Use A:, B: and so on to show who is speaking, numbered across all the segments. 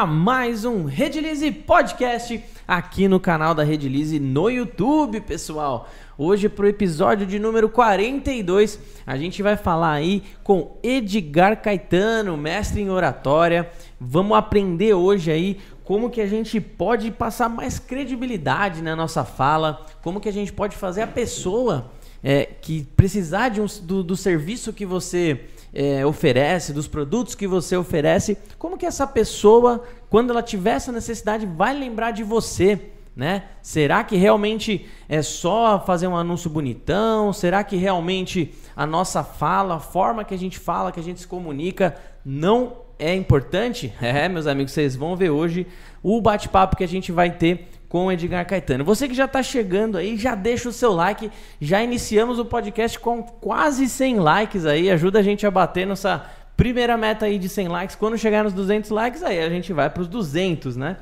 A: galera, mais um Redilize Podcast aqui no canal da Redilize no YouTube, pessoal. Hoje pro episódio de número 42, a gente vai falar aí com Edgar Caetano, mestre em oratória. Vamos aprender hoje aí como que a gente pode passar mais credibilidade na nossa fala, como que a gente pode fazer a pessoa é, que precisar de um, do, do serviço que você é, oferece, dos produtos que você oferece, como que essa pessoa, quando ela tiver essa necessidade, vai lembrar de você? Né? Será que realmente é só fazer um anúncio bonitão? Será que realmente a nossa fala, a forma que a gente fala, que a gente se comunica, não é importante? É, meus amigos, vocês vão ver hoje o bate-papo que a gente vai ter com Edgar Caetano. Você que já está chegando aí, já deixa o seu like. Já iniciamos o podcast com quase 100 likes aí. Ajuda a gente a bater nossa primeira meta aí de 100 likes. Quando chegar nos 200 likes, aí a gente vai para os 200, né?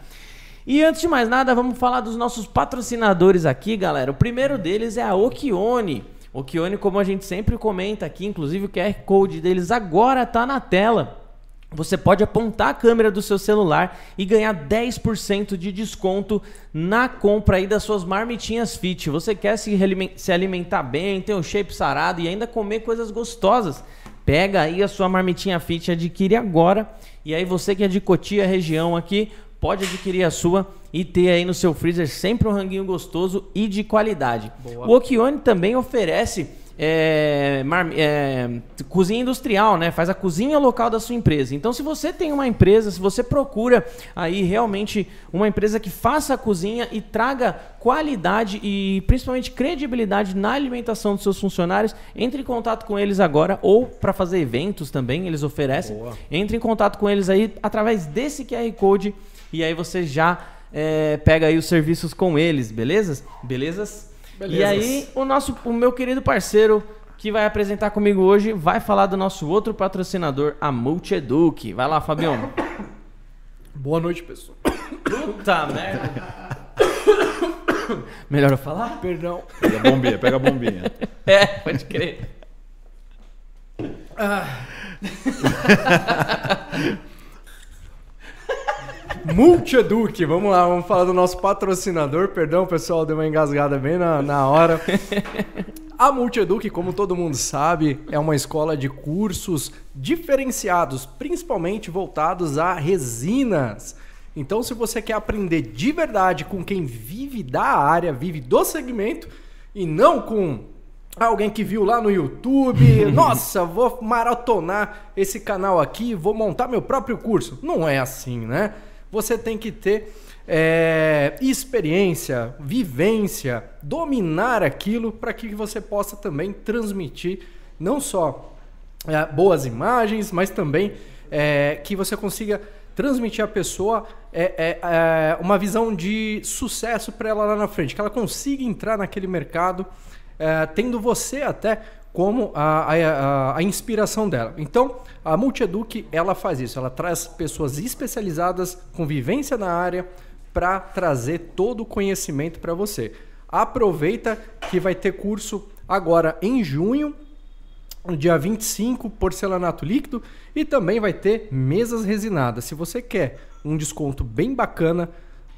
A: E antes de mais nada, vamos falar dos nossos patrocinadores aqui, galera. O primeiro deles é a Okione. Okione, como a gente sempre comenta aqui, inclusive o QR Code deles agora está na tela. Você pode apontar a câmera do seu celular e ganhar 10% de desconto na compra aí das suas marmitinhas fit. Você quer se, alimentar bem, ter um shape sarado e ainda comer coisas gostosas? Pega aí a sua marmitinha fit, adquire agora. E aí você que é de Cotia região aqui, pode adquirir a sua e ter aí no seu freezer sempre um ranguinho gostoso e de qualidade. Boa. O Okione também oferece é, é, cozinha industrial, né? Faz a cozinha local da sua empresa. Então, se você tem uma empresa, se você procura aí realmente uma empresa que faça a cozinha e traga qualidade e principalmente credibilidade na alimentação dos seus funcionários, entre em contato com eles agora ou para fazer eventos também, eles oferecem. Boa. Entre em contato com eles aí através desse QR Code e aí você já é, pega aí os serviços com eles, beleza? Belezas? Beleza. E aí, o nosso, o meu querido parceiro que vai apresentar comigo hoje vai falar do nosso outro patrocinador, a Multieduc. Vai lá, Fabião.
B: Boa noite, pessoal.
A: Puta merda. Melhor eu falar?
B: Perdão.
C: Pega a bombinha, pega a bombinha.
A: É, pode crer. Ah.
B: Multieduc, vamos lá, vamos falar do nosso patrocinador. Perdão, pessoal, deu uma engasgada bem na, na hora. A Multieduc, como todo mundo sabe, é uma escola de cursos diferenciados, principalmente voltados a resinas. Então, se você quer aprender de verdade com quem vive da área, vive do segmento, e não com alguém que viu lá no YouTube, nossa, vou maratonar esse canal aqui, vou montar meu próprio curso. Não é assim, né? Você tem que ter é, experiência, vivência, dominar aquilo para que você possa também transmitir não só é, boas imagens, mas também é, que você consiga transmitir à pessoa é, é, é, uma visão de sucesso para ela lá na frente, que ela consiga entrar naquele mercado, tendo você até como a, a, a, inspiração dela. Então, a Multieduc, ela faz isso, ela traz pessoas especializadas com vivência na área para trazer todo o conhecimento para você. Aproveita que vai ter curso agora em junho, dia 25, porcelanato líquido, e também vai ter mesas resinadas. Se você quer um desconto bem bacana,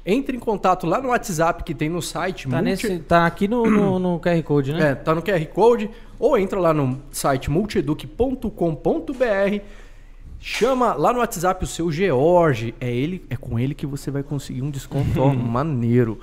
B: entre em contato lá no WhatsApp que tem no site.
A: Tá, multi... nesse, tá aqui no, no, no, QR Code, né?
B: É, tá no QR Code. Ou entra lá no site multieduc.com.br. Chama lá no WhatsApp o seu George. É ele, é com ele que você vai conseguir um desconto maneiro.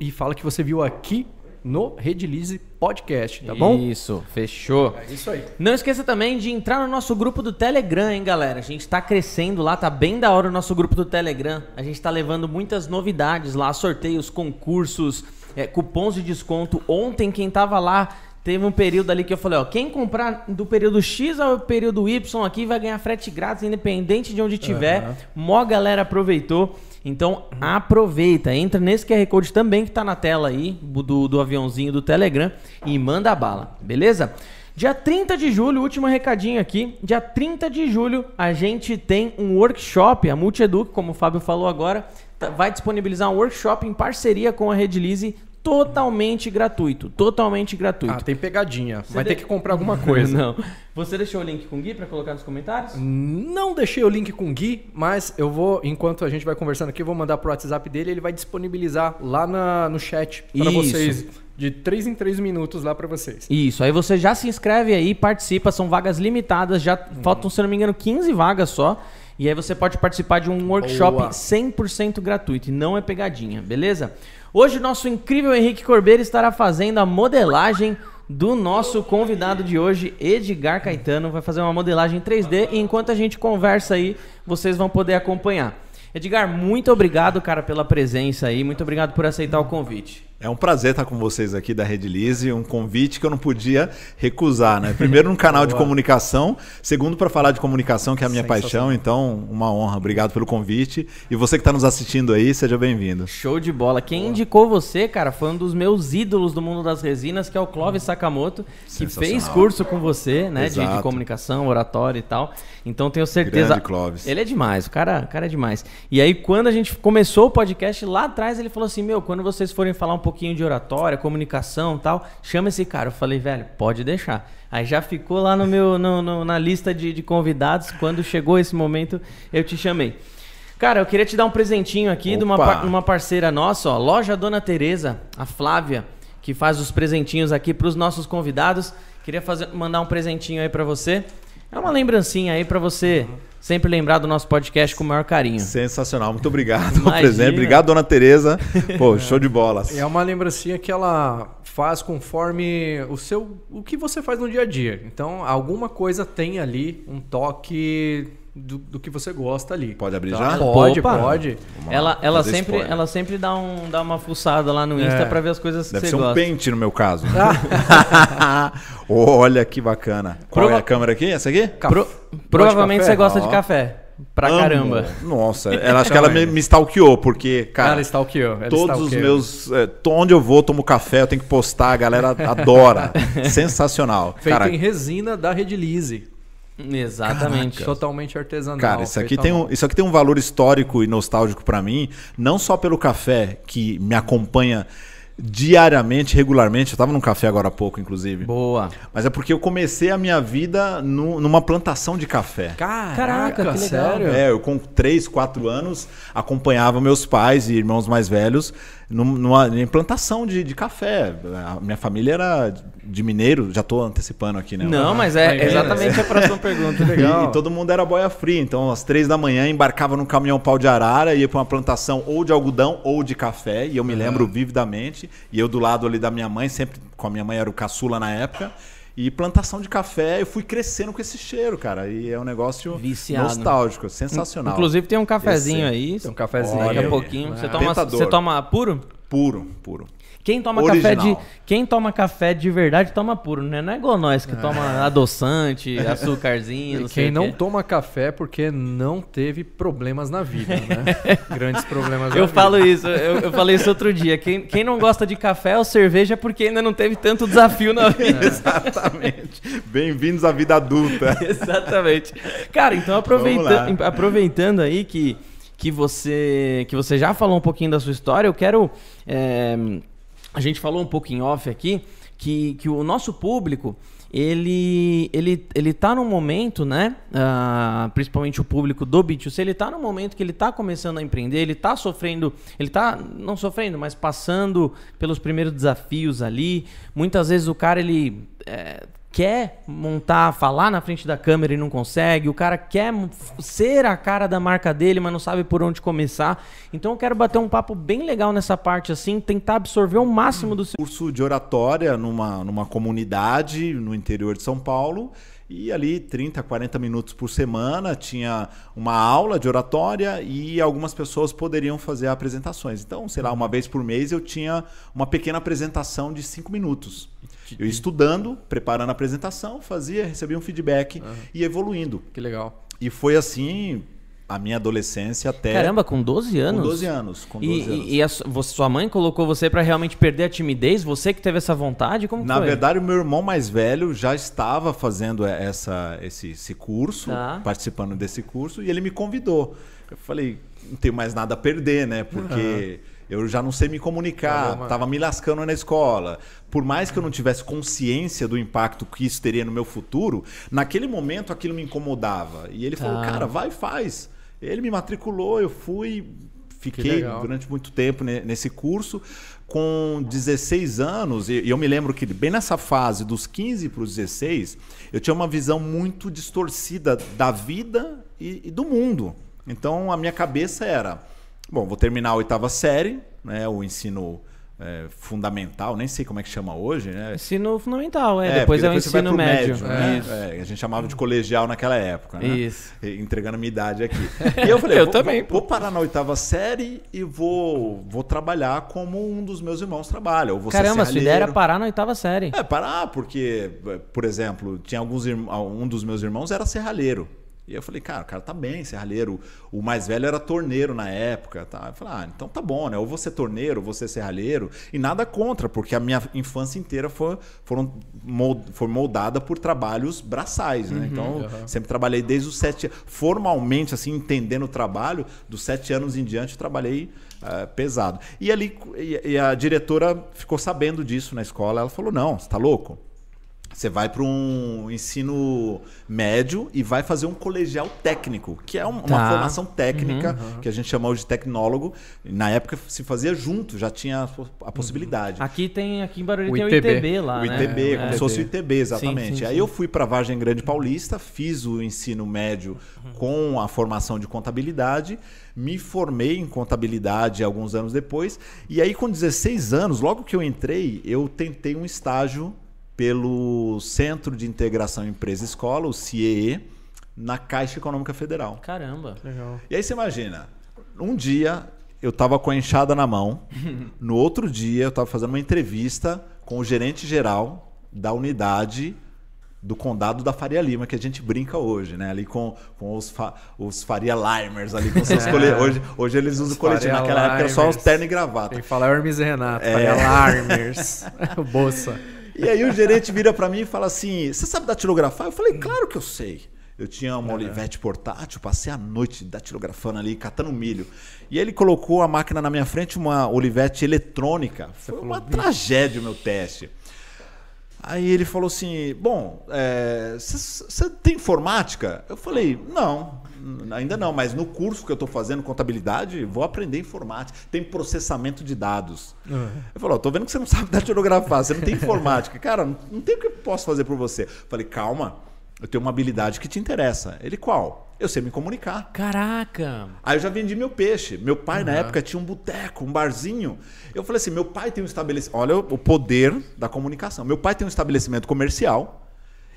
B: e fala que você viu aqui no Redilize Podcast, tá bom?
A: Isso, fechou.
B: É isso aí.
A: Não esqueça também de entrar no nosso grupo do Telegram, hein, galera? A gente tá crescendo lá, tá bem da hora o nosso grupo do Telegram. A gente tá levando muitas novidades lá, sorteios, concursos, é, cupons de desconto. Ontem, quem tava lá Teve um período ali que eu falei, ó, quem comprar do período X ao período Y aqui vai ganhar frete grátis, independente de onde tiver. Uhum. Mó galera aproveitou. Então aproveita, entra nesse QR Code também que tá na tela aí, do, do aviãozinho do Telegram, e manda bala, beleza? Dia 30 de julho, último recadinho aqui. Dia 30 de julho, a gente tem um workshop, a Multieduc, como o Fábio falou agora, tá, vai disponibilizar um workshop em parceria com a Redilize totalmente gratuito. Totalmente gratuito.
B: Ah, tem pegadinha.
A: Você
B: Vai
A: de-
B: ter que comprar alguma coisa.
A: Não. Você deixou o link com o Gui pra colocar nos comentários?
B: Não deixei o link com o Gui, mas eu vou, enquanto a gente vai conversando aqui, eu vou mandar pro WhatsApp dele, ele vai disponibilizar lá na- no chat para vocês. De 3 em 3 minutos lá para vocês.
A: Isso, aí você já se inscreve aí, participa, são vagas limitadas, já faltam, se não me engano, 15 vagas só. E aí você pode participar de um workshop
B: Boa.
A: 100% gratuito, e não é pegadinha, beleza? Hoje o nosso incrível Henrique Corbeiro estará fazendo a modelagem do nosso convidado de hoje, Edgar Caetano, vai fazer uma modelagem 3D e enquanto a gente conversa aí, vocês vão poder acompanhar. Edgar, muito obrigado, cara, pela presença aí, muito obrigado por aceitar o convite.
C: É um prazer estar com vocês aqui da Rede Lise, um convite que eu não podia recusar, né? Primeiro num canal de comunicação, segundo para falar de comunicação, que é a minha paixão, então uma honra. Obrigado pelo convite. E você que está nos assistindo aí, seja bem-vindo.
A: Show de bola. Quem indicou você, cara, foi um dos meus ídolos do mundo das resinas, que é o Clóvis Sakamoto, que fez curso com você, né, de, de comunicação, oratório e tal. Então tenho certeza.
C: Grande Clóvis.
A: Ele é demais, o cara, o cara é demais. E aí quando a gente começou o podcast lá atrás, ele falou assim: "Meu, quando vocês forem falar um pouquinho de oratória, comunicação, e tal, chama esse cara". Eu falei: "Velho, pode deixar". Aí já ficou lá no meu no- no- na lista de, de convidados. Quando chegou esse momento, eu te chamei. Cara, eu queria te dar um presentinho aqui de uma,
C: Opa!
A: uma parceira nossa, ó, Loja Dona Teresa, a Flávia, que faz os presentinhos aqui para os nossos convidados. Queria fazer, mandar um presentinho aí para você. É uma lembrancinha aí para você sempre lembrar do nosso podcast com o maior carinho.
C: Sensacional, muito obrigado
A: Imagina.
C: presente. Obrigado, dona Tereza. Pô, show de bola.
B: É uma lembrancinha que ela faz conforme o seu o que você faz no dia a dia. Então, alguma coisa tem ali um toque do, do que você gosta ali.
C: Pode abrir
B: Tá?
C: já?
B: Pode,
A: Opa!
B: pode.
C: Vamos
A: Ela, ela, sempre,
C: spoiler.
A: ela sempre dá, um, dá uma fuçada lá no Insta
B: É.
A: pra ver as coisas que
C: Deve
A: você
C: ser um
A: gosta.
C: pente no meu caso. Olha que bacana. Qual
A: Prova-
C: é a câmera aqui? Essa aqui?
A: Pro- provavelmente você gosta de
C: Ó.
A: café. Pra
C: Amo.
A: caramba.
C: Nossa, ela, acho que ela me, me stalkeou, porque, cara,
B: ela stalkeou. ela
C: todos os
B: stalkeou.
C: meus. É, onde eu vou, tomo café, eu tenho que postar, a galera adora. Sensacional.
B: Feito
C: Cara,
B: em resina da Rede
A: Exatamente.
B: Totalmente artesanal.
C: Cara, isso aqui, tem um, isso aqui tem um valor histórico e nostálgico pra mim, não só pelo café que me acompanha diariamente, regularmente. Eu tava num café agora há pouco, inclusive.
A: Boa.
C: Mas é porque eu comecei a minha vida nu- numa plantação de café.
B: Caraca,
A: Caraca, que legal.
B: sério?
C: É, eu com 3, 4 anos acompanhava meus pais e irmãos mais velhos num- numa, em plantação de, de café. A minha família era de mineiro, já tô antecipando aqui, né?
A: Não, mas é exatamente a próxima pergunta.
B: Legal.
C: E, e todo mundo era boia fria. Então, às três da manhã, embarcava num caminhão pau de arara, ia para uma plantação ou de algodão ou de café. E eu me lembro vividamente. E eu do lado ali da minha mãe, sempre com a minha mãe era o caçula na época. E plantação de café, eu fui crescendo com esse cheiro, cara. E é um negócio
A: Viciado.
C: nostálgico, sensacional.
A: Inclusive tem um cafezinho
C: Esse-
A: aí.
B: Tem um cafezinho.
A: Daqui a
C: Olha,
A: pouquinho. Você
B: é.
A: toma,
C: Tentador.
A: você toma puro?
C: Puro, puro.
A: Quem toma
C: Original.
A: café de quem toma café de verdade toma puro, né? Não é igual nós que toma adoçante, açúcarzinho,
B: E
A: não sei
B: quem
A: o
B: não toma café porque não teve problemas na vida, né? Grandes problemas na
A: Eu
B: vida.
A: falo isso, eu, eu falei isso outro dia. Quem, quem não gosta de café ou cerveja é porque ainda não teve tanto desafio na vida.
C: Exatamente. Bem-vindos à vida adulta.
A: Exatamente. Cara, então aproveita, aproveitando aí que, que, você, que você já falou um pouquinho da sua história, eu quero. é, a gente falou um pouco em off aqui que, que o nosso público. Ele, ele, ele tá num momento, né? ah, principalmente o público do B2C, ele tá num momento que ele tá começando a empreender, ele tá sofrendo, ele tá não sofrendo, mas passando pelos primeiros desafios ali. Muitas vezes o cara ele é, quer montar, falar na frente da câmera e não consegue, o cara quer ser a cara da marca dele, mas não sabe por onde começar. Então eu quero bater um papo bem legal nessa parte assim, tentar absorver o máximo do seu
C: curso de oratória numa, numa comunidade no interior de São Paulo. E ali, 30, 40 minutos por semana, tinha uma aula de oratória e algumas pessoas poderiam fazer apresentações. Então, sei lá, uma vez por mês eu tinha uma pequena apresentação de 5 minutos. Eu ia estudando, preparando a apresentação, fazia, recebia um feedback e evoluindo.
B: Que legal.
C: E foi assim a minha adolescência até.
A: Caramba, com 12
C: com
A: anos.
C: 12 anos. Com 12
A: E,
C: anos.
A: e, e a sua mãe colocou você pra realmente perder a timidez? Você que teve essa vontade? Como
C: Na
A: foi?
C: verdade, o meu irmão mais velho já estava fazendo essa, esse, esse curso,
A: Tá.
C: participando desse curso, e ele me convidou. Eu falei, não tenho mais nada a perder, né? Porque Eu já não sei me comunicar,
B: Caramba.
C: tava me lascando na escola. Por mais que eu não tivesse consciência do impacto que isso teria no meu futuro, naquele momento aquilo me incomodava. E ele
A: Tá.
C: falou, cara, vai e faz. Ele me matriculou, eu fui, fiquei durante muito tempo ne- nesse curso. Com 16 anos, e e eu me lembro que bem nessa fase, dos 15 para os 16, eu tinha uma visão muito distorcida da vida e, e do mundo. Então a minha cabeça era: bom, vou terminar a oitava série, né, o ensino é, fundamental, nem sei como é que chama hoje, né?
A: Ensino fundamental, é.
C: É,
A: depois
C: porque
A: é o ensino
C: pro
A: médio.
C: né? É, a gente chamava de colegial naquela época, né?
A: Isso.
C: Entregando a minha idade aqui. E eu falei,
A: Eu
C: vou,
A: também,
C: Vou, vou parar na oitava série e vou, vou trabalhar como um dos meus irmãos trabalha. Ou vou
A: Caramba, sua ideia era parar na oitava série.
C: É, parar, porque, por exemplo, tinha alguns irm- um dos meus irmãos era serralheiro. E eu falei, cara, o cara tá bem, serralheiro. O mais velho era torneiro na época. Tá? Eu falei, ah, então tá bom, né? Ou você torneiro, ou você serralheiro. E nada contra, porque a minha infância inteira foi, foram mold, foi moldada por trabalhos braçais, né? Então, sempre trabalhei desde os sete... Formalmente, assim, entendendo o trabalho, dos sete anos em diante, eu trabalhei eh, pesado. E ali, e, e a diretora ficou sabendo disso na escola. Ela falou, não, você tá louco? Você vai para um ensino médio e vai fazer um colegial técnico, que é um- uma
A: Tá.
C: formação técnica, que a gente chama hoje de tecnólogo. Na época se fazia junto, já tinha a a possibilidade.
A: Aqui tem, aqui em Barueri
B: O
A: tem o
B: ITB.
A: ITB lá,
C: o
A: né?
C: ITB, como
A: É.
C: se fosse o ITB, exatamente.
A: Sim, sim,
C: Aí
A: sim.
C: eu fui para Vargem Grande Paulista, fiz o ensino médio com a formação de contabilidade, me formei em contabilidade alguns anos depois, e aí com 16 anos, logo que eu entrei, eu tentei um estágio pelo Centro de Integração Empresa-Escola, o CIEE, na Caixa Econômica Federal.
A: Caramba.
B: Legal.
C: E aí você imagina, um dia eu tava com a enxada na mão, no outro dia eu tava fazendo uma entrevista com o gerente geral da unidade do condado da Faria Lima, que a gente brinca hoje, né? Ali com, com os, fa, os Faria Limers ali com seus
B: É.
C: hoje, hoje eles usam
B: Os
C: coletivo. Naquela época era só os
B: Limers.
C: terno e gravata.
B: Quem fala é o Hermes e Renato,
C: É.
B: Faria Larmers, o Bolsa.
C: E aí o gerente vira pra mim e fala assim: Você sabe datilografar? Eu falei, claro que eu sei. Eu tinha uma Olivete portátil, passei a noite datilografando ali, catando milho. E ele colocou a máquina na minha frente, uma Olivete eletrônica. Foi uma tragédia o meu teste. Aí ele falou assim: Bom, você tem informática? Eu falei: Não, ainda não, mas no curso que eu estou fazendo, contabilidade, vou aprender informática. Tem processamento de dados. Ele falou: Tô vendo que você não sabe datilografar, você não tem informática. Cara, não, não tem o que eu posso fazer por você. Eu falei: Calma, eu tenho uma habilidade que te interessa. Ele: Qual? Eu sei me comunicar.
A: Caraca.
C: Aí eu já vendi meu peixe. Meu pai, na época, tinha um boteco, um barzinho. Eu falei assim: meu pai tem um estabelecimento. Olha o poder da comunicação. Meu pai tem um estabelecimento comercial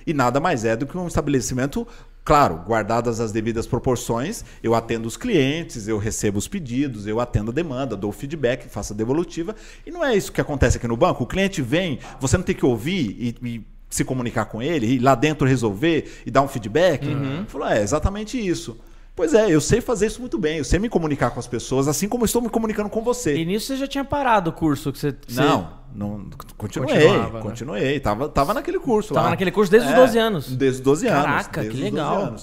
C: e nada mais é do que um estabelecimento, claro, guardadas as devidas proporções. Eu atendo os clientes, eu recebo os pedidos, eu atendo a demanda, dou feedback, faço a devolutiva. E não é isso que acontece aqui no banco. O cliente vem, você não tem que ouvir e. e se comunicar com ele, ir lá dentro resolver e dar um feedback. Ele Falou, é exatamente isso. Pois é, eu sei fazer isso muito bem, eu sei me comunicar com as pessoas, assim como estou me comunicando com você.
A: E nisso você já tinha parado o curso que você. você
C: Não, não continuei,
B: né?
C: continuei, tava, tava naquele curso
A: Tava
C: lá.
A: naquele curso desde os 12 anos?
C: Desde os 12 anos.
A: Caraca, que
C: os 12
A: legal.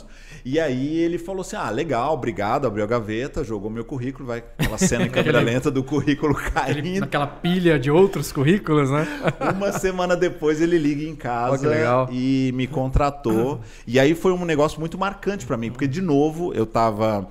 C: E aí ele falou assim: ah, legal, obrigado, abriu a gaveta, jogou meu currículo, vai aquela cena em câmera lenta do currículo caindo.
B: Naquela pilha de outros currículos, né?
C: Uma semana depois ele liga em casa
B: legal.
C: e me contratou. E aí foi um negócio muito marcante pra mim, porque de novo eu tava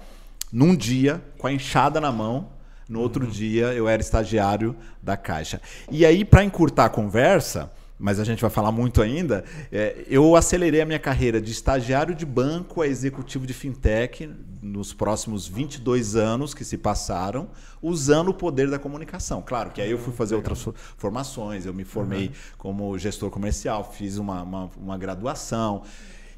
C: num dia com a enxada na mão, no outro dia eu era estagiário da Caixa. E aí pra encurtar a conversa, mas a gente vai falar muito ainda, é, eu acelerei a minha carreira de estagiário de banco a executivo de fintech nos próximos 22 anos que se passaram, usando o poder da comunicação. Claro que aí eu fui fazer outras fo- formações, eu me formei como gestor comercial, fiz uma, uma, uma graduação.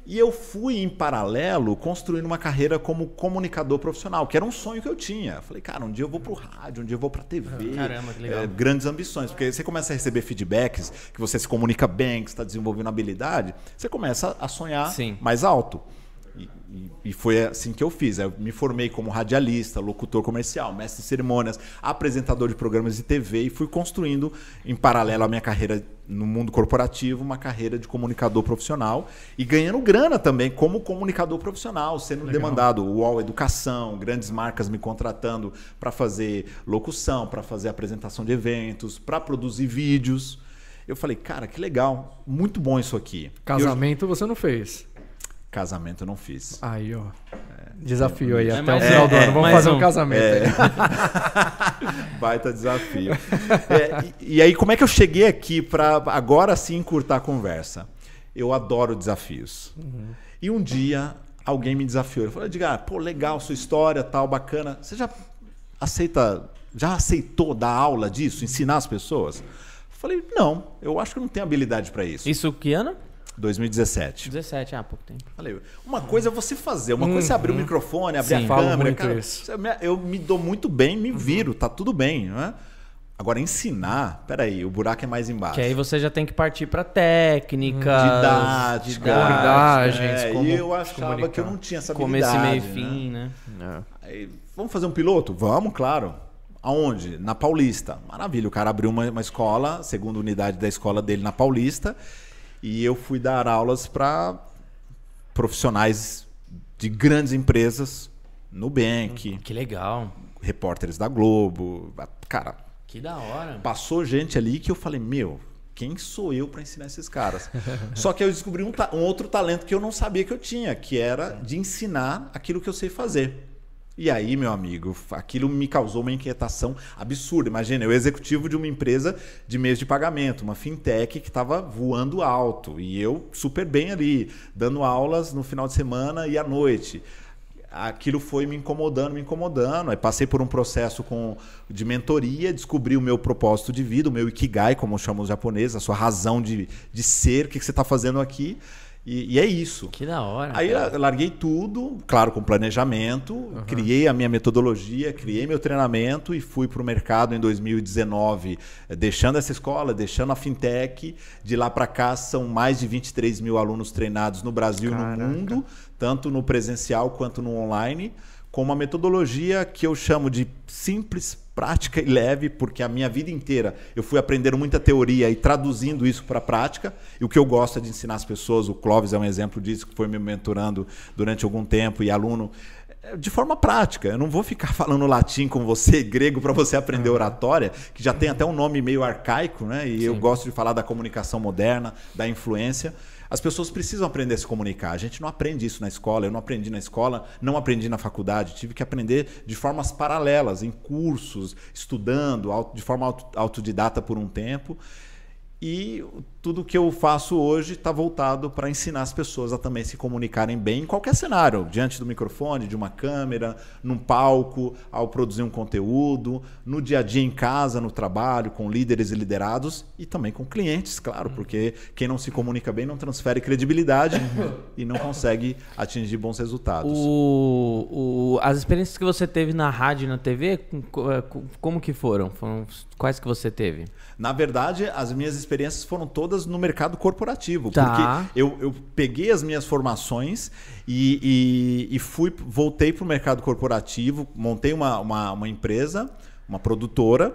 C: E eu fui, em paralelo, construindo uma carreira como comunicador profissional, que era um sonho que eu tinha. Falei, cara, um dia eu vou pro rádio, um dia eu vou pra TV.
A: Caramba, que legal.
C: É, grandes ambições, porque você começa a receber feedbacks, que você se comunica bem, que está desenvolvendo habilidade, você começa a sonhar
A: Sim.
C: mais alto. E, e, e foi assim que eu fiz. Eu me formei como radialista, locutor comercial, mestre de cerimônias, apresentador de programas de TV e fui construindo, em paralelo à minha carreira no mundo corporativo, uma carreira de comunicador profissional e ganhando grana também como comunicador profissional, sendo
B: Legal.
C: demandado. UOL Educação, grandes marcas me contratando para fazer locução, para fazer apresentação de eventos, para produzir vídeos. Eu falei, cara, que legal, muito bom isso aqui. Eu-
B: Casamento você não fez.
C: Casamento eu não fiz.
B: Aí, ó. Desafio aí,
A: É,
B: até o
A: mas-
B: final do
A: é,
B: ano. Vamos fazer um,
A: um.
B: casamento
C: É.
B: aí.
C: Baita desafio. É, e, e aí, como é que eu cheguei aqui para agora sim encurtar a conversa? Eu adoro desafios. E um dia alguém me desafiou. Ele falou: Edgar, pô, legal sua história, tal, bacana. Você já aceita, já aceitou dar aula disso, ensinar as pessoas? Falei, não, eu acho que eu não tenho habilidade para isso.
A: Isso que ano?
C: 2017.
A: 17, ah, pouco tempo.
C: Falei, uma coisa é você fazer, uma coisa é você abrir o microfone, abrir
A: Sim.
C: a câmera.
B: muito
C: cara,
B: isso.
C: Eu me dou muito bem, me viro, tá tudo bem. Não é? Agora, ensinar, peraí, o buraco é mais embaixo.
A: Que aí você já tem que partir pra técnica,
C: Didática,
B: abordagens,
C: É,
B: como
C: e eu achava
B: comunicar.
C: que eu não tinha essa
A: começo,
C: habilidade.
A: meio e
C: né?
A: fim, né?
C: Aí, vamos fazer um piloto? Vamos, claro. Aonde? Na Paulista. Maravilha, o cara abriu uma, uma escola, segunda unidade da escola dele na Paulista, e eu fui dar aulas para profissionais de grandes empresas, Nubank,
A: Que legal.
C: repórteres da Globo. Cara,
A: Que da hora.
C: passou gente ali que eu falei, meu, quem sou eu para ensinar esses caras? Só que eu descobri um, um outro talento que eu não sabia que eu tinha, que era de ensinar aquilo que eu sei fazer. E aí, meu amigo, aquilo me causou uma inquietação absurda. Imagina, eu executivo de uma empresa de meios de pagamento, uma fintech que estava voando alto. E eu super bem ali, dando aulas no final de semana e à noite aquilo foi me incomodando, me incomodando. Aí passei por um processo com, de mentoria, descobri o meu propósito de vida, o meu ikigai, como chamam os japoneses, a sua razão de, de ser, o que que você está fazendo aqui. E, e é isso.
A: Que da hora.
C: Aí larguei tudo, claro, com planejamento, criei a minha metodologia, criei meu treinamento e fui para o mercado em 2019, eh, deixando essa escola, deixando a fintech. De lá para cá são mais de 23 mil alunos treinados no Brasil e no mundo, tanto no presencial quanto no online, com uma metodologia que eu chamo de simples, prática e leve, porque a minha vida inteira eu fui aprendendo muita teoria e traduzindo isso para a prática. E o que eu gosto é de ensinar as pessoas. O Clóvis é um exemplo disso, que foi me mentorando durante algum tempo e aluno é, de forma prática. Eu não vou ficar falando latim com você, grego, para você aprender oratória, que já tem até um nome meio arcaico, né? E eu gosto de falar da comunicação moderna, da influência. As pessoas precisam aprender a se comunicar. A gente não aprende isso na escola. Eu não aprendi na escola, não aprendi na faculdade. Tive que aprender de formas paralelas, em cursos, estudando, de forma auto- autodidata por um tempo. E tudo que eu faço hoje está voltado para ensinar as pessoas a também se comunicarem bem em qualquer cenário, diante do microfone, de uma câmera, num palco, ao produzir um conteúdo, no dia a dia em casa, no trabalho, com líderes e liderados e também com clientes, claro, porque quem não se comunica bem não transfere credibilidade e não consegue atingir bons resultados.
A: O, o- as experiências que você teve na rádio e na TV, co- como que foram? foram? Quais que você teve?
C: Na verdade, as minhas experiências foram todas no mercado corporativo.
A: Tá.
C: Porque eu, eu peguei as minhas formações e, e, e fui, voltei para o mercado corporativo, montei uma, uma, uma empresa, uma produtora,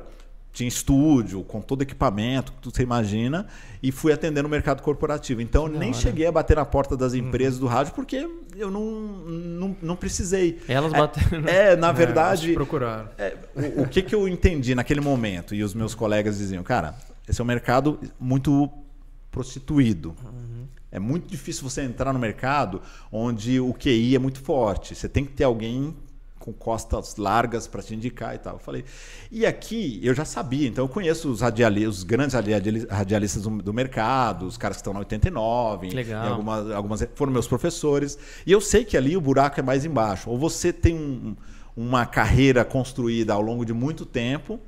C: tinha estúdio, com todo equipamento, que você imagina, e fui atendendo o mercado corporativo. Então, eu nem cheguei a bater na porta das empresas do rádio porque eu não, não, não precisei.
A: Elas
C: É-
A: bateram.
C: É, na
B: É,
C: verdade.
B: procuraram.
C: É, o, o que, que eu entendi naquele momento? E os meus colegas diziam, cara, esse é um mercado muito prostituído. É muito difícil você entrar no mercado onde o QI é muito forte. Você tem que ter alguém com costas largas para te indicar e tal. Eu falei, e aqui eu já sabia, então eu conheço os, radiali os grandes radiali- radialistas do, do mercado, os caras que estão na 89,
A: Que legal.
C: algumas, algumas foram meus professores, e eu sei que ali o buraco é mais embaixo. Ou você tem um- uma carreira construída ao longo de muito tempo,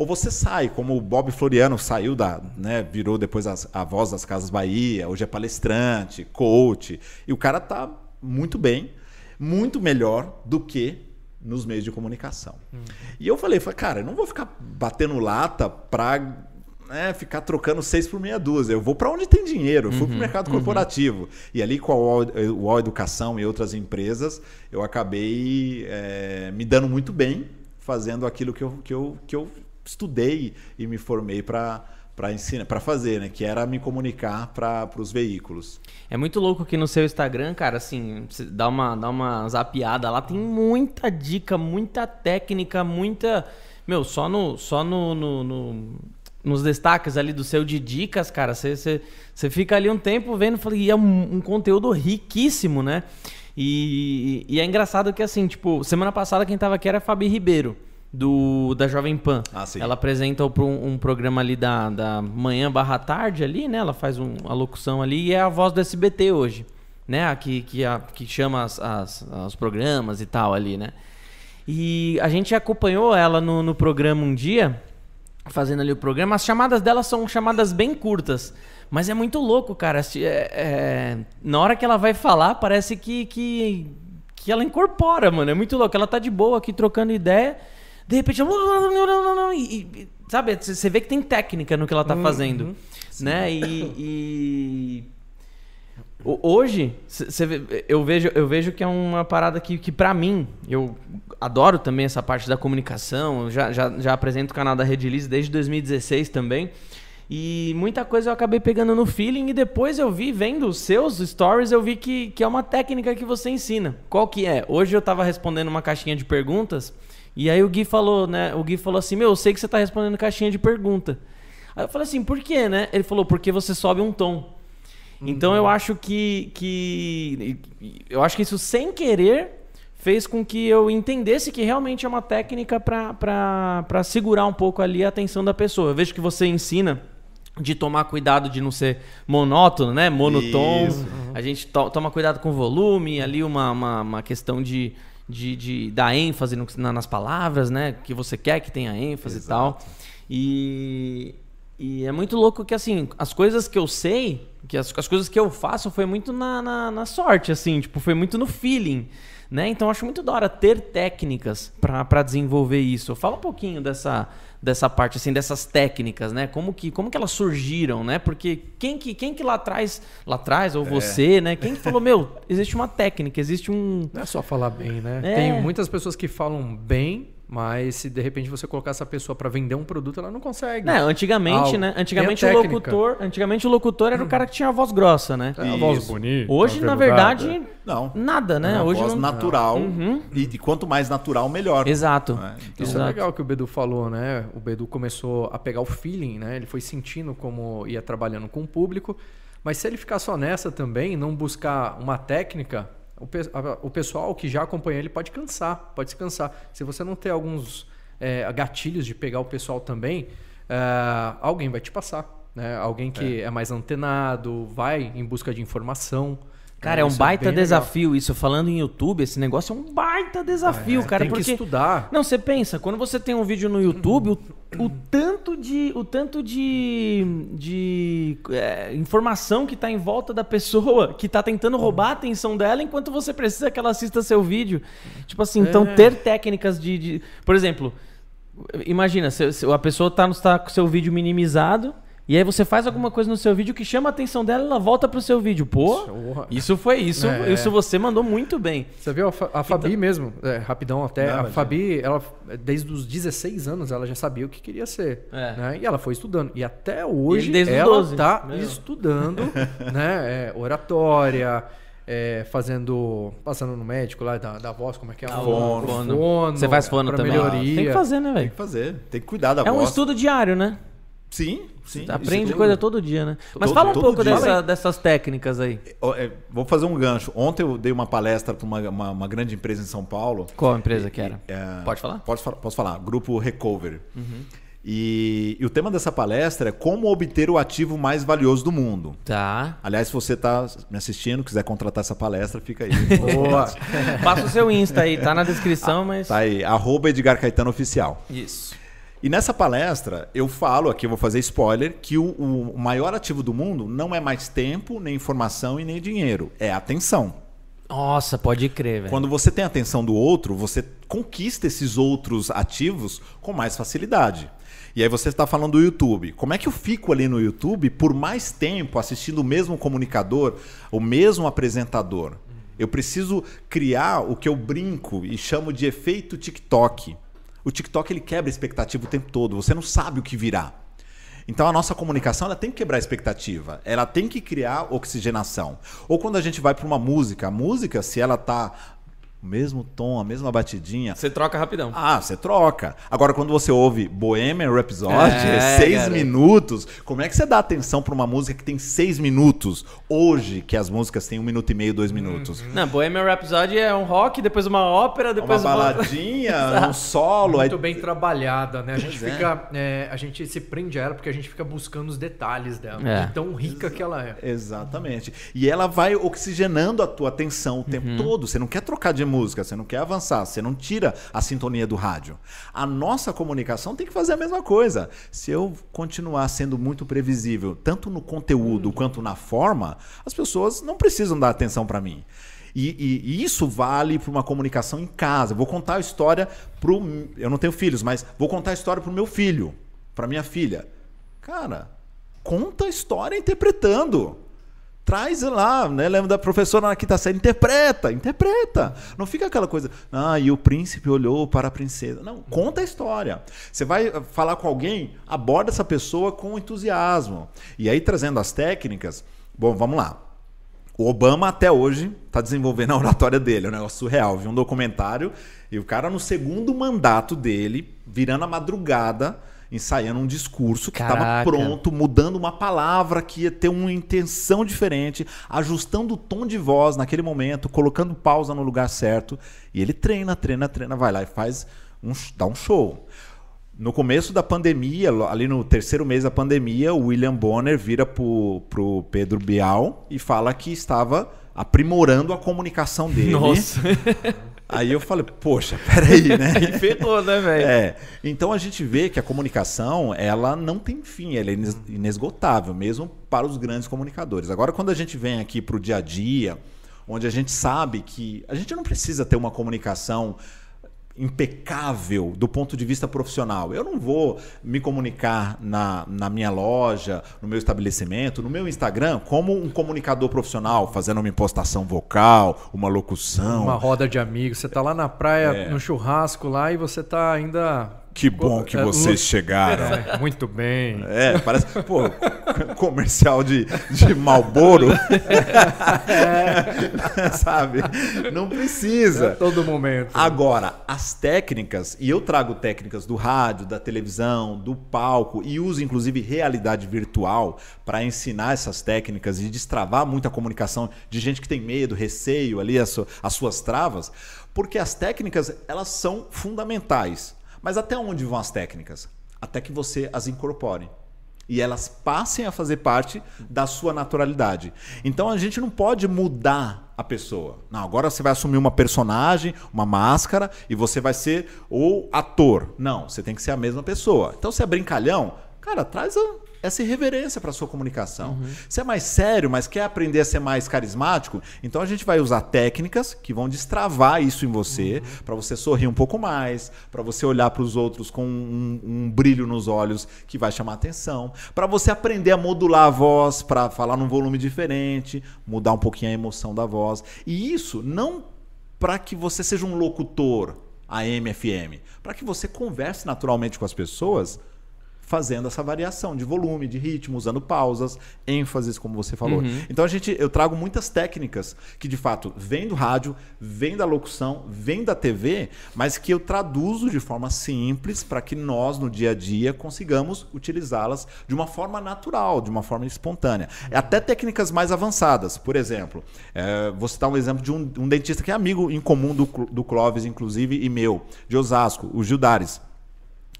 C: ou você sai, como o Bob Floriano saiu da, né, virou depois as- a voz das Casas Bahia, hoje é palestrante, coach, e o cara tá muito bem, muito melhor do que nos meios de comunicação. E eu falei, falei, cara, eu não vou ficar batendo lata pra né, ficar trocando seis por meia dúzia. Eu vou para onde tem dinheiro. Eu fui para o mercado corporativo. E ali com a UOL Educação e outras empresas, eu acabei é, me dando muito bem fazendo aquilo que eu, que eu, que eu estudei e me formei para para ensinar, para fazer, né? Que era me comunicar para os veículos.
A: É muito louco que no seu Instagram, cara, assim, dá uma, dá uma zapiada lá, tem muita dica, muita técnica, muita. Meu, só no. Só no, no, no nos destaques ali do seu de dicas, cara, você, fica ali um tempo vendo e é um, um conteúdo riquíssimo, né? E, e, é engraçado que, assim, tipo, semana passada quem tava aqui era Fabi Ribeiro do da Jovem Pan.
C: Ah.
A: Ela apresenta um, um, programa ali da, da manhã barra tarde ali, né? Ela faz um, uma locução ali e é a voz do SBT hoje, né? A que, que, a, que chama as, as, os programas e tal ali, né? E a gente acompanhou ela no, no programa um dia, fazendo ali o programa. As chamadas dela são chamadas bem curtas. Mas é muito louco, cara. É, é, na hora que ela vai falar, parece que, que, que ela incorpora, mano. É muito louco. Ela tá de boa aqui trocando ideia de repente. E, sabe, você vê que tem técnica no que ela tá uhum, fazendo. Uhum, né? E, e. Hoje, eu, vejo, eu vejo que é uma parada que, que para mim, eu adoro também essa parte da comunicação. Eu já, já, já apresento o canal da Rede Liz desde 2016 também. E muita coisa eu acabei pegando no feeling e depois eu vi, vendo os seus stories, eu vi que, que é uma técnica que você ensina. Qual que é? Hoje eu tava respondendo uma caixinha de perguntas e aí o Gui falou, né? O Gui falou assim: Meu, eu sei que você tá respondendo caixinha de pergunta. Aí eu falei assim: Por quê, né? Ele falou: Porque você sobe um tom. Uhum. Então eu acho que, que. Eu acho que isso sem querer fez com que eu entendesse que realmente é uma técnica para segurar um pouco ali a atenção da pessoa. Eu vejo que você ensina de tomar cuidado de não ser monótono, né? Monotom. Isso. A gente to toma cuidado com o volume, ali uma, uma, uma questão de de, de dar ênfase no, na, nas palavras, né? Que você quer que tenha ênfase Exato. e tal. E, e é muito louco que, assim, as coisas que eu sei, que as, as coisas que eu faço foi muito na, na, na sorte, assim, tipo, foi muito no feeling. Né? Então eu acho muito da hora ter técnicas para desenvolver isso. Fala um pouquinho dessa, dessa parte assim, dessas técnicas, né? Como que, como que elas surgiram, né? Porque quem que, quem que lá atrás, lá atrás ou é. você, né? Quem que falou, meu, existe uma técnica, existe um
B: Não é só falar bem, né? É. Tem muitas pessoas que falam bem mas se de repente você colocar essa pessoa para vender um produto, ela não consegue.
A: É, antigamente, né? Antigamente o locutor, antigamente o locutor era o cara que tinha a voz grossa, né?
B: É, a voz bonita.
A: Hoje, na verdade, não. Nada, né?
C: É
A: Hoje
C: voz não... natural. Uhum. E de quanto mais natural, melhor.
A: Exato.
B: É, então... Isso é legal que o Bedu falou, né? O Bedu começou a pegar o feeling, né? Ele foi sentindo como ia trabalhando com o público. Mas se ele ficar só nessa também, não buscar uma técnica, o, o pessoal que já acompanha ele pode cansar, pode se cansar. Se você não ter alguns é, gatilhos de pegar o pessoal também, é, alguém vai te passar. Né? Alguém que é. é mais antenado, vai em busca de informação.
A: Cara, é, é um baita é desafio legal. isso. Falando em YouTube, esse negócio é um baita desafio, é, cara.
B: Tem
A: porque...
B: que estudar.
A: Não, você pensa, quando você tem um vídeo no YouTube, o, o tanto de, o tanto de, de é, informação que está em volta da pessoa que está tentando roubar a atenção dela enquanto você precisa que ela assista seu vídeo. Tipo assim, então é. ter técnicas de, de. Por exemplo, imagina, se, se a pessoa está tá com seu vídeo minimizado. E aí você faz alguma coisa no seu vídeo que chama a atenção dela, ela volta pro seu vídeo. Pô, isso foi isso, é. isso você mandou muito bem.
B: Você viu a, Fa a Fabi então... mesmo, é, rapidão até, Não, a Fabi, ela desde os 16 anos ela já sabia o que queria ser, é. né? E ela foi estudando e até hoje e ela 12. tá Meu. estudando, né, é, oratória, é, fazendo. Passando no médico lá da, da voz, como é que é? Ah,
A: fono. fono. fono. Você faz fono também?
B: Melhoria.
A: Tem que fazer, né, velho?
C: Tem que fazer. Tem que cuidar da
A: é
C: voz.
A: É um estudo diário, né?
C: Sim, sim. Você
A: aprende coisa todo dia, né? Mas todo, fala um pouco dessa, dessas técnicas aí.
C: É, vou fazer um gancho. Ontem eu dei uma palestra para uma, uma, uma, grande empresa em São Paulo.
A: Qual empresa que era? É,
C: pode falar? Pode, posso falar. Grupo Recover. Uhum. E, e, o tema dessa palestra é como obter o ativo mais valioso do mundo.
A: Tá.
C: Aliás, se você está me assistindo, quiser contratar essa palestra, fica aí.
A: Boa. Passa o seu Insta aí, tá na descrição, mas.
C: Tá aí, arroba Edgar Caetano Oficial.
A: Isso.
C: E nessa palestra eu falo, aqui eu vou fazer spoiler, que o, o, maior ativo do mundo não é mais tempo, nem informação e nem dinheiro, é atenção.
A: Nossa, pode crer, velho.
C: Quando você tem a atenção do outro, você conquista esses outros ativos com mais facilidade. E aí você está falando do YouTube. Como é que eu fico ali no YouTube por mais tempo assistindo o mesmo comunicador, o mesmo apresentador? Eu preciso criar o que eu brinco e chamo de efeito TikTok. O TikTok ele quebra a expectativa o tempo todo. Você não sabe o que virá. Então a nossa comunicação ela tem que quebrar a expectativa, ela tem que criar oxigenação. Ou quando a gente vai para uma música, a música, se ela tá o mesmo tom, a mesma batidinha.
A: Você troca rapidão.
C: Ah, você troca. Agora, quando você ouve Bohemian Rhapsody,
A: É,
C: seis
A: cara.
C: minutos, como é que você dá atenção para uma música que tem seis minutos? Hoje, que as músicas têm um minuto e meio, dois minutos.
A: Não, Bohemian Rhapsody é um rock, depois uma ópera,
C: Uma
A: depois uma...
C: baladinha, um solo.
B: Muito
C: aí-
B: bem trabalhada, né? A gente
C: Pois é.
B: fica. é, a gente se prende a ela porque a gente fica buscando os detalhes dela.
A: É.
B: De tão rica que ela é.
C: Exatamente. E ela vai oxigenando a tua atenção o tempo
A: Uhum.
C: todo. Você não quer trocar de música, você não quer avançar, você não tira a sintonia do rádio. A nossa comunicação tem que fazer a mesma coisa. Se eu continuar sendo muito previsível, tanto no conteúdo
A: Hum.
C: quanto na forma, as pessoas não precisam dar atenção para mim. E, e- e isso vale para uma comunicação em casa. Eu vou contar a história pro. Eu não tenho filhos, mas vou contar a história pro meu filho, para minha filha. Cara, conta a história interpretando. Traz lá, né? Lembra da professora na quinta série? Interpreta, interpreta. Não fica aquela coisa, ah, e o príncipe olhou para a princesa. Não, conta a história. Você vai eh, falar com alguém, aborda essa pessoa com entusiasmo. E aí, trazendo as técnicas, bom, vamos lá. O Obama até hoje está desenvolvendo a oratória dele, é um negócio surreal. Vi um documentário e o cara no segundo mandato dele, virando a madrugada, ensaiando um discurso que estava pronto, mudando uma palavra que ia ter uma intenção diferente, ajustando o tom de voz naquele momento, colocando pausa no lugar certo. E ele treina, treina, treina, vai lá e faz um, dá um show. No começo da pandemia, ali no terceiro mês da pandemia, o William Bonner vira pro, pro Pedro Bial e fala que estava aprimorando a comunicação dele.
A: Nossa,
C: Aí eu falei, poxa, peraí, né?
A: ferrou, né, velho?
C: É, então a gente vê que a comunicação, ela não tem fim, ela é ines- inesgotável, mesmo para os grandes comunicadores. Agora, quando a gente vem aqui para o dia a dia, onde a gente sabe que a gente não precisa ter uma comunicação impecável do ponto de vista profissional. Eu não vou me comunicar na, na minha loja, no meu estabelecimento, no meu Instagram, como um comunicador profissional, fazendo uma impostação vocal, uma locução.
B: Uma roda de amigos. Você tá lá na praia,
C: É.
B: no churrasco lá, e você tá ainda.
C: Que bom que
B: É,
C: vocês chegaram.
B: É, muito bem.
C: É, parece, pô, comercial de, de Malboro. Sabe? Não precisa.
B: A todo momento.
C: Agora, as técnicas, e eu trago técnicas do rádio, da televisão, do palco, e uso inclusive realidade virtual para ensinar essas técnicas e destravar muita comunicação de gente que tem medo, receio ali, as, as suas travas, porque as técnicas, elas são fundamentais. Mas até onde vão as técnicas? Até que você as incorpore e elas passem a fazer parte da sua naturalidade. Então a gente não pode mudar a pessoa. Não, agora você vai assumir uma personagem, uma máscara e você vai ser o ator. Não, você tem que ser a mesma pessoa. Então se é brincalhão, cara, traz a- essa irreverência para sua comunicação. Se é mais sério, mas quer aprender a ser mais carismático, então a gente vai usar técnicas que vão destravar isso em você, para você sorrir um pouco mais, para você olhar para os outros com um, um brilho nos olhos que vai chamar atenção, para você aprender a modular a voz, para falar num volume diferente, mudar um pouquinho a emoção da voz. E isso não para que você seja um locutor AM, FM, para que você converse naturalmente com as pessoas fazendo essa variação de volume, de ritmo, usando pausas, ênfases, como você falou. Então a gente, eu trago muitas técnicas que de fato vêm do rádio, vêm da locução, vêm da TV, mas que eu traduzo de forma simples para que nós no dia a dia consigamos utilizá-las de uma forma natural, de uma forma espontânea. Até técnicas mais avançadas, por exemplo, é, vou citar um exemplo de um, um dentista que é amigo em comum do, do Clóvis, inclusive, e meu, de Osasco, o Gildares.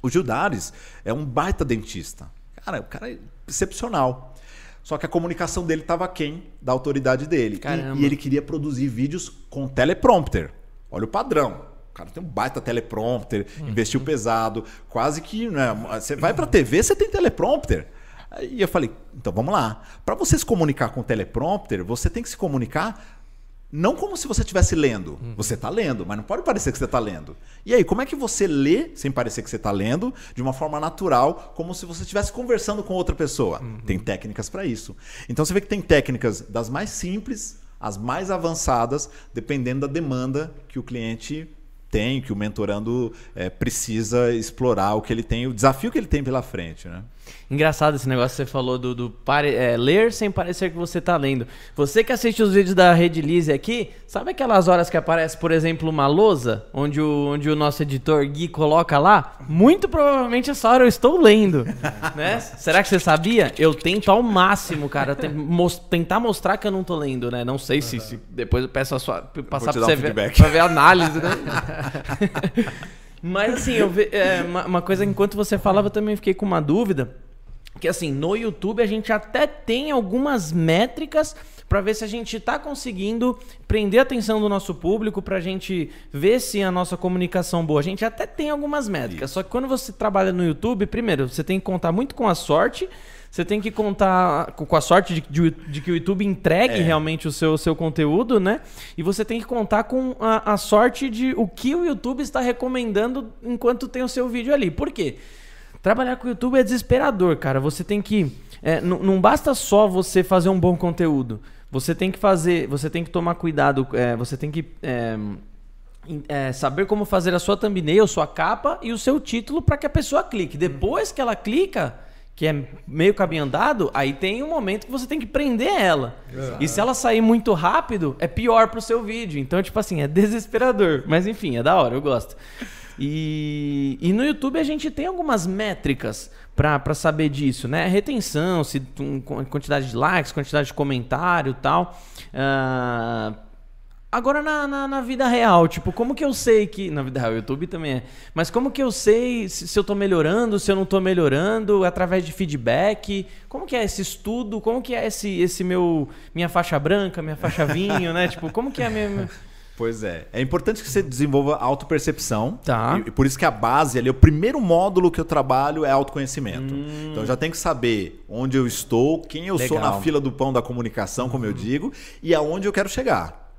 C: O Gildares é um baita dentista. Cara, o cara é excepcional. Só que a comunicação dele estava quem da autoridade dele. E-. E, ele queria produzir vídeos com teleprompter. Olha o padrão. O cara tem um baita teleprompter, investiu pesado, quase que. Né, você vai pra TV, você tem teleprompter. Aí eu falei, então vamos lá. Para você se comunicar com teleprompter, você tem que se comunicar não como se você estivesse lendo. Uhum. Você está lendo, mas não pode parecer que você está lendo. E aí, como é que você lê sem parecer que você está lendo, de uma forma natural, como se você estivesse conversando com outra pessoa? Uhum. Tem técnicas para isso. Então você vê que tem técnicas das mais simples às mais avançadas, dependendo da demanda que o cliente tem, que o mentorando é, precisa explorar, o que ele tem, o desafio que ele tem pela frente, né?
A: Engraçado esse negócio que você falou do, do pare, é, ler sem parecer que você está lendo. Você que assiste os vídeos da Rede Lise aqui, sabe aquelas horas que aparece, por exemplo, uma lousa, onde o, onde o nosso editor Gui coloca lá? Muito provavelmente essa hora eu estou lendo. né? Será que você sabia? Eu tento ao máximo, cara, tentar mostrar que eu não estou lendo, né? Não sei se, se depois eu peço a sua, passar para você um ver, pra ver a análise, né? Mas assim, eu ve, é, uma, uma coisa enquanto você falava, eu também fiquei com uma dúvida. Que assim, no YouTube a gente até tem algumas métricas para ver se a gente está conseguindo prender a atenção do nosso público, para a gente ver se a nossa comunicação boa. A gente até tem algumas métricas, Isso. só que quando você trabalha no YouTube, primeiro, você tem que contar muito com a sorte, você tem que contar com a sorte de, de, de que o YouTube entregue é. realmente o seu, seu conteúdo, né? E você tem que contar com a, a sorte de o que o YouTube está recomendando enquanto tem o seu vídeo ali. Por quê? Trabalhar com o YouTube é desesperador, cara. Você tem que. É, não basta só você fazer um bom conteúdo. Você tem que fazer. Você tem que tomar cuidado. É, você tem que. É, é, saber como fazer a sua thumbnail, sua capa e o seu título para que a pessoa clique. Depois que ela clica, que é meio caminho andado, aí tem um momento que você tem que prender ela. Exato. E se ela sair muito rápido, é pior pro seu vídeo. Então, tipo assim, é desesperador. Mas enfim, é da hora, eu gosto. E, e no YouTube a gente tem algumas métricas para saber disso, né? Retenção, se, um, quantidade de likes, quantidade de comentário tal. Uh, Agora na, na, na, vida real, tipo, como que eu sei que. Na vida real, o YouTube também é. Mas como que eu sei se, se, eu tô melhorando, se eu não tô melhorando, através de feedback? Como que é esse estudo? Como que é esse, esse meu. Minha faixa branca, minha faixa vinho, né? Tipo, como que é a minha.
C: Pois é. É importante que você desenvolva autopercepção.
A: Tá.
C: E, e por isso que a base ali, o primeiro módulo que eu trabalho é autoconhecimento. Hum. Então eu já tenho que saber onde eu estou, quem eu Legal. sou na fila do pão da comunicação, como eu digo, e aonde eu quero chegar.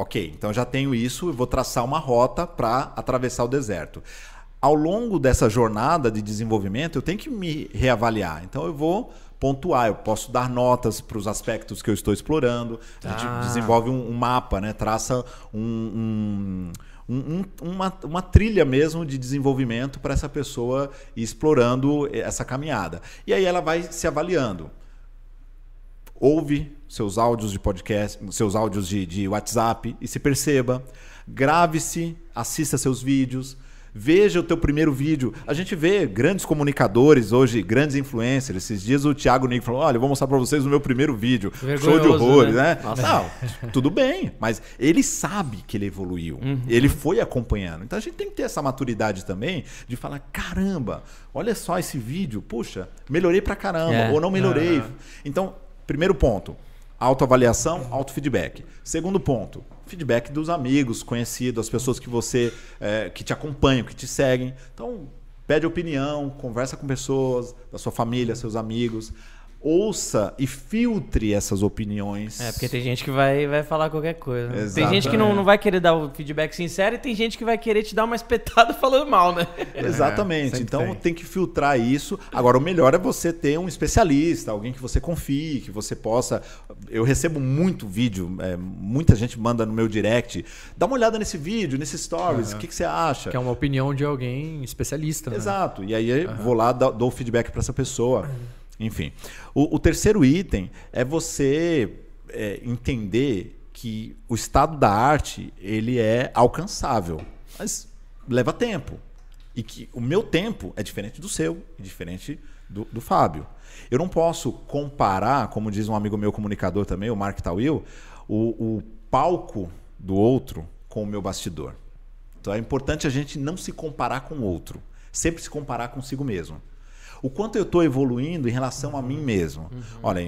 C: Ok, então já tenho isso e vou traçar uma rota para atravessar o deserto. Ao longo dessa jornada de desenvolvimento, eu tenho que me reavaliar. Então eu vou pontuar, eu posso dar notas para os aspectos que eu estou explorando. A gente ah. desenvolve um, um, mapa, né? traça um, um, uma, uma trilha mesmo de desenvolvimento para essa pessoa ir explorando essa caminhada. E aí ela vai se avaliando ouve seus áudios de podcast, seus áudios de, de WhatsApp e se perceba. Grave-se, assista seus vídeos, veja o teu primeiro vídeo. A gente vê grandes comunicadores hoje, grandes influencers. Esses dias o Thiago Nick falou: olha, eu vou mostrar para vocês o meu primeiro vídeo. Show de horrores, né? né? Não, tudo bem, mas ele sabe que ele evoluiu. Uhum. Ele foi acompanhando. Então a gente tem que ter essa maturidade também de falar: caramba, olha só esse vídeo, puxa, melhorei pra caramba, é. ou não melhorei. Uhum. Então Primeiro ponto, autoavaliação, autofeedback. Segundo ponto, feedback dos amigos, conhecidos, as pessoas que você é, que te acompanham, que te seguem. Então, pede opinião, conversa com pessoas da sua família, seus amigos ouça e filtre essas opiniões.
A: É, porque tem gente que vai, vai falar qualquer coisa. Né? Tem gente que não, não vai querer dar o feedback sincero e tem gente que vai querer te dar uma espetada falando mal, né?
C: Exatamente. É, então tem. tem. que filtrar isso. Agora, o melhor é você ter um especialista, alguém que você confie, que você possa. Eu recebo muito vídeo, é, muita gente manda no meu direct. Dá uma olhada nesse vídeo, nesses stories, o que, que, você acha?
B: Que é uma opinião de alguém especialista. Né?
C: Exato. E aí uhum. vou lá, dou o feedback para essa pessoa. Enfim. O, o terceiro item é você é, entender que o estado da arte ele é alcançável, mas leva tempo. E que o meu tempo é diferente do seu, diferente do, do Fábio. Eu não posso comparar, como diz um amigo meu comunicador também, o Mark Tawil, o, o palco do outro com o meu bastidor. Então é importante a gente não se comparar com o outro, sempre se comparar consigo mesmo o quanto eu estou evoluindo em relação a mim mesmo. Uhum. Olha,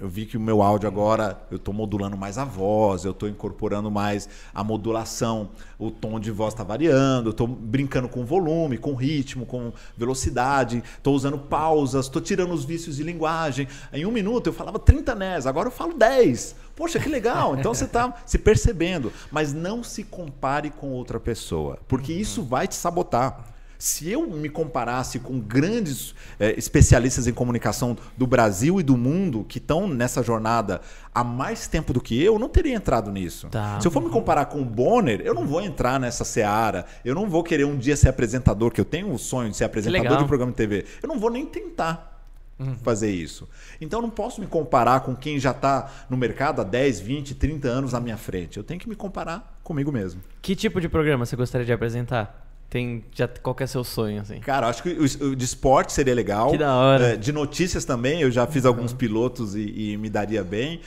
C: eu vi que o meu áudio agora eu estou modulando mais a voz, eu estou incorporando mais a modulação, o tom de voz está variando, eu estou brincando com volume, com ritmo, com velocidade, estou usando pausas, estou tirando os vícios de linguagem. Em um minuto eu falava 30 nés, agora eu falo 10. Poxa, que legal! Então você está se percebendo, mas não se compare com outra pessoa, porque isso vai te sabotar. Se eu me comparasse com grandes é, especialistas em comunicação do Brasil e do mundo que estão nessa jornada há mais tempo do que eu, eu não teria entrado nisso. Tá. Se eu for me comparar com o Bonner, eu não vou entrar nessa seara. Eu não vou querer um dia ser apresentador, que eu tenho o sonho de ser apresentador de programa de TV. Eu não vou nem tentar. Uhum. fazer isso. Então eu não posso me comparar com quem já está no mercado há 10, 20, 30 anos à minha frente. Eu tenho que me comparar comigo mesmo.
A: Que tipo de programa você gostaria de apresentar? Tem, já, qual é seu sonho, assim?
C: Cara, acho que o, o de esporte seria legal.
A: Que da hora.
C: É, de notícias também, eu já fiz uhum. alguns pilotos e, e me daria bem.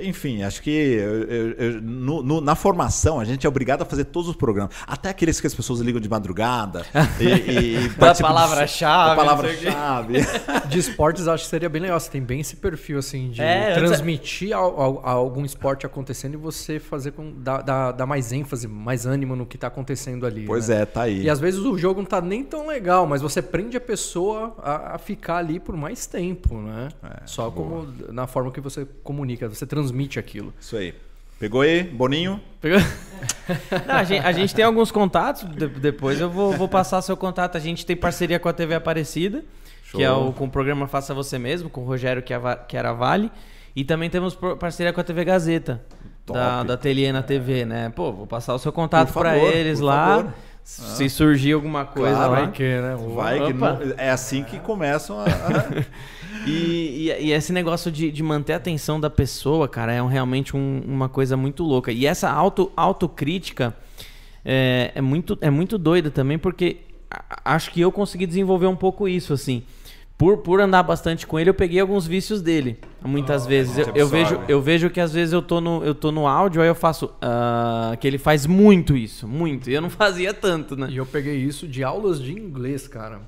C: Enfim, acho que eu, eu, eu, no, no, na formação a gente é obrigado a fazer todos os programas. Até aqueles que as pessoas ligam de madrugada. e, e,
A: e da palavra-chave.
C: palavra-chave.
B: de esportes acho que seria bem legal. Você tem bem esse perfil assim de é, transmitir algum esporte acontecendo e você fazer com dar, dar, dar, mais ênfase, mais ânimo no que está acontecendo ali.
C: Pois
B: né?
C: é, tá aí.
B: E às vezes o jogo não tá nem tão legal, mas você prende a pessoa a, a ficar ali por mais tempo, né? É, Só boa. como na forma que você comunica. Você transmite transmite aquilo.
C: Isso aí. Pegou aí, Boninho?
A: Pegou? Não, a, gente, a, gente, tem alguns contatos, de, depois eu vou, vou, passar seu contato. A gente tem parceria com a TV Aparecida, Show. que é o, com o programa Faça Você Mesmo, com o Rogério que era Vale. E também temos parceria com a TV Gazeta, da, da Ateliê na TV, né? Pô, vou passar o seu contato para eles lá. Favor. Se ah. surgir alguma coisa claro,
C: vai que, né? Vai que não, é assim que começam a.
A: e, e, e, esse negócio de, de, manter a atenção da pessoa, cara, é um, realmente um, uma coisa muito louca. E essa auto, autocrítica é, é, muito, é muito doida também, porque acho que eu consegui desenvolver um pouco isso, assim por, por andar bastante com ele, eu peguei alguns vícios dele. Muitas oh, vezes. Eu, eu, vejo, eu vejo que às vezes eu tô no, eu tô no áudio, aí eu faço. Uh, que ele faz muito isso, muito. E eu não fazia tanto, né?
B: E eu peguei isso de aulas de inglês, cara.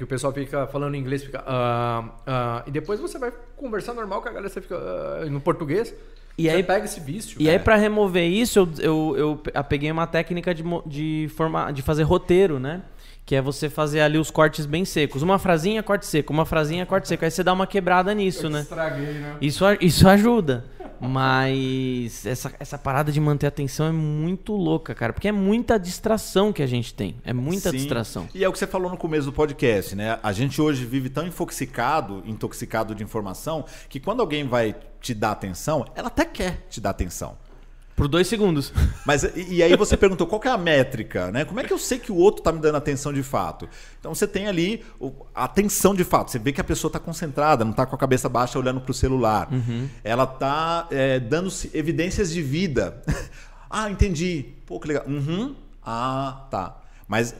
B: Que o pessoal fica falando inglês, fica. Uh, uh, e depois você vai conversar normal com a galera, você fica no português. E aí pega esse vício.
A: E aí, para remover isso, eu, eu, eu, peguei uma técnica de, de, forma, de fazer roteiro, né? Que é você fazer ali os cortes bem secos. Uma frasinha, corte seco. Uma frasinha, corte seco. Aí você dá uma quebrada nisso, Eu né?
B: Estraguei, né?
A: Isso, isso ajuda. Mas essa, essa parada de manter a atenção é muito louca, cara. Porque é muita distração que a gente tem. É muita Sim. distração.
C: E é o que você falou no começo do podcast, né? A gente hoje vive tão infoxicado, intoxicado de informação, que quando alguém vai te dar atenção, ela até quer te dar atenção.
A: Por dois segundos.
C: Mas e, aí você perguntou qual é a métrica, né? Como é que eu sei que o outro está me dando atenção de fato? Então você tem ali a atenção de fato. Você vê que a pessoa está concentrada, não está com a cabeça baixa olhando para o celular. Uhum. Ela está é, dando evidências de vida. ah, entendi. Pô, que legal. Uhum. Ah, tá. Mas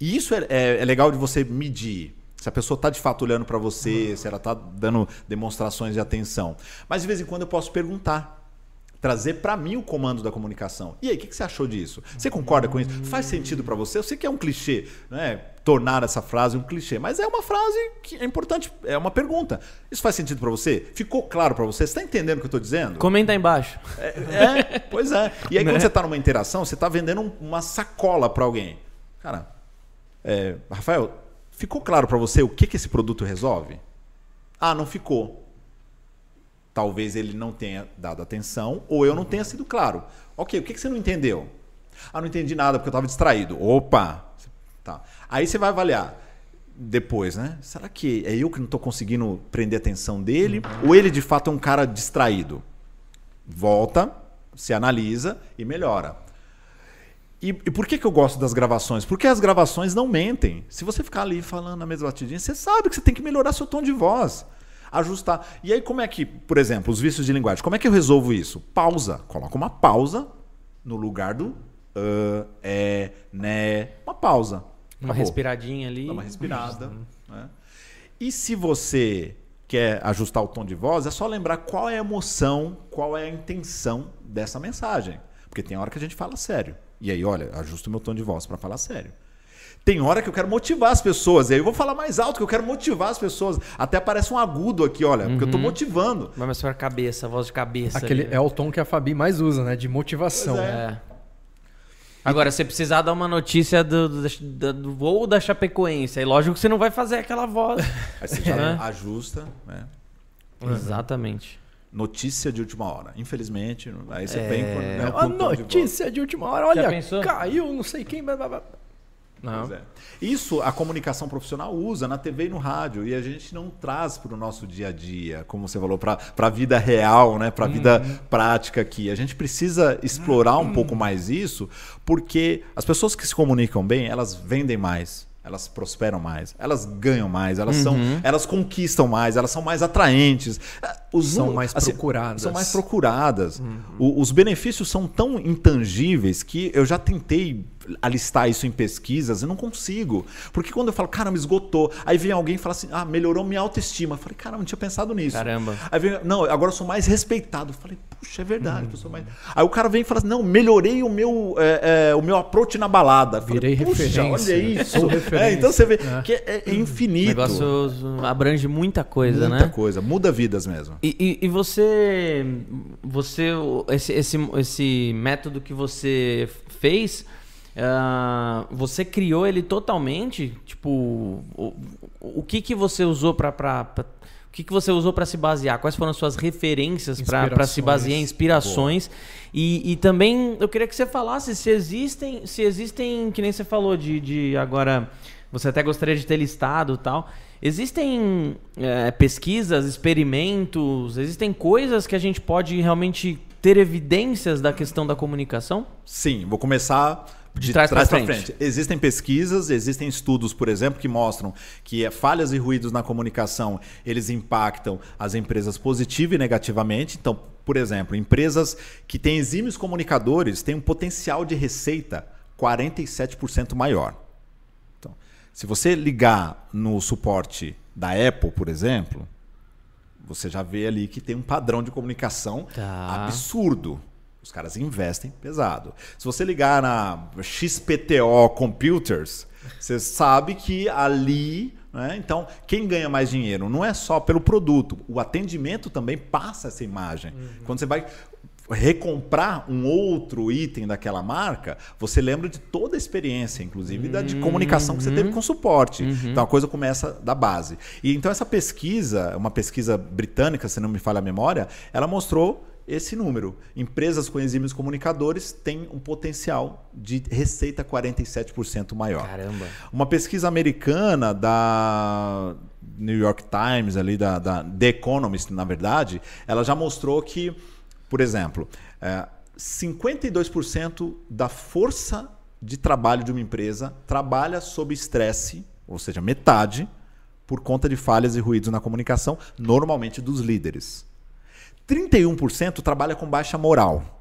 C: isso é, é, é legal de você medir. Se a pessoa está de fato olhando para você, uhum. se ela está dando demonstrações de atenção. Mas de vez em quando eu posso perguntar trazer para mim o comando da comunicação. E aí, o que, que, você achou disso? Você concorda com isso? Faz sentido para você? Eu sei que é um clichê, né? Tornar essa frase um clichê, mas é uma frase que é importante, é uma pergunta. Isso faz sentido para você? Ficou claro para você? Você está entendendo o que eu estou dizendo?
A: Comenta aí embaixo.
C: É, é, pois é. E aí, quando né? você está numa interação, você está vendendo uma sacola para alguém. Cara, é, Rafael, ficou claro para você o que, que esse produto resolve? Ah, não ficou talvez ele não tenha dado atenção ou eu não tenha sido claro. Ok, o que, você não entendeu? Ah, não entendi nada porque eu estava distraído. Opa! Tá. Aí você vai avaliar depois, né? Será que é eu que não estou conseguindo prender a atenção dele? Ou ele de fato é um cara distraído? Volta, se analisa e melhora. E, e, por que, que eu gosto das gravações? Porque as gravações não mentem. Se você ficar ali falando na mesma batidinha, você sabe que você tem que melhorar seu tom de voz ajustar. E aí, como é que, por exemplo, os vícios de linguagem, como é que eu resolvo isso? Pausa. Coloca uma pausa no lugar do uh, é, né. Uma pausa.
A: Uma Acabou. respiradinha ali.
C: Dá uma respirada. Né? E se você quer ajustar o tom de voz, é só lembrar qual é a emoção, qual é a intenção dessa mensagem. Porque tem hora que a gente fala sério. E aí, olha, ajusto o meu tom de voz para falar sério. Tem hora que eu quero motivar as pessoas. E aí eu vou falar mais alto, que eu quero motivar as pessoas. Até aparece um agudo aqui, olha, porque eu tô motivando.
A: Vai mais pra cabeça, voz de cabeça.
B: Aquele
A: ali.
B: é o tom que a Fabi mais usa, né? De motivação.
C: Pois
A: É. Agora, se precisar dar uma notícia do, do, da- do voo da Chapecoense, aí lógico que você não vai fazer aquela voz.
C: Aí você já
A: É.
C: ajusta, né?
A: Exatamente.
C: Notícia de última hora. Infelizmente, aí você
A: É.
C: vem com né,
B: A
C: tom de
B: notícia de última hora, olha, caiu, não sei quem. blá, blá, blá. Não.
C: É. Isso a comunicação profissional usa na TV e no rádio e a gente não traz para o nosso dia a dia, como você falou, para a vida real, né? para a vida prática aqui. A gente precisa explorar um pouco mais isso, porque as pessoas que se comunicam bem, elas vendem mais. Elas prosperam mais, elas ganham mais, elas são, elas conquistam mais, elas são mais atraentes. Os
B: São mais procuradas.
C: São mais procuradas. O- os benefícios são tão intangíveis que eu já tentei alistar isso em pesquisas e não consigo. Porque quando eu falo, caramba, esgotou, aí vem alguém e fala assim, ah, melhorou minha autoestima. Eu falei, caramba, não tinha pensado nisso.
A: Caramba.
C: Aí vem, não, agora eu sou mais respeitado. Eu falei, puxa, é verdade, eu sou mais. Aí o cara vem e fala assim, não, melhorei o meu, é, é, o meu approach na balada. Eu falei,
B: Virei referência,
C: olha isso. É, então você vê
B: É.
C: que é, é
A: O
C: infinito.
A: negócio abrange muita coisa,
C: Muita
A: né?
C: coisa, muda vidas mesmo.
A: E, e- e você, você esse, esse, esse método que você fez, ah, você criou ele totalmente? Tipo, o, o que que você usou para o que, que você usou para se basear? Quais foram as suas referências para se basear, inspirações? E, e também eu queria que você falasse se existem, se existem, que nem você falou de, de agora, você até gostaria de ter listado e tal. Existem é, pesquisas, experimentos, existem coisas que a gente pode realmente ter evidências da questão da comunicação?
C: Sim, vou começar de,
A: trás
C: trás,
A: pra
C: para
A: frente.
C: frente. Existem pesquisas, existem estudos, por exemplo, que mostram que eh, falhas e ruídos na comunicação eles impactam as empresas positiva e negativamente. Então, por exemplo, empresas que têm exímios comunicadores têm um potencial de receita 47% maior. Então, se você ligar no suporte da Apple, por exemplo, você já vê ali que tem um padrão de comunicação
A: Tá.
C: absurdo. Os caras investem pesado. Se você ligar na XPTO Computers, você sabe que ali. Né? Então, quem ganha mais dinheiro não é só pelo produto, o atendimento também passa essa imagem. Quando você vai recomprar um outro item daquela marca, você lembra de toda a experiência, inclusive da de comunicação que você teve com suporte. Então a coisa começa da base. E então essa pesquisa, uma pesquisa britânica, se não me falha a memória, ela mostrou esse número. Empresas com exímios comunicadores têm um potencial de receita 47% maior.
A: Caramba.
C: Uma pesquisa americana da New York Times, ali da, da The Economist, na verdade, ela já mostrou que, por exemplo, é, 52% da força de trabalho de uma empresa trabalha sob estresse, ou seja, metade, por conta de falhas e ruídos na comunicação, normalmente dos líderes. 31% trabalha com baixa moral.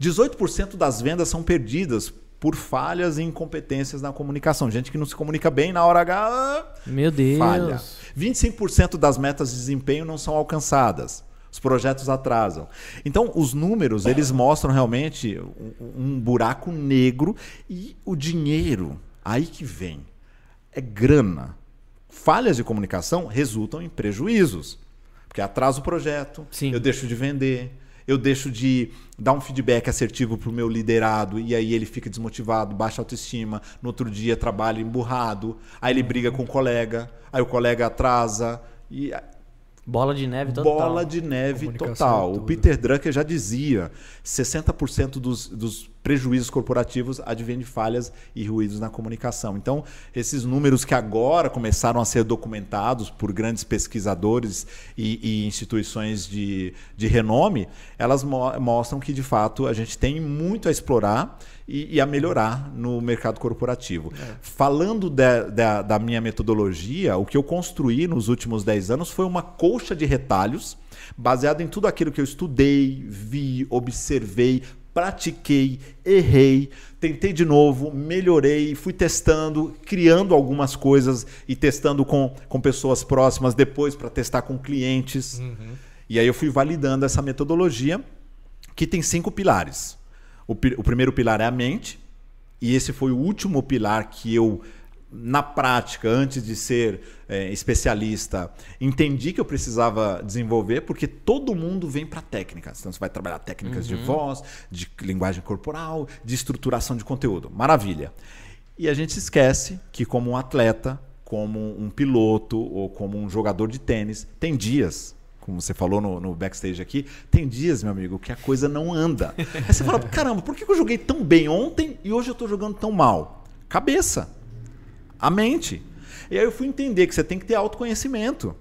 C: 18% das vendas são perdidas por falhas e incompetências na comunicação. Gente que não se comunica bem na hora H, ah,
A: Meu Deus.
C: falha. 25% das metas de desempenho não são alcançadas. Os projetos atrasam. Então, os números, eles mostram realmente um, um buraco negro e o dinheiro, aí que vem, é grana. Falhas de comunicação resultam em prejuízos. Porque atrasa o projeto,
A: Sim.
C: eu deixo de vender, eu deixo de dar um feedback assertivo para o meu liderado e aí ele fica desmotivado, baixa autoestima, no outro dia trabalha emburrado, aí ele briga com o colega, aí o colega atrasa e
A: Bola de neve total.
C: bola de neve total. O. Peter Drucker já dizia, 60% dos, dos prejuízos corporativos advêm de falhas e ruídos na comunicação. Então, esses números que agora começaram a ser documentados por grandes pesquisadores e, e instituições de, de renome, elas mo- mostram que, de fato, a gente tem muito a explorar e, e a melhorar no mercado corporativo. Falando da- da- da minha metodologia, o que eu construí nos últimos 10 anos foi uma colcha de retalhos baseado em tudo aquilo que eu estudei, vi, observei, pratiquei, errei, tentei de novo, melhorei, fui testando, criando algumas coisas e testando com, com pessoas próximas, depois para testar com clientes. E aí eu fui validando essa metodologia que tem cinco pilares. O, o primeiro pilar é a mente, E esse foi o último pilar que eu, na prática, antes de ser é, especialista, entendi que eu precisava desenvolver, porque todo mundo vem para técnicas. Então você vai trabalhar técnicas uhum. de voz, de linguagem corporal, de estruturação de conteúdo. Maravilha. E a gente esquece que, como um atleta, como um piloto ou como um jogador de tênis, tem dias como você falou no, no, backstage aqui, tem dias, meu amigo, que a coisa não anda. Aí você fala, caramba, por que eu joguei tão bem ontem e hoje eu estou jogando tão mal? Cabeça. A mente. E aí eu fui entender que você tem que ter autoconhecimento.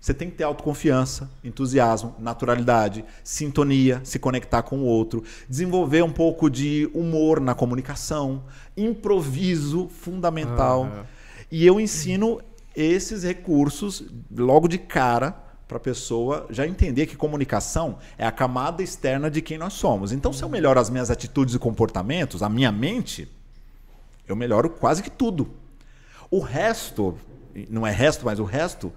C: Você tem que ter autoconfiança, entusiasmo, naturalidade, sintonia, se conectar com o outro, desenvolver um pouco de humor na comunicação, improviso fundamental. Ah, é. E eu ensino esses recursos logo de cara para a pessoa já entender que comunicação é a camada externa de quem nós somos. Então, se eu melhoro as minhas atitudes e comportamentos, a minha mente, eu melhoro quase que tudo. O resto, não é resto, mas o resto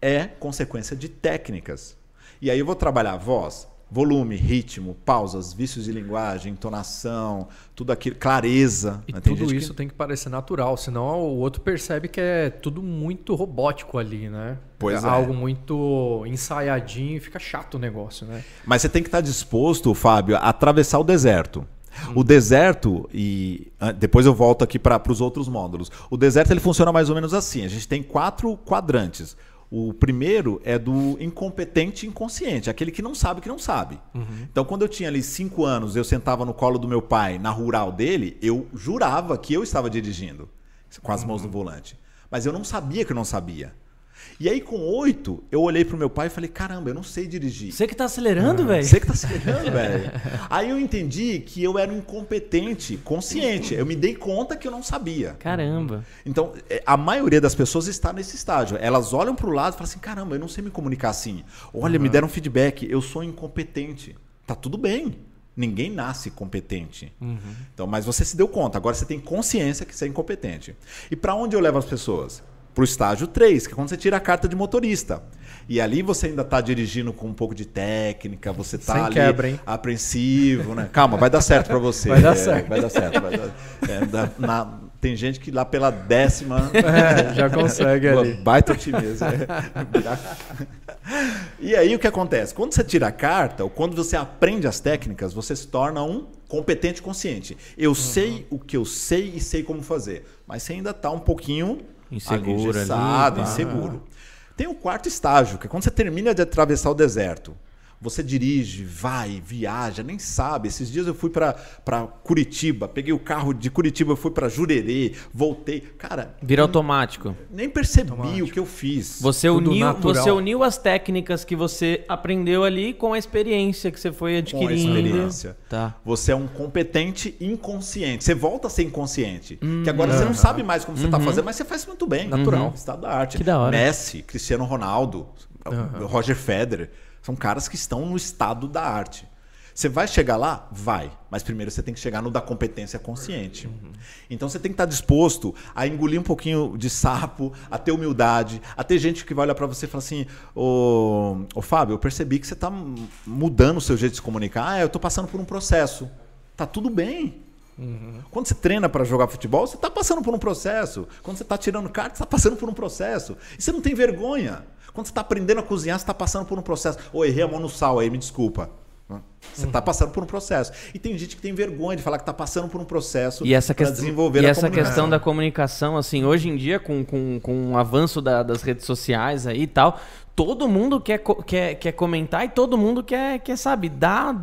C: é consequência de técnicas. E aí eu vou trabalhar voz, volume, ritmo, pausas, vícios de linguagem, entonação, tudo aquilo, clareza.
B: E né? tudo isso que... tem que parecer natural, senão o outro percebe que é tudo muito robótico ali, né?
C: Pois é.
B: é. Algo muito ensaiadinho e fica chato o negócio, né?
C: Mas você tem que estar disposto, Fábio, a atravessar o deserto. O deserto, e ah, depois eu volto aqui para os outros módulos. O deserto ele funciona mais ou menos assim: a gente tem quatro quadrantes. O primeiro é do incompetente inconsciente, aquele que não sabe que não sabe. Uhum. Então, quando eu tinha ali cinco anos, eu sentava no colo do meu pai, na rural dele, eu jurava que eu estava dirigindo, com as mãos no volante. Mas eu não sabia que eu não sabia. E aí, com oito, eu olhei pro meu pai e falei: caramba, eu não sei dirigir.
A: Você que tá acelerando, ah, velho?
C: Você que tá acelerando, velho. Aí eu entendi que eu era um incompetente, consciente. Eu me dei conta que eu não sabia.
A: Caramba.
C: Então, é, a maioria das pessoas está nesse estágio. Elas olham pro lado e falam assim: caramba, eu não sei me comunicar assim. Olha, uhum. me deram feedback, eu sou incompetente. Tá tudo bem. Ninguém nasce competente. Uhum. Então, mas você se deu conta, agora você tem consciência que você é incompetente. E para onde eu levo as pessoas? Para o estágio 3, que é quando você tira a carta de motorista. E ali você ainda está dirigindo com um pouco de técnica, você está ali
B: quebra, hein?
C: apreensivo, né? Calma, vai dar certo para você.
B: Vai dar certo.
C: É, vai dar certo. Vai dar, é, na, tem gente que lá pela décima
B: é, já consegue ali.
C: Baita otimismo. É. e aí o que acontece? Quando você tira a carta, ou quando você aprende as técnicas, você se torna um competente consciente. Eu uhum. sei o que eu sei e sei como fazer. Mas você ainda está um pouquinho
A: inseguro,
C: ali, inseguro. Tem o quarto estágio, que é quando você termina de atravessar o deserto. Você dirige, vai, viaja, nem sabe. Esses dias eu fui para Curitiba, peguei o carro de Curitiba, fui para Jurerê, voltei. Cara.
A: Vira automático.
C: Nem percebi automático. o que eu fiz.
A: Você uniu, você uniu as técnicas que você aprendeu ali com a experiência que você foi adquirindo. Com a experiência.
C: Tá. Você é um competente inconsciente. Você volta a ser inconsciente. Hum, que agora você não sabe mais como você está uhum. fazendo, mas você faz muito bem.
A: Natural. Uhum.
C: Estado da arte.
A: Que da hora.
C: Messi, Cristiano Ronaldo, uhum. Roger Federer. São caras que estão no estado da arte. Você vai chegar lá? Vai. Mas primeiro você tem que chegar no da competência consciente. Uhum. Então você tem que estar disposto a engolir um pouquinho de sapo, a ter humildade, a ter gente que vai olhar para você e falar assim: Ô, Fábio, eu percebi que você está mudando o seu jeito de se comunicar. Ah, eu estou passando por um processo. Tá tudo bem. Uhum. Quando você treina para jogar futebol, você está passando por um processo. Quando você está tirando cartas, você está passando por um processo. E você não tem vergonha. Quando você está aprendendo a cozinhar, você está passando por um processo. Ou errei a mão no sal aí, me desculpa. Você está passando por um processo. E tem gente que tem vergonha de falar que está passando por um processo
A: e essa questão, desenvolver e essa questão da comunicação, assim, hoje em dia, com, com, com o avanço da, das redes sociais aí e tal, todo mundo quer, quer, quer comentar e todo mundo quer, quer sabe, dar.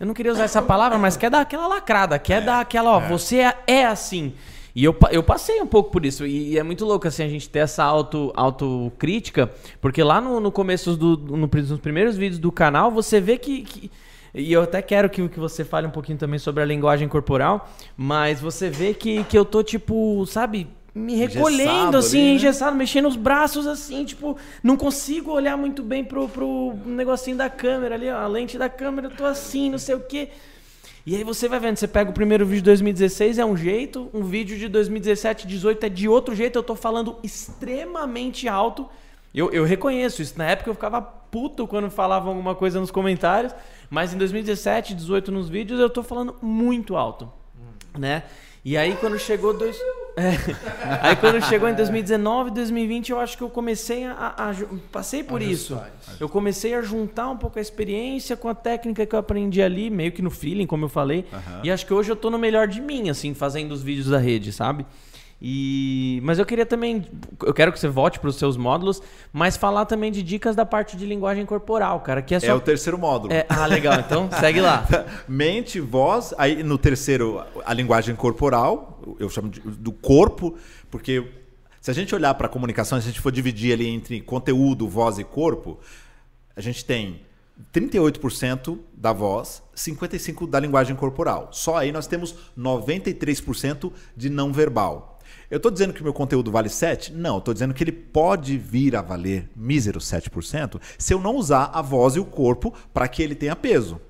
A: Eu não queria usar essa palavra, mas quer dar aquela lacrada, quer é, dar aquela, ó, é. você é, é assim. E eu, eu passei um pouco por isso. E, e, é muito louco assim a gente ter essa auto, autocrítica, porque lá no, no começo do. No, nos primeiros vídeos do canal, você vê que, que. e eu até quero que, que você fale um pouquinho também sobre a linguagem corporal, mas você vê que, que eu tô, tipo, sabe, me recolhendo, engessado assim, ali, né? engessado, mexendo os braços, assim, tipo, não consigo olhar muito bem pro, pro negocinho da câmera ali, ó, a lente da câmera, eu tô assim, não sei o quê. E aí você vai vendo, você pega o primeiro vídeo de 2016 é um jeito, um vídeo de 2017, 18 é de outro jeito, eu tô falando extremamente alto. Eu, eu reconheço isso. Na época eu ficava puto quando falavam alguma coisa nos comentários, mas em 2017, 18 nos vídeos eu tô falando muito alto, né? E aí quando chegou dois. É. Aí quando chegou em 2019, 2020, eu acho que eu comecei a. a- a- passei por isso. Eu comecei a juntar um pouco a experiência com a técnica que eu aprendi ali, meio que no feeling, como eu falei. E acho que hoje eu tô no melhor de mim, assim, fazendo os vídeos da rede, sabe? E mas eu queria também, eu quero que você volte para os seus módulos, mas falar também de dicas da parte de linguagem corporal, cara, que é só
C: É o terceiro módulo.
A: É, ah, legal. Então, segue lá.
C: Mente, voz, aí no terceiro, a linguagem corporal, eu chamo de, do corpo, porque se a gente olhar para a comunicação, se a gente for dividir ali entre conteúdo, voz e corpo, a gente tem 38% da voz, 55% da linguagem corporal. Só aí nós temos 93% de não verbal. Eu estou dizendo que o meu conteúdo vale 7? Não, estou dizendo que ele pode vir a valer mísero 7% se eu não usar a voz e o corpo para que ele tenha peso.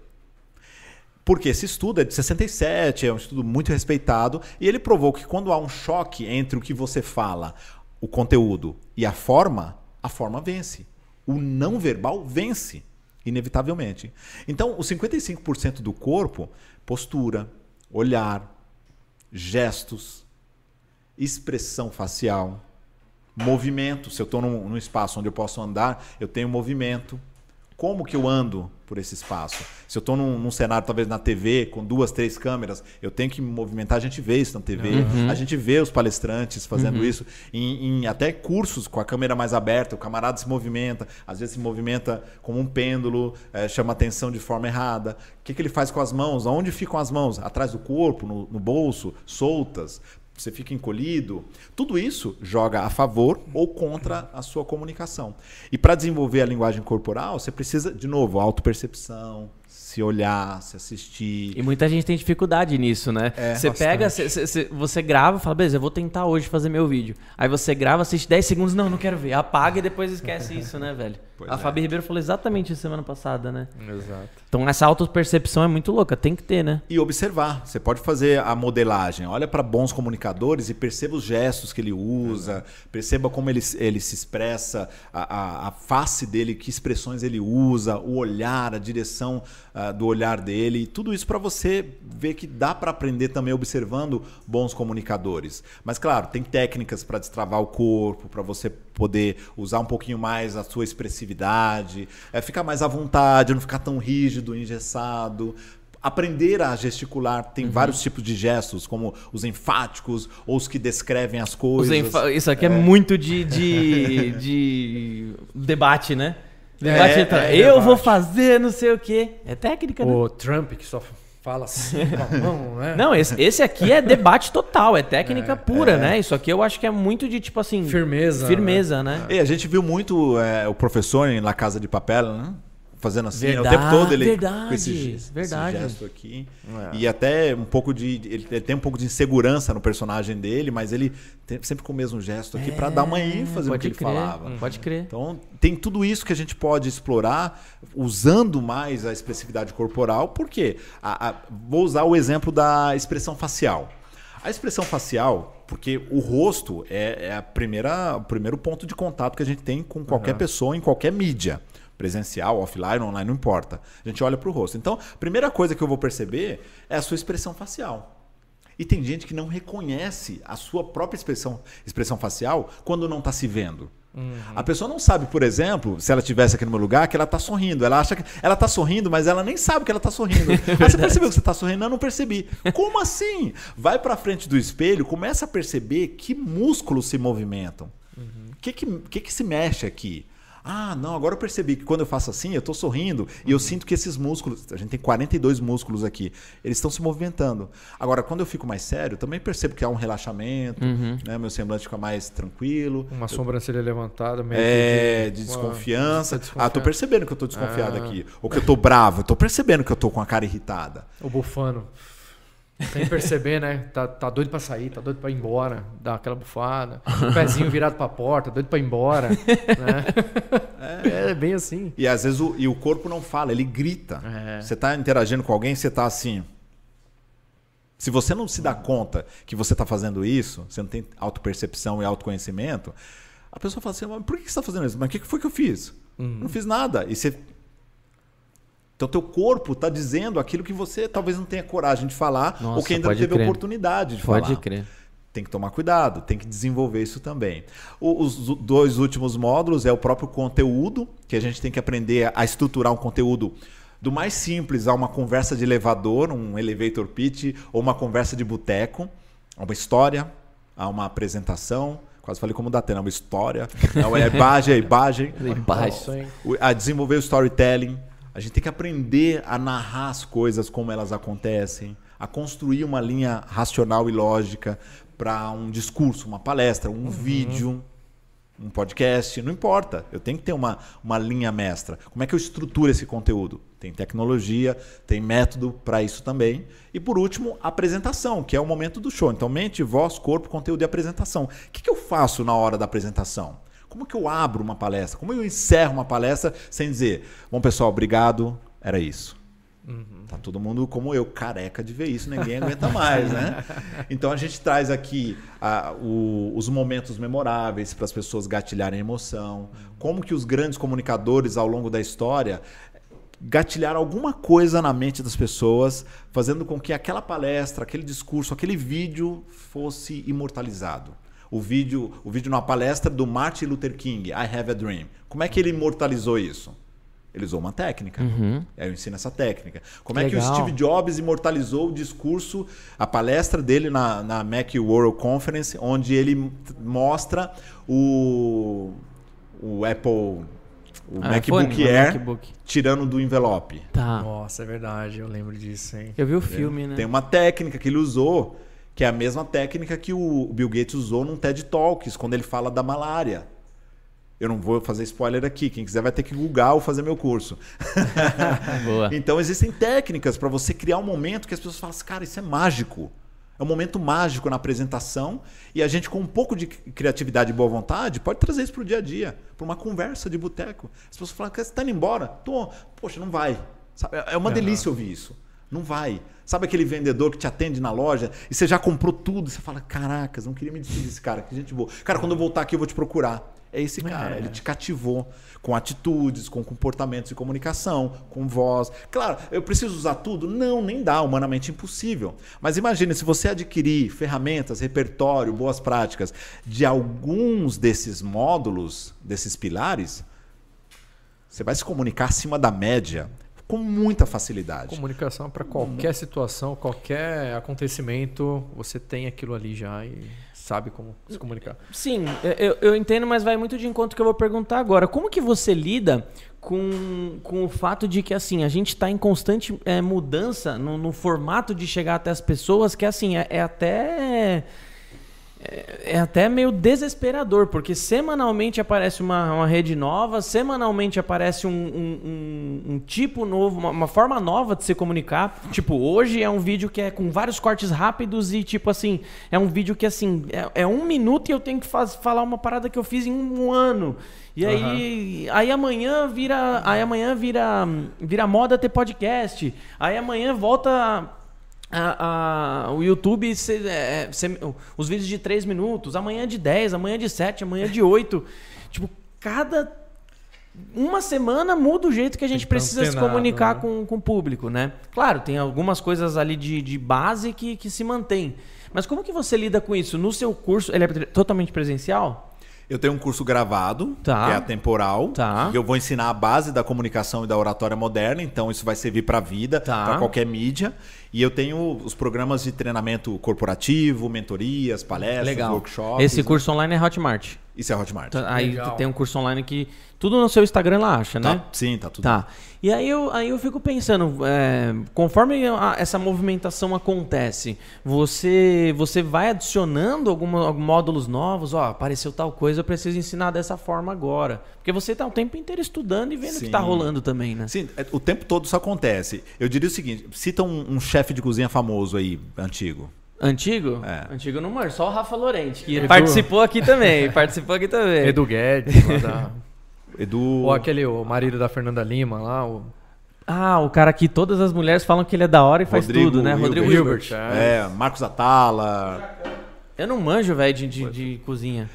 C: Porque esse estudo é de 67, é um estudo muito respeitado, e ele provou que quando há um choque entre o que você fala, o conteúdo e a forma, a forma vence. O não verbal vence, inevitavelmente. Então, os 55% do corpo, postura, olhar, gestos, expressão facial, movimento. Se eu estou num, num espaço onde eu posso andar, eu tenho movimento. Como que eu ando por esse espaço? Se eu estou num, num cenário, talvez na TV, com duas, três câmeras, eu tenho que me movimentar. A gente vê isso na TV, a gente vê os palestrantes fazendo isso, em, em até cursos com a câmera mais aberta, o camarada se movimenta, às vezes se movimenta como um pêndulo, eh, chama atenção de forma errada. O que, que ele faz com as mãos? Onde ficam as mãos? Atrás do corpo, no, no bolso, soltas? Você fica encolhido. Tudo isso joga a favor ou contra a sua comunicação. E para desenvolver a linguagem corporal, você precisa, de novo, autopercepção, se olhar, se assistir.
A: E muita gente tem dificuldade nisso, né?
C: É,
A: você pega, cê- cê- cê- você grava, fala, beleza, eu vou tentar hoje fazer meu vídeo. Aí você grava, assiste 10 segundos, não, não quero ver. Apaga e depois esquece isso, né, velho?
C: Pois
A: a
C: é.
A: Fabi Ribeiro falou exatamente isso semana passada, né?
B: Exato.
A: Então essa autopercepção é muito louca, tem que ter, né?
C: E observar. Você pode fazer a modelagem. Olha para bons comunicadores e perceba os gestos que ele usa, perceba como ele, ele se expressa, a, a, a face dele, que expressões ele usa, o olhar, a direção ah, do olhar dele. Tudo isso para você ver que dá para aprender também observando bons comunicadores. Mas, claro, tem técnicas para destravar o corpo, para você poder usar um pouquinho mais a sua expressividade, é, ficar mais à vontade, não ficar tão rígido, engessado. Aprender a gesticular, tem vários tipos de gestos, como os enfáticos ou os que descrevem as coisas.
A: Isso aqui é, muito de, de, de debate, né? Debate
C: É,
B: é
A: eu
B: debate.
A: vou fazer não sei o quê. É técnica, né?
B: O Trump, que só fala assim com a mão, né?
A: Não, esse, esse aqui é debate total, é técnica pura, né? Isso aqui eu acho que é muito de tipo assim.
B: Firmeza,
A: Firmeza, né?
C: E a gente viu muito é, o professor em La Casa de Papel, né? Fazendo assim, né? o
A: Verdade,
C: tempo todo ele
A: verdade,
C: com esse, esse
A: verdade.
C: gesto aqui. E até um pouco de. Ele ele tem um pouco de insegurança no personagem dele, mas ele tem sempre com o mesmo gesto aqui pra dar uma ênfase no
A: É,
C: que ele
A: crer,
C: falava.
A: Pode crer.
C: Então, tem tudo isso que a gente pode explorar usando mais a expressividade corporal. Por quê? A- a- vou usar o exemplo da expressão facial. A expressão facial, porque o rosto é, é a primeira, o primeiro ponto de contato que a gente tem com qualquer pessoa em qualquer mídia. Presencial, offline, online, não importa. A gente olha para o rosto. Então, a primeira coisa que eu vou perceber é a sua expressão facial. E tem gente que não reconhece a sua própria expressão, expressão facial quando não está se vendo. A pessoa não sabe, por exemplo, se ela estivesse aqui no meu lugar, que ela está sorrindo. Ela acha que ela está sorrindo, mas ela nem sabe que ela está sorrindo. ah, você percebeu que você está sorrindo? Não, não percebi. Como assim? Vai para frente do espelho, começa a perceber que músculos se movimentam. O que, que, que, que se mexe aqui? Ah, não, agora eu percebi que quando eu faço assim, eu estou sorrindo e eu sinto que esses músculos, a gente tem 42 músculos aqui, eles estão se movimentando. Agora, quando eu fico mais sério, eu também percebo que há um relaxamento, né, meu semblante fica mais tranquilo.
B: Uma sobrancelha levantada, meio
C: É, de
B: uma-
C: desconfiança. Ah, tô percebendo que eu tô desconfiado
B: Ah.
C: aqui. Ou que eu tô bravo, eu tô percebendo que eu tô com a cara irritada.
B: O bufano. Sem perceber, né? Tá, tá doido pra sair, tá doido pra ir embora, dar aquela bufada. O pezinho virado pra porta, doido pra ir embora. né? É, é bem assim.
C: E às vezes o, e o corpo não fala, ele grita.
B: É.
C: Você tá interagindo com alguém, você tá assim. Se você não se dá conta que você tá fazendo isso, você não tem autopercepção e autoconhecimento, a pessoa fala assim, mas por que você tá fazendo isso? Mas o que que foi que eu fiz?
B: Uhum.
C: Não fiz nada. E você. Então, teu corpo está dizendo aquilo que você talvez não tenha coragem de falar
A: Nossa,
C: ou que ainda não
A: pode
C: teve
A: crer.
C: oportunidade de
A: Pode
C: falar.
A: crer.
C: Tem que tomar cuidado, tem que desenvolver isso também. Os dois últimos módulos é o próprio conteúdo, que a gente tem que aprender a estruturar um conteúdo do mais simples a uma conversa de elevador, um elevator pitch, ou uma conversa de boteco, a uma história, a uma apresentação. Quase falei como da Atena, uma história. É imagem, é imagem. O- a desenvolver o storytelling. A gente tem que aprender a narrar as coisas como elas acontecem, a construir uma linha racional e lógica para um discurso, uma palestra, um vídeo, um podcast, não importa. Eu tenho que ter uma, uma linha mestra. Como é que eu estruturo esse conteúdo? Tem tecnologia, tem método para isso também. E por último, a apresentação, que é o momento do show. Então, mente, voz, corpo, conteúdo e apresentação. O que, que eu faço na hora da apresentação? Como que eu abro uma palestra? Como eu encerro uma palestra sem dizer, bom pessoal, obrigado, era isso. Tá todo mundo como eu, careca de ver isso, ninguém aguenta mais, né? Então a gente traz aqui o- os momentos memoráveis para as pessoas gatilharem emoção, como que os grandes comunicadores ao longo da história gatilharam alguma coisa na mente das pessoas, fazendo com que aquela palestra, aquele discurso, aquele vídeo fosse imortalizado. O vídeo, o vídeo numa palestra do Martin Luther King, I Have a Dream. Como é que ele imortalizou isso? Ele usou uma técnica. Aí eu ensino essa técnica. Como é que o. Steve Jobs imortalizou o discurso, a palestra dele na, na Mac World Conference, onde ele mostra o, o Apple, o
A: Ah,
C: MacBook
A: iPhone,
C: Air,
A: MacBook.
C: tirando do envelope.
A: Tá.
B: Nossa, é verdade, eu lembro disso, hein?
A: Eu vi o filme, né?
C: Tem uma técnica que ele usou, que é a mesma técnica que o Bill Gates usou num TED Talks, quando ele fala da malária. Eu não vou fazer spoiler aqui, quem quiser vai ter que googar ou fazer meu curso. Então existem técnicas para você criar um momento que as pessoas falam assim, cara, isso é mágico. É um momento mágico na apresentação e a gente com um pouco de criatividade e boa vontade pode trazer isso para o dia a dia, para uma conversa de boteco. As pessoas falam, "Cara, você está indo embora? Tô. Poxa, não vai. Sabe? É uma delícia ouvir isso. Não vai. Sabe aquele vendedor que te atende na loja e você já comprou tudo e você fala, caracas, não queria me despedir desse cara, que gente boa. Cara, quando eu voltar aqui eu vou te procurar. É esse cara,
B: É.
C: ele te cativou com atitudes, com comportamentos de comunicação, com voz. Claro, eu preciso usar tudo? Não, nem dá, humanamente impossível. Mas imagine se você adquirir ferramentas, repertório, boas práticas de alguns desses módulos, desses pilares, você vai se comunicar acima da média com muita facilidade.
B: Comunicação para qualquer situação, qualquer acontecimento, você tem aquilo ali já e sabe como se comunicar.
A: Sim, eu, eu entendo, mas vai muito de encontro que eu vou perguntar agora. Como que você lida com, com o fato de que assim a gente está em constante eh, mudança no, no formato de chegar até as pessoas, que assim é, é até é, é até meio desesperador, porque semanalmente aparece uma, uma rede nova, semanalmente aparece um, um- um- um tipo novo, uma, uma forma nova de se comunicar. Tipo, hoje é um vídeo que é com vários cortes rápidos e, tipo assim, é um vídeo que, assim, é, é um minuto e eu tenho que faz- falar uma parada que eu fiz em um ano. E aí, aí amanhã vira, aí amanhã vira, vira moda ter podcast. Aí amanhã volta a- a- o YouTube, cê- é, cê- os vídeos de 3 minutos, amanhã é de 10, amanhã é de 7, amanhã é de 8. tipo, cada. Uma semana muda o jeito que a gente precisa se comunicar
B: né?
A: com, com o público, né? Claro, tem algumas coisas ali de, de base que, que se mantém. Mas como que você lida com isso? No seu curso, ele é totalmente presencial?
C: Eu tenho um curso gravado,
A: Tá.
C: que é atemporal.
A: Tá.
C: Eu vou ensinar a base da comunicação e da oratória moderna, então isso vai servir para a vida,
A: Tá.
C: para qualquer mídia. E eu tenho os programas de treinamento corporativo, mentorias, palestras,
A: Legal.
C: workshops.
A: Esse
C: né?
A: curso online é Hotmart.
C: Isso é Hotmart.
A: Tá, Aí
B: Legal.
A: tem um curso online que tudo no seu Instagram lá acha, né?
C: Tá, sim, tá tudo.
A: Tá. E aí eu, aí eu fico pensando, é, conforme a- essa movimentação acontece, você você vai adicionando alguma, algum módulos novos? Ó, apareceu tal coisa, eu preciso ensinar dessa forma agora. Porque você tá o tempo inteiro estudando e vendo o que tá rolando também, né?
C: Sim, é, o tempo todo isso acontece. Eu diria o seguinte: cita um, um chefe de cozinha famoso aí, antigo.
A: Antigo?
C: É.
A: Antigo não manjo, só o Rafa Lorente, que
B: Edu.
A: participou aqui também. participou aqui também.
B: Edu Guedes, lá da...
C: Edu.
B: ou aquele, o marido da Fernanda Lima lá, o
A: Ah, o cara que todas as mulheres falam que ele é da hora e faz
C: Rodrigo
A: tudo, né?
C: Hilbert.
A: Rodrigo
B: Hilbert.
A: Hilbert.
C: É, Marcos Atala.
A: Eu não manjo, velho, de, de, de cozinha.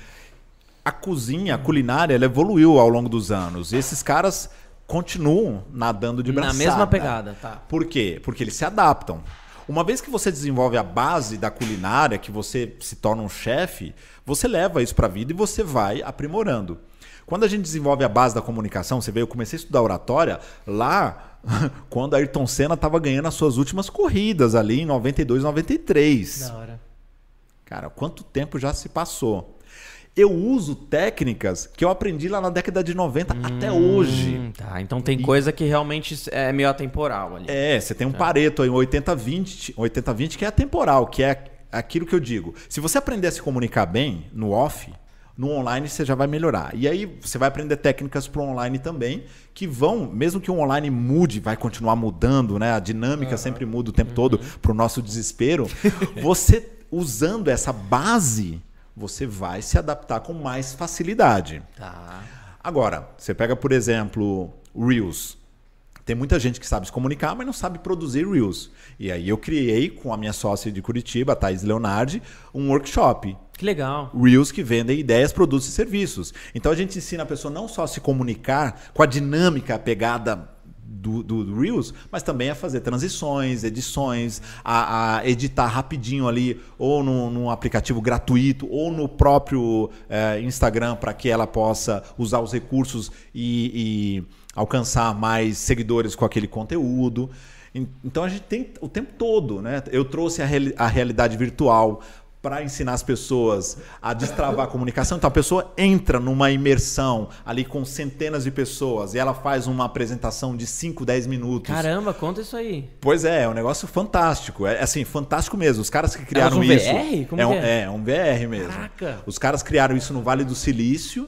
C: A cozinha, a culinária, ela evoluiu ao longo dos anos. E esses caras continuam nadando de braçada.
A: Na mesma pegada, tá.
C: Por quê? Porque eles se adaptam. Uma vez que você desenvolve a base da culinária, que você se torna um chefe, você leva isso para a vida e você vai aprimorando. Quando a gente desenvolve a base da comunicação, você vê, eu comecei a estudar oratória lá quando a Ayrton Senna estava ganhando as suas últimas corridas ali em 92, 93.
A: Da hora.
C: Cara, quanto tempo já se passou? Eu uso técnicas que eu aprendi lá na década de 90 até hoje.
A: Hum, tá, então tem coisa que realmente é meio atemporal ali.
C: É, você tem um pareto aí, um 80-20, 80-20 que é atemporal, que é aquilo que eu digo. Se você aprender a se comunicar bem no off, no online você já vai melhorar. E aí você vai aprender técnicas para o online também, que vão, mesmo que o online mude, vai continuar mudando, né? A dinâmica sempre muda o tempo todo para o nosso desespero. você usando essa base, você vai se adaptar com mais facilidade.
A: Tá.
C: Agora, você pega, por exemplo, Reels. Tem muita gente que sabe se comunicar, mas não sabe produzir Reels. E aí eu criei com a minha sócia de Curitiba, Thais Leonardi, um workshop.
A: Que legal.
C: Reels que vendem ideias, produtos e serviços. Então a gente ensina a pessoa não só a se comunicar com a dinâmica, a pegada do, do, do Reels, mas também a fazer transições, edições, a, a editar rapidinho ali, ou num aplicativo gratuito, ou no próprio eh, Instagram, para que ela possa usar os recursos e, e alcançar mais seguidores com aquele conteúdo. En- Então a gente tem o tempo todo, né? Eu trouxe a, reali- a realidade virtual para ensinar as pessoas a destravar a comunicação. Então a pessoa entra numa imersão ali com centenas de pessoas e ela faz uma apresentação de 5, 10 minutos.
A: Caramba, conta isso aí.
C: Pois é, é um negócio fantástico. É assim, fantástico mesmo. Os caras que criaram
A: um
C: isso.
A: VR? Como
C: é, um,
A: que é?
C: é um VR mesmo.
A: Caraca.
C: Os caras criaram isso no Vale do Silício.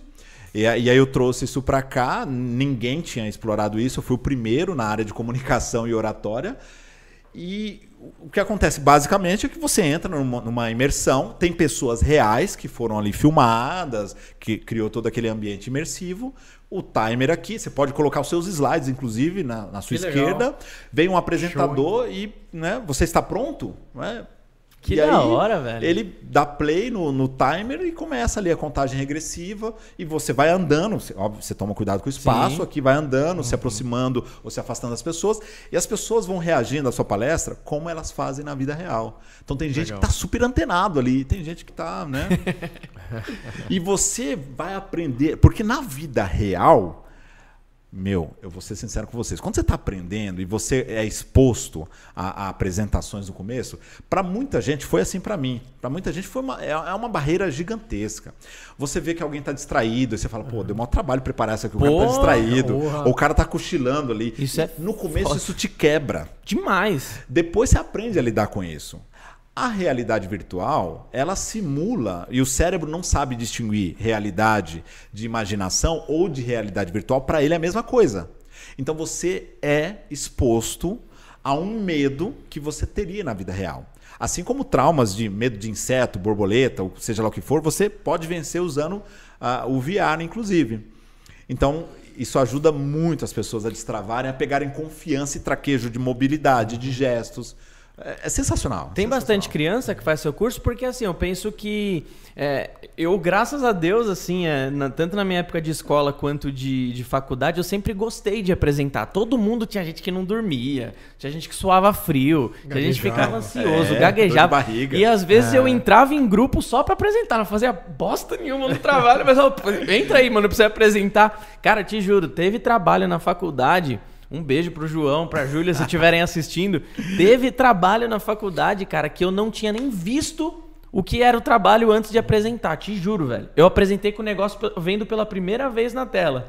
C: E aí eu trouxe isso para cá. Ninguém tinha explorado isso. Eu fui o primeiro na área de comunicação e oratória. E o que acontece basicamente é que você entra numa, numa imersão, tem pessoas reais que foram ali filmadas, que criou todo aquele ambiente imersivo. O timer aqui, você pode colocar os seus slides, inclusive, na, na sua
B: Que legal.
C: esquerda. Vem um apresentador e né, você está pronto? Né?
A: Que
C: E
A: da
C: aí,
A: hora, velho.
C: Ele dá play no, no timer e começa ali a contagem regressiva e você vai andando. Você, óbvio, você toma cuidado com o espaço,
A: Sim.
C: aqui vai andando, se aproximando ou se afastando das pessoas. E as pessoas vão reagindo à sua palestra como elas fazem na vida real. Então tem gente
B: Legal.
C: que tá super antenado ali, tem gente que tá, né? e você vai aprender, porque na vida real, meu, eu vou ser sincero com vocês. Quando você está aprendendo e você é exposto a, a apresentações no começo, para muita gente foi assim para mim. Para muita gente foi uma, é, é uma barreira gigantesca. Você vê que alguém está distraído e você fala, pô, deu maior trabalho preparar isso aqui. O cara
A: Porra,
C: tá distraído.
B: porra.
C: Ou o cara tá cochilando ali.
A: Isso é
C: no começo
A: foda.
C: isso te quebra.
A: Demais.
C: Depois você aprende a lidar com isso. A realidade virtual, ela simula, e o cérebro não sabe distinguir realidade de imaginação ou de realidade virtual, para ele é a mesma coisa. Então você é exposto a um medo que você teria na vida real. Assim como traumas de medo de inseto, borboleta, ou seja lá o que for, você pode vencer usando ah, o VR, inclusive. Então, isso ajuda muito as pessoas a destravarem, a pegarem confiança e traquejo de mobilidade, de gestos. É, é sensacional.
A: Tem
C: sensacional.
A: bastante criança que faz seu curso, porque assim, eu penso que é, eu, graças a Deus, assim, é, na- tanto na minha época de escola quanto de, de faculdade, eu sempre gostei de apresentar. Todo mundo tinha gente que não dormia, tinha gente que suava frio, tinha gente que ficava ansioso,
C: É,
A: gaguejava. E às vezes eu entrava em grupo só pra apresentar, não fazia bosta nenhuma no trabalho, mas eu, entra aí, mano, pra você apresentar. Cara, te juro, teve trabalho na faculdade. Um beijo pro João, pra Júlia, se estiverem assistindo. Teve trabalho na faculdade, cara, que eu não tinha nem visto o que era o trabalho antes de apresentar. Te juro, velho. Eu apresentei com o negócio vendo pela primeira vez na tela.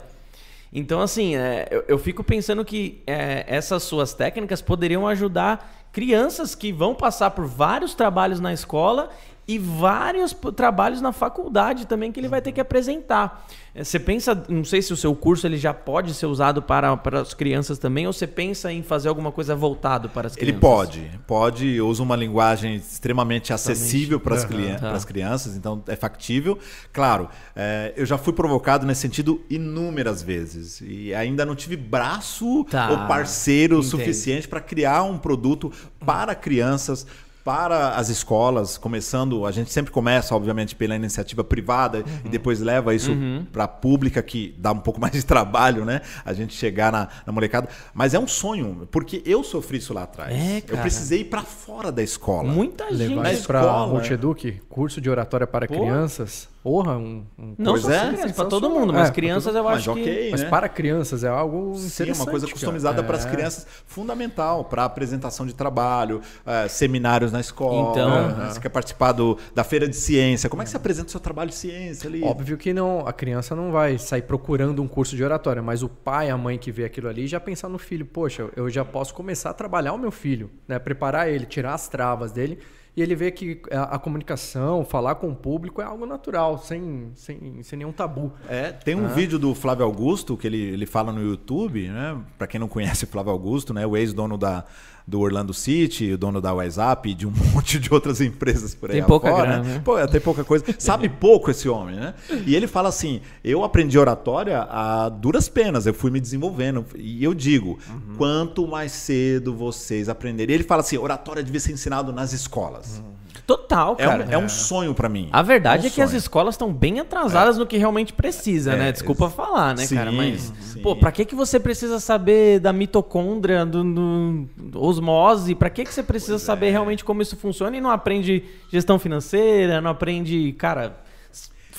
A: Então, assim, é, eu, eu fico pensando que é, essas suas técnicas poderiam ajudar crianças que vão passar por vários trabalhos na escola e vários trabalhos na faculdade também que ele vai ter que apresentar. É, Você pensa, não sei se o seu curso ele já pode ser usado para, para as crianças também, ou você pensa em fazer alguma coisa voltado para as
C: Ele
A: crianças?
C: pode, pode, usa uma linguagem extremamente acessível para as
B: Aham.
A: Tá.
C: crianças, então é factível. Claro, é, eu já fui provocado nesse sentido inúmeras vezes e ainda não tive braço
A: Tá.
C: ou parceiro
A: Entendo.
C: suficiente para criar um produto para crianças para as escolas, começando, a gente sempre começa, obviamente, pela iniciativa privada
A: Uhum.
C: e depois leva isso para a pública, que dá um pouco mais de trabalho, né? A gente chegar na, na molecada. Mas é um sonho, porque eu sofri isso lá atrás.
A: É,
C: eu precisei ir para fora da escola.
A: Muita gente.
B: Levar isso
C: escola,
B: Multieduc, curso de oratória para
A: Pô.
B: crianças. Porra, um, um
A: Não
C: Pois
A: só
C: é.
A: crianças, pra
B: Sensacional.
A: todo mundo,
B: É,
A: mas
B: pra
A: crianças eu
C: Mas
A: acho que.
C: ok,
B: Mas
C: né?
B: para crianças é algo
C: Sim,
B: interessante.
C: uma coisa customizada para as
B: É.
C: crianças, fundamental para apresentação de trabalho, eh, seminários na escola.
A: Então-
C: né? Você quer participar do, da feira de ciência? Como é que você apresenta o seu trabalho de ciência ali?
B: Óbvio que não, a criança não vai sair procurando um curso de oratória, mas o pai, a mãe que vê aquilo ali já pensar no filho, poxa, eu já posso começar a trabalhar o meu filho, né? Preparar ele, tirar as travas dele e ele vê que a, a comunicação, falar com o público é algo natural, sem, sem, sem nenhum tabu.
C: É, tem um vídeo do Flávio Augusto que ele, ele fala no YouTube, né? Para quem não conhece o Flávio Augusto, né? O ex-dono da do Orlando City, o dono da WhatsApp e de um monte de outras empresas por aí
A: Tem pouca
C: afora,
A: grana,
C: né? Pô, é, tem pouca coisa. Sabe pouco esse homem, né? E ele fala assim: eu aprendi oratória a duras penas, eu fui me desenvolvendo. E eu digo,
A: Uhum.
C: quanto mais cedo vocês aprenderem. Ele fala assim: oratória devia ser ensinado nas escolas.
A: Total,
C: É, um,
A: cara.
C: é um sonho para mim.
A: A verdade é,
C: um
A: que as
C: sonho.
A: escolas estão bem atrasadas no que realmente precisa,
C: É,
A: né? Desculpa falar, né,
C: Sim,
A: cara? Mas,
C: sim.
A: pô, pra que, que você precisa saber da mitocôndria, do, do- osmose? Pra que, que você precisa saber
C: é.
A: realmente como isso funciona e não aprende gestão financeira, não aprende, cara.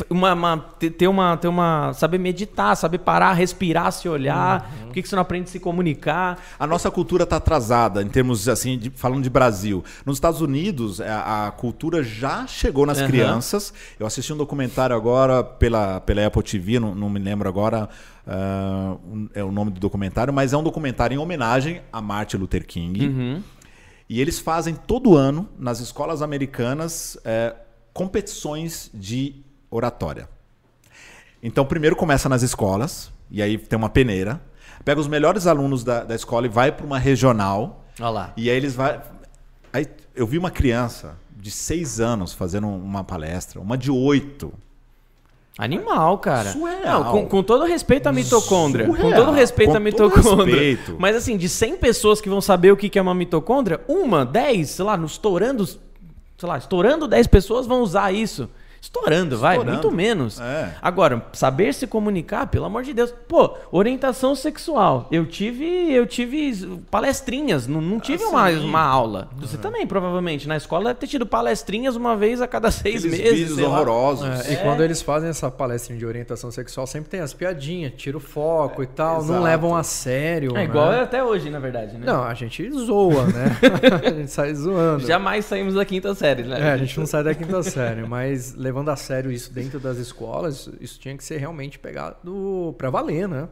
A: Uma, uma- ter uma, ter uma. Saber meditar, saber parar, respirar, se olhar.
C: Uhum.
A: Por que, que você não aprende a se comunicar?
C: A nossa cultura está atrasada em termos assim, de- falando de Brasil. Nos Estados Unidos, a, a cultura já chegou nas
A: Aham.
C: crianças. Eu assisti um documentário agora pela, pela Apple TV, não, não me lembro agora um- é o nome do documentário, mas é um documentário em homenagem a Martin Luther King.
A: Uhum.
C: E eles fazem todo ano, nas escolas americanas, eh, competições de oratória. Então, primeiro começa nas escolas, e aí tem uma peneira. Pega os melhores alunos da, da escola e vai para uma regional.
A: Olha lá.
C: E aí eles vai. Aí eu vi uma criança de seis anos fazendo uma palestra, uma de oito.
A: Animal, cara.
C: Surreal.
A: Não, com, com todo respeito à mitocôndria. Com
C: Surreal.
A: todo respeito à
C: Com todo
A: mitocôndria.
C: respeito.
A: Mas assim, de 100 pessoas que vão saber o que que é uma mitocôndria, uma, 10, sei lá, no estourando, sei lá, estourando 10 pessoas vão usar isso. Estourando, vai,
C: Estourando.
A: muito menos.
C: É.
A: Agora, saber se comunicar, pelo amor de Deus. Pô, orientação sexual. Eu tive, eu tive palestrinhas, não, não tive
C: Ah,
A: uma, uma aula. Você também, provavelmente. Na escola deve ter tido palestrinhas uma vez a cada seis
C: Aqueles
A: meses.
C: vídeos horrorosos.
B: É, E quando eles fazem essa palestra de orientação sexual, sempre tem as piadinhas, tira o foco e tal,
C: exato.
B: não levam a sério.
A: É igual
B: né?
A: é até hoje, na verdade, né?
B: Não, a gente zoa, né? a gente sai zoando.
A: Jamais saímos da quinta série, né?
B: É, a gente não sai da quinta série, mas levando a sério isso dentro das escolas, isso tinha que ser realmente pegado pra valer, né?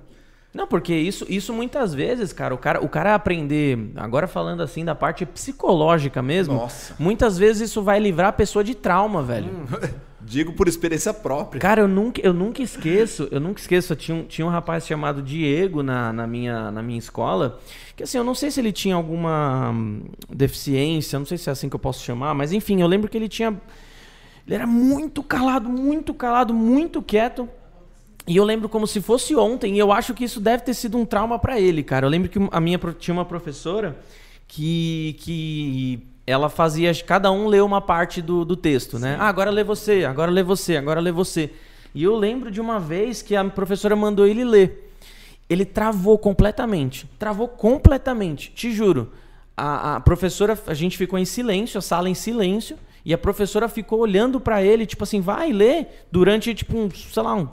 A: Não, porque isso, isso muitas vezes, cara, o cara, o cara aprender, agora falando assim da parte psicológica mesmo,
C: Nossa.
A: muitas vezes isso vai livrar a pessoa de trauma, velho.
C: Digo por experiência própria.
A: Cara, eu nunca, eu nunca esqueço, eu nunca esqueço, tinha um, tinha um rapaz chamado Diego na, na, minha, na minha escola, que assim, eu não sei se ele tinha alguma hum, deficiência, não sei se é assim que eu posso chamar, mas enfim, eu lembro que ele tinha. Ele era muito calado, muito calado, muito quieto. E eu lembro como se fosse ontem, e eu acho que isso deve ter sido um trauma pra ele, cara. Eu lembro que a minha tinha uma professora que, que ela fazia cada um ler uma parte do, do texto, né? Ah, agora lê você, agora lê você, agora lê você. E eu lembro de uma vez que a professora mandou ele ler. Ele travou completamente. Travou completamente, te juro. A, a professora, a gente ficou em silêncio, a sala em silêncio, e a professora ficou olhando pra ele, tipo assim, vai ler, durante, tipo, um, sei lá, um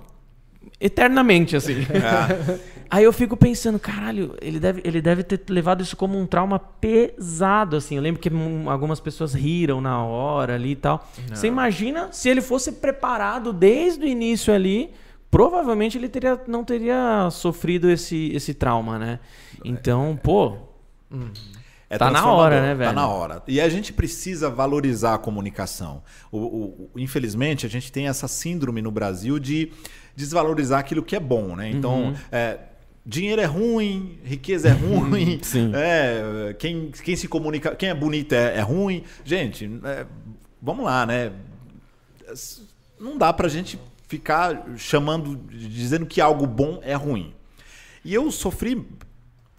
A: eternamente, assim. Aí eu fico pensando, caralho, ele deve, ele deve ter levado isso como um trauma pesado, assim. Eu lembro que algumas pessoas riram na hora ali e tal. Você imagina se ele fosse preparado desde o início ali, provavelmente ele teria, não teria sofrido esse, esse trauma, né? Então, pô,
C: É
A: Tá na hora, né, velho?
C: Tá na hora. E a gente precisa valorizar a comunicação. O- o- o- infelizmente, a gente tem essa síndrome no Brasil de desvalorizar aquilo que é bom, né? Então,
A: Uhum.
C: é, dinheiro é ruim, riqueza é ruim, é, quem, quem se comunica, quem é bonito é, é ruim. Gente, é, vamos lá, né? Não dá pra gente ficar chamando, dizendo que algo bom é ruim. E eu sofri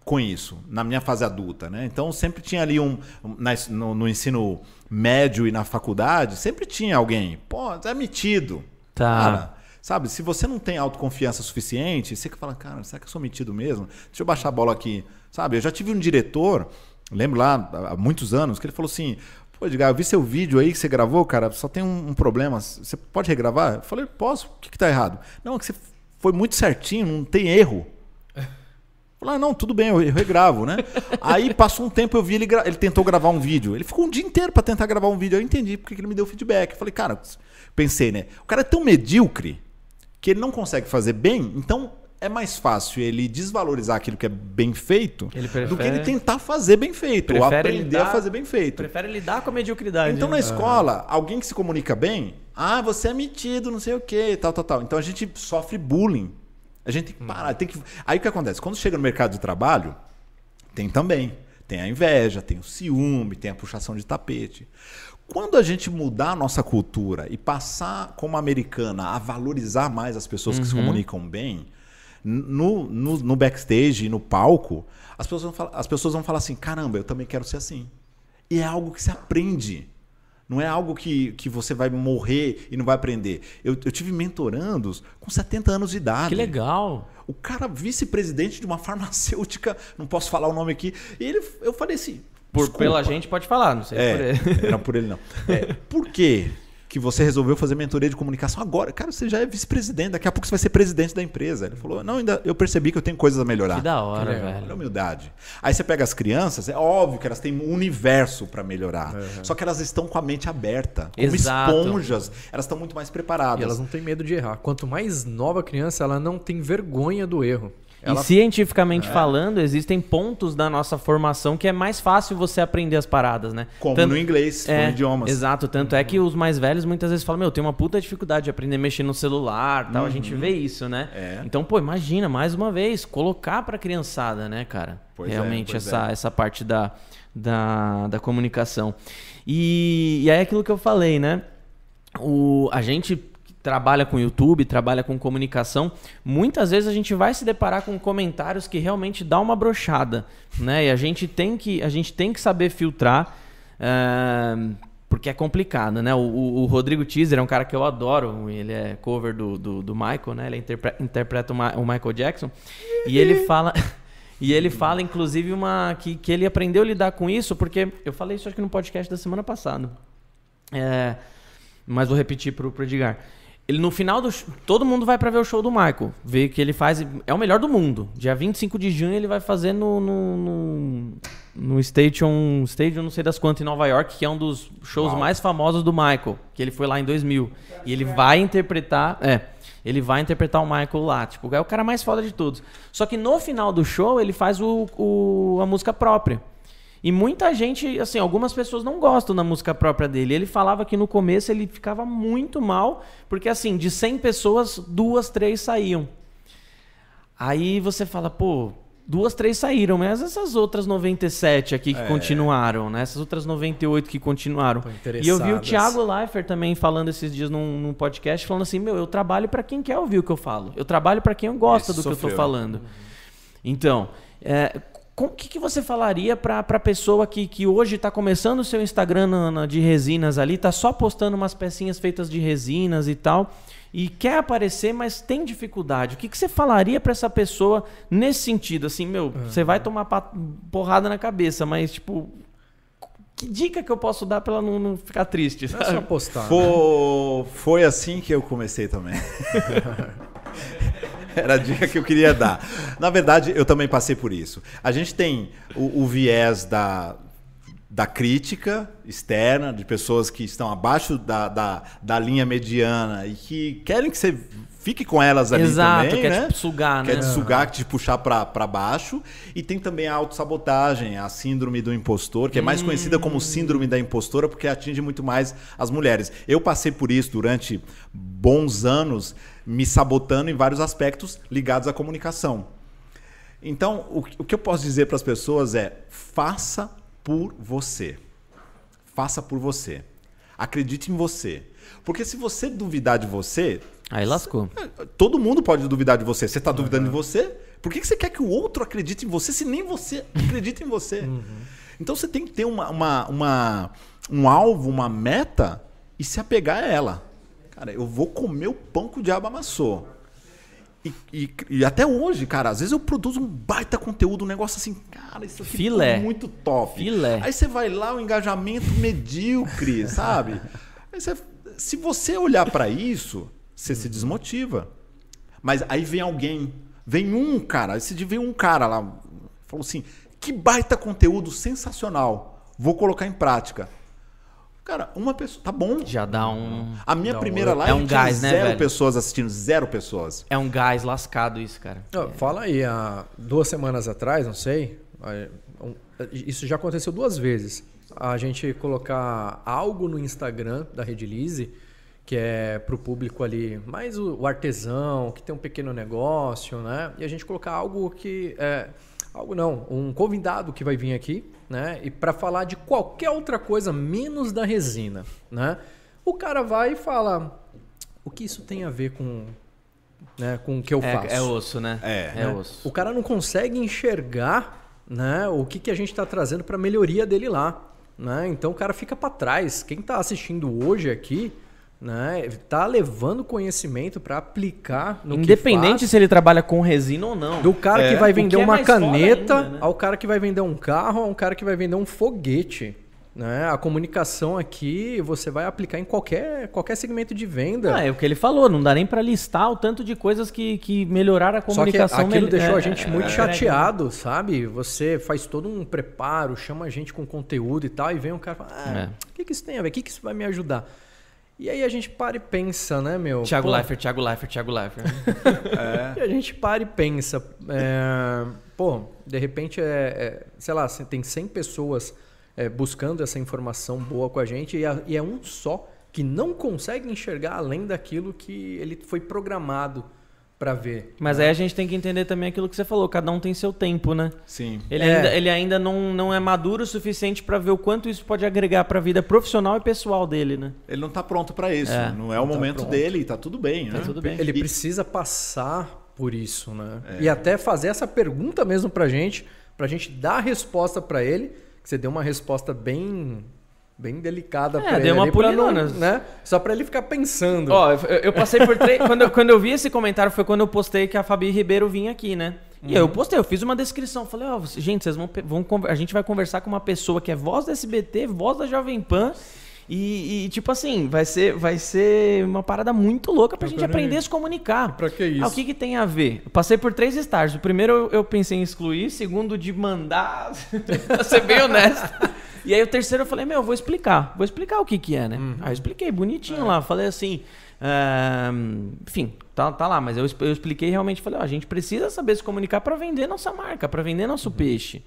C: com isso, na minha fase adulta, né? Então sempre tinha ali um. na- no, no ensino médio e na faculdade, sempre tinha alguém. Pô, é metido.
A: Tá.
C: Cara, sabe, se você não tem autoconfiança suficiente, você que fala, cara, será que eu sou metido mesmo? Deixa eu baixar a bola aqui. Sabe, eu já tive um diretor, lembro lá, há muitos anos, que ele falou assim. Pô, Edgar, eu vi seu vídeo aí que você gravou, cara, só tem um, um problema. Você pode regravar? Eu falei, posso. O que, que tá errado? Não, é que você foi muito certinho, não tem erro. Falei, ah, não, tudo bem, eu regravo, né? Aí passou um tempo, eu vi ele, gra- ele tentou gravar um vídeo. Ele ficou um dia inteiro pra tentar gravar um vídeo. Eu entendi porque que ele me deu feedback. Eu falei, cara, pensei, né? O cara é tão medíocre que ele não consegue fazer bem, então é mais fácil ele desvalorizar aquilo que é bem feito
A: Ele
C: do que
A: prefere-
C: ele tentar fazer bem feito, ou
A: Prefere
C: aprender
A: lidar-
C: a fazer bem feito.
A: Prefere lidar com a mediocridade.
C: Então
A: né?
C: na escola, alguém que se comunica bem, ah, você é metido, não sei o quê, tal, tal, tal. Então a gente sofre bullying. A gente tem que parar, tem que. Aí o que acontece? Quando chega no mercado de trabalho, tem também. Tem a inveja, tem o ciúme, tem a puxação de tapete. Quando a gente mudar a nossa cultura e passar como americana a valorizar mais as pessoas que se comunicam bem, no, no, no backstage e no palco, as pessoas, vão falar, as pessoas vão falar assim: caramba, eu também quero ser assim. E é algo que se aprende. Não é algo que, que você vai morrer e não vai aprender. Eu, eu tive mentorandos com 70 anos de idade.
A: Que legal.
C: O cara vice-presidente de uma farmacêutica, não posso falar o nome aqui. E ele, eu falei assim.
A: Por,
C: "Desculpa."
A: pela gente pode falar, não sei por
C: É,
A: ele.
C: não por ele não. É, por que que você resolveu fazer mentoria de comunicação agora? Cara, você já é vice-presidente, daqui a pouco você vai ser presidente da empresa. Ele falou: "Não, ainda eu percebi que eu tenho coisas a melhorar".
A: Que da hora,
B: legal.
C: Olha a
A: velho.
C: humildade. Aí você pega as crianças, é óbvio que elas têm um universo para melhorar. Só que elas estão com a mente aberta, como
A: Exato.
C: esponjas. Elas estão muito mais preparadas.
B: E elas não têm medo de errar. Quanto mais nova a criança, ela não tem vergonha do erro. Ela
A: E cientificamente falando, existem pontos da nossa formação que é mais fácil você aprender as paradas, né?
C: Como
A: Tanto-
C: no inglês,
A: É,
C: no idiomas.
A: Exato, tanto é que os mais velhos muitas vezes falam, meu, tem uma puta dificuldade de aprender a mexer no celular, tal, a gente vê isso, né?
C: É.
A: Então, pô, imagina, mais uma vez, colocar pra criançada, né, cara?
C: Pois é,
A: Realmente
C: pois
A: essa,
C: é.
A: essa parte da, da, da comunicação. E, e aí é aquilo que eu falei, né? O, a gente trabalha com YouTube, trabalha com comunicação, muitas vezes a gente vai se deparar com comentários que realmente dá uma brochada, né? E a gente tem que, a gente tem que saber filtrar, eh, porque é complicado, né? O, o- o Rodrigo Teaser é um cara que eu adoro, ele é cover do, do, do Michael, né? Ele interpre- interpreta o, Ma- o Michael Jackson e ele fala... E ele fala, inclusive, uma que, que ele aprendeu a lidar com isso, porque eu falei isso acho que no podcast da semana passada. É, mas vou repetir pro, pro Edgar. Ele no final do todo mundo vai pra ver o show do Michael, ver que ele faz é o melhor do mundo. Dia 25 de junho ele vai fazer no no, no, no Stadium, Stadium, não sei das quantas em Nova York, que é um dos shows mais famosos do Michael, que ele foi lá em 2000. E ele vai interpretar, é, ele vai interpretar o Michael lá, tipo, é o cara mais foda de todos. Só que no final do show ele faz o, o- a música própria. E muita gente, assim, algumas pessoas não gostam da música própria dele. Ele falava que no começo ele ficava muito mal, porque assim, de 100 pessoas, duas, três saíam. Aí você fala, pô, duas, três saíram, mas essas outras 97 aqui que continuaram, né? Essas outras 98 que continuaram. E eu vi o. Thiago Leifert também falando esses dias num, num podcast, falando assim, meu, eu trabalho pra quem quer ouvir o que eu falo. Eu trabalho pra quem gosta
C: Esse
A: do que eu tô
C: sofreu.
A: falando. Então, é, o que, que você falaria para a pessoa que, que hoje está começando o seu Instagram na- na- de resinas ali, tá só postando umas pecinhas feitas de resinas e tal, e quer aparecer, mas tem dificuldade? O que, que você falaria para essa pessoa nesse sentido? Assim, meu, você vai tomar porrada na cabeça, mas tipo. Que dica que eu posso dar para ela não, não ficar triste?
B: É
A: sabe?
B: só postar. né?
C: Fo- Foi assim que eu comecei também. Era a dica que eu queria dar. Na verdade, eu também passei por isso. A gente tem o, o viés da, da crítica externa, de pessoas que estão abaixo da, da, da linha mediana e que querem que você fique com elas ali
A: Exato,
C: também,
A: quer
C: né?
A: te sugar,
C: Quer
A: né?
C: te sugar, te puxar pra baixo. E tem também a autossabotagem, a síndrome do impostor, que é mais conhecida como síndrome da impostora, porque atinge muito mais as mulheres. Eu passei por isso durante bons anos, me sabotando em vários aspectos ligados à comunicação. Então, o, que- o que eu posso dizer para as pessoas é: faça por você. Faça por você. Acredite em você. Porque se você duvidar de você,
A: Aí lascou.
C: Todo mundo pode duvidar de você. Você está duvidando de você? Por que, que você quer que o outro acredite em você se nem você acredita em você? Então você tem que ter uma, uma, uma- um alvo, uma meta e se apegar a ela. Cara, eu vou comer o pão que o diabo amassou. E, e- e até hoje, cara, às vezes eu produzo um baita conteúdo, um negócio assim, cara, isso aqui
A: Filé.
C: ficou muito top.
A: Filé.
C: Aí você vai lá, o engajamento medíocre, sabe? Aí você- se você olhar pra isso, você se desmotiva. Mas aí vem alguém, vem um cara, esse dia veio um cara lá, falou assim: que baita conteúdo sensacional, vou colocar em prática. Cara, uma pessoa, tá bom.
A: Já dá um.
C: A minha primeira
B: é
C: live
A: um
C: tinha
A: gás, né,
C: zero
A: velho?
C: pessoas assistindo, zero pessoas.
A: É um gás lascado isso, cara.
B: Ó, Fala aí, há duas semanas atrás, não sei, é, um, isso já aconteceu duas vezes. A gente colocar algo no Instagram da Redilize, que é para o público ali, mais o, o artesão, que tem um pequeno negócio, né? E a gente colocar algo que é algo não, um convidado que vai vir aqui, né? E para falar de qualquer outra coisa menos da resina, né? O cara vai e fala o que isso tem a ver com, né, com o que eu faço.
A: É, é osso, né?
C: É.
A: É
B: né?
A: osso.
B: O cara não consegue enxergar né, o que, que a gente está trazendo para melhoria dele lá. Né? Então o cara fica para trás. Quem está assistindo hoje aqui né, tá levando conhecimento para aplicar no
A: Independente
B: que faz.
A: se ele trabalha com resina ou não.
B: Do cara
C: É.
B: que vai vender
A: que é
B: uma caneta
A: ainda, né?
B: ao cara que vai vender um carro, a um cara que vai vender um foguete. Né? A comunicação aqui você vai aplicar em qualquer, qualquer segmento de venda.
A: Ah, é o que ele falou, não dá nem pra listar o tanto de coisas que, que melhoraram a
B: Só que
A: comunicação.
B: aquilo
A: mel-
B: deixou
A: é,
B: a gente muito
A: é,
B: chateado, sabe? Você faz todo um preparo, chama a gente com conteúdo e tal, e vem um cara e fala, ah,
A: É.
B: o que, que isso tem a ver? O que, que isso vai me ajudar? E aí a gente para e pensa, né, meu?
A: Thiago
B: Pô,
A: Leifert, Thiago Leifert, Thiago Leifert.
B: E a gente para e pensa, é, pô, de repente, é, é, sei lá, tem 100 pessoas é, buscando essa informação boa com a gente e, a- e é um só que não consegue enxergar além daquilo que ele foi programado para ver.
A: Mas aí a gente tem que entender também aquilo que você falou, cada um tem seu tempo, né?
C: Sim.
A: Ele
B: É.
A: ainda, ele ainda não, não é maduro o suficiente pra ver o quanto isso pode agregar pra vida profissional e pessoal dele, né?
C: Ele não tá pronto pra isso.
A: É.
C: não é o
B: tá
C: momento
B: pronto.
C: dele, tá tudo bem, né?
A: Tá tudo bem.
B: Ele
C: E-
B: precisa passar por isso, né?
C: É.
B: E até fazer essa pergunta mesmo pra gente, pra gente dar a resposta pra ele, que você deu uma resposta bem bem delicada
A: É,
B: pra ele,
A: deu uma pulinona.
B: né? Só pra ele ficar pensando.
A: Ó, eu, eu passei por três. quando, eu, quando eu vi esse comentário foi quando eu postei que a Fabi Ribeiro vinha aqui, né? E eu postei, eu fiz uma descrição. Falei, ó, você- gente, vocês vão, vão. A gente vai conversar com uma pessoa que é voz da SBT, voz da Jovem Pan. E, e, tipo assim, vai ser, vai ser uma parada muito louca pra
B: Eu
A: gente aprender a se comunicar.
B: Pra que isso?
A: Ah, o que, que tem a ver? Eu passei por três estágios. O primeiro eu, eu pensei em excluir, segundo de mandar, pra ser bem honesto. E aí o terceiro eu falei, meu, eu vou explicar. Vou explicar o que que é, né?
B: Uhum.
A: Aí eu expliquei bonitinho
B: É.
A: lá. Falei assim, enfim, tá, tá lá. Mas eu, eu expliquei realmente. Falei, ó, a gente precisa saber se comunicar pra vender nossa marca, pra vender
B: Uhum.
A: nosso peixe.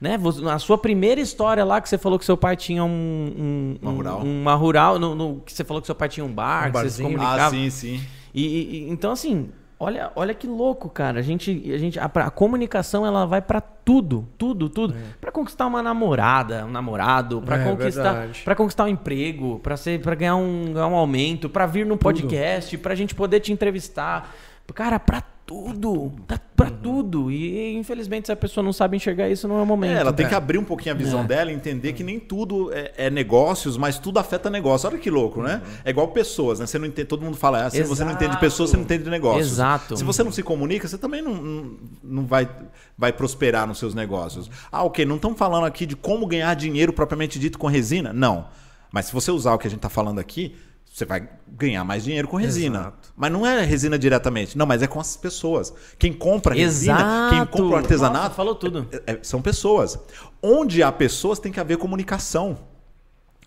A: Né? Você- A sua primeira história lá que você falou que seu pai tinha um, um-
C: Uma
A: um-
C: rural.
A: uma rural, no, no- que você falou que seu pai tinha um bar,
B: Um
A: que você se
B: barzinho.
A: comunicava.
C: Ah, sim, sim.
A: E, e- então assim, olha, olha que louco, cara. A gente, a gente, a, a comunicação ela vai pra tudo, tudo, tudo. Pra conquistar uma namorada, um namorado, pra
B: É,
A: conquistar,
B: verdade.
A: para conquistar um emprego, pra ser, para ganhar um, ganhar um aumento, pra vir num podcast, pra gente poder te entrevistar, cara, pra tudo, tá pra
B: Uhum.
A: tudo. E infelizmente se a pessoa não sabe enxergar isso, não é o momento.
C: É, ela tem
B: É.
C: que abrir um pouquinho a visão
A: É.
C: dela e entender que nem tudo é, é negócios, mas tudo afeta negócio. Olha que louco, né? É igual pessoas, né? Você não entende, todo mundo fala, ah, se você não entende de
A: Exato.
C: pessoas, você não entende de negócios.
A: Exato.
C: Se você não se comunica, você também não, não, não vai, vai prosperar nos seus negócios. Ah, ok, não estamos falando aqui de como ganhar dinheiro propriamente dito com resina? Não. Mas se você usar o que a gente está falando aqui, você vai ganhar mais dinheiro com resina.
B: Exato.
C: Mas não é resina diretamente. Não, mas é com as pessoas. Quem compra resina, quem
A: Exato.
C: compra o artesanato.
A: Nossa, falou tudo.
C: É, é, são pessoas. Onde há pessoas tem que haver comunicação.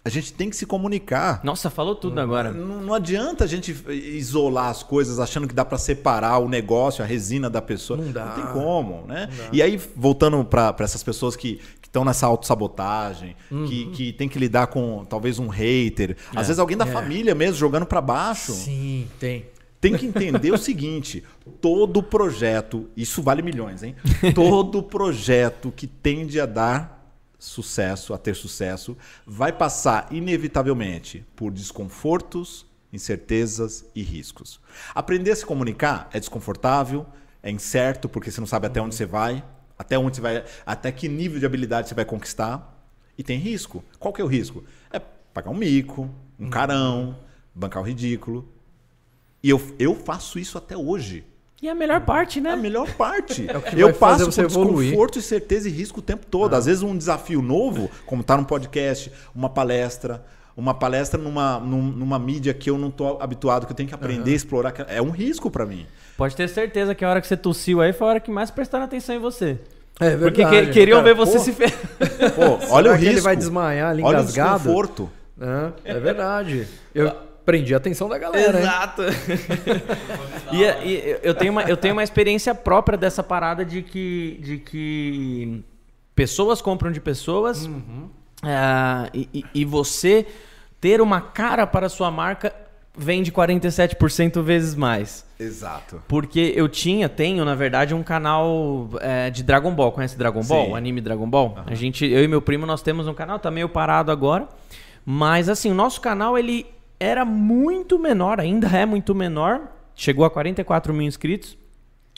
C: A gente tem que se comunicar.
A: Nossa, falou tudo agora.
C: Não, não adianta a gente isolar as coisas achando que dá para separar o negócio, a resina da pessoa.
B: Não dá.
C: tem como, né? E aí, voltando para essas pessoas que estão nessa autossabotagem, que, que tem que lidar com talvez um hater, às vezes alguém da
B: É.
C: família mesmo jogando para baixo.
B: Sim, tem.
C: Tem que entender o seguinte: todo projeto, isso vale milhões, hein? Todo projeto que tende a dar sucesso, a ter sucesso, vai passar inevitavelmente por desconfortos, incertezas e riscos. Aprender a se comunicar é desconfortável, é incerto, porque você não sabe até onde você vai, até onde você vai, até que nível de habilidade você vai conquistar. E tem risco. Qual que é o risco? É pagar um mico, um carão, bancar o ridículo. E eu, eu faço isso até hoje.
A: E a melhor parte, né?
C: É a melhor parte.
B: É o que
C: eu passo por
B: evoluir.
C: desconforto e certeza e risco o tempo todo. Às vezes um desafio novo, como tá num podcast, uma palestra, uma palestra numa, num- numa mídia que eu não tô habituado, que eu tenho que aprender a explorar. É um risco para mim.
A: Pode ter certeza que a hora que você tossiu aí foi a hora que mais prestaram atenção em você.
B: É
A: Porque
B: verdade.
A: que- queriam
B: Cara,
A: ver você
B: pô,
A: se ferrar.
C: Pô, olha o risco.
B: ele vai desmaiar ali
C: olha o
B: engasgado?
C: desconforto.
B: É, é verdade. Eu prendi a atenção da galera?
A: Exato. e, e eu, tenho uma, eu tenho uma experiência própria dessa parada de que, de que pessoas compram de pessoas ah, e, e- e você ter uma cara para a sua marca vende 47% vezes mais.
C: Exato.
A: Porque eu tinha, tenho, na verdade, um canal é, de Dragon Ball. Conhece Dragon Ball?
C: Sim.
A: O anime Dragon Ball? A gente, eu e meu primo, nós temos um canal, tá meio parado agora. Mas assim, o nosso canal, ele era muito menor, ainda é muito menor. Chegou a 44 mil inscritos.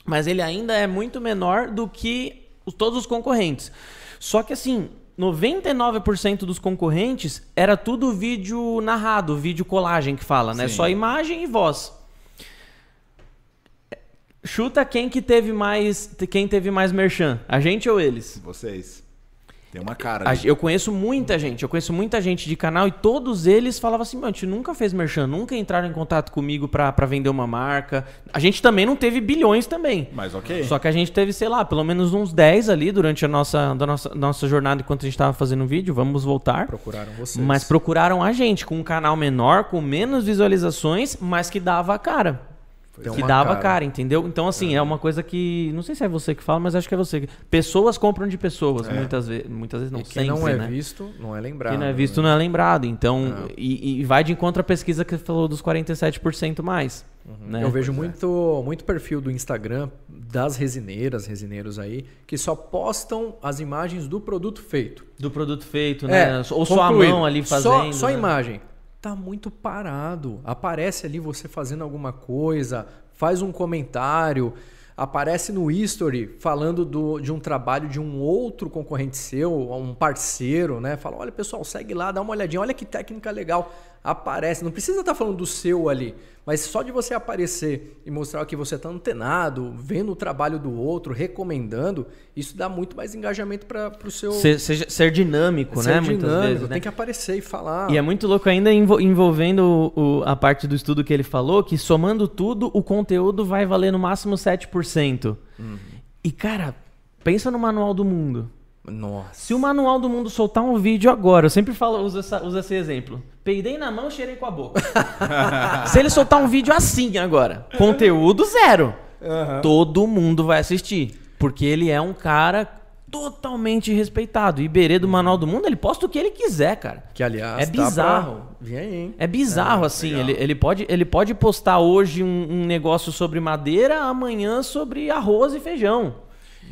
A: Mas ele ainda é muito menor do que os- todos os concorrentes. Só que assim, 99% dos concorrentes era tudo vídeo narrado, vídeo colagem que fala, né?
C: Sim.
A: Só imagem e voz. Chuta quem que teve mais, quem teve mais merchan, a gente ou eles?
C: Vocês. Tem uma cara.
A: A-
C: ali.
A: Eu conheço muita gente, eu conheço muita gente de canal e todos eles falavam assim, mano, a gente nunca fez merchan, nunca entraram em contato comigo pra, pra vender uma marca. A gente também não teve bilhões também.
C: Mas ok.
A: Só que a gente teve, sei lá, pelo menos uns 10 ali durante a nossa, da nossa, nossa jornada enquanto a gente tava fazendo o vídeo, vamos voltar.
B: Procuraram vocês.
A: Mas procuraram a gente com um canal menor, com menos visualizações, mas que dava a cara.
B: Tem
A: que
B: uma
A: dava
B: cara.
A: cara. entendeu? Então, assim, é. uma coisa que. Não sei se é você que fala, mas acho que é você. Pessoas compram de pessoas, muitas, vezes, muitas vezes não.
B: E quem
A: sempre,
B: não é
A: né?
B: visto, não é lembrado.
A: Quem não é visto
B: né?
A: não é lembrado. Então, e, e vai de encontro à pesquisa que você falou dos 47% mais. Né?
B: Eu vejo muito, muito perfil do Instagram das resineiras, resineiros aí, que só postam as imagens do produto feito.
A: Do produto feito, né? Ou sua
B: É, concluído.
A: mão ali
B: Só-
A: fazendo.
B: Só,
A: né?
B: imagem. Tá muito parado. Aparece ali você fazendo alguma coisa, faz um comentário, aparece no history falando do- de um trabalho de um outro concorrente seu, um parceiro, né? Fala, olha pessoal, segue lá, dá uma olhadinha, olha que técnica legal. Aparece, não precisa estar falando do seu ali, mas só de você aparecer e mostrar que você está antenado, vendo o trabalho do outro, recomendando, isso dá muito mais engajamento para o seu
A: Ser, seja- ser dinâmico,
B: ser
A: né? Muitas
B: dinâmico,
A: vezes. né?
B: tem que aparecer e falar.
A: E é muito louco ainda envo- envolvendo o- o- a parte do estudo que ele falou, que somando tudo, o conteúdo vai valer no máximo 7%.
B: Uhum.
A: E, cara, pensa no Manual do Mundo.
B: Nossa.
A: Se o Manual do Mundo soltar um vídeo agora, eu sempre falo, uso, essa- uso esse exemplo. Peidei na mão, cheirei com a boca. Se ele soltar um vídeo assim agora, conteúdo zero, todo mundo vai assistir. Porque ele é um cara totalmente respeitado. Iberê do Manual do Mundo, ele posta o que ele quiser, cara.
B: Que aliás,
A: É
B: tá
A: bizarro.
B: pra- Vem aí, hein?
A: É bizarro, assim. Ele, ele, pode, ele pode postar hoje um, um negócio sobre madeira, amanhã sobre arroz e feijão.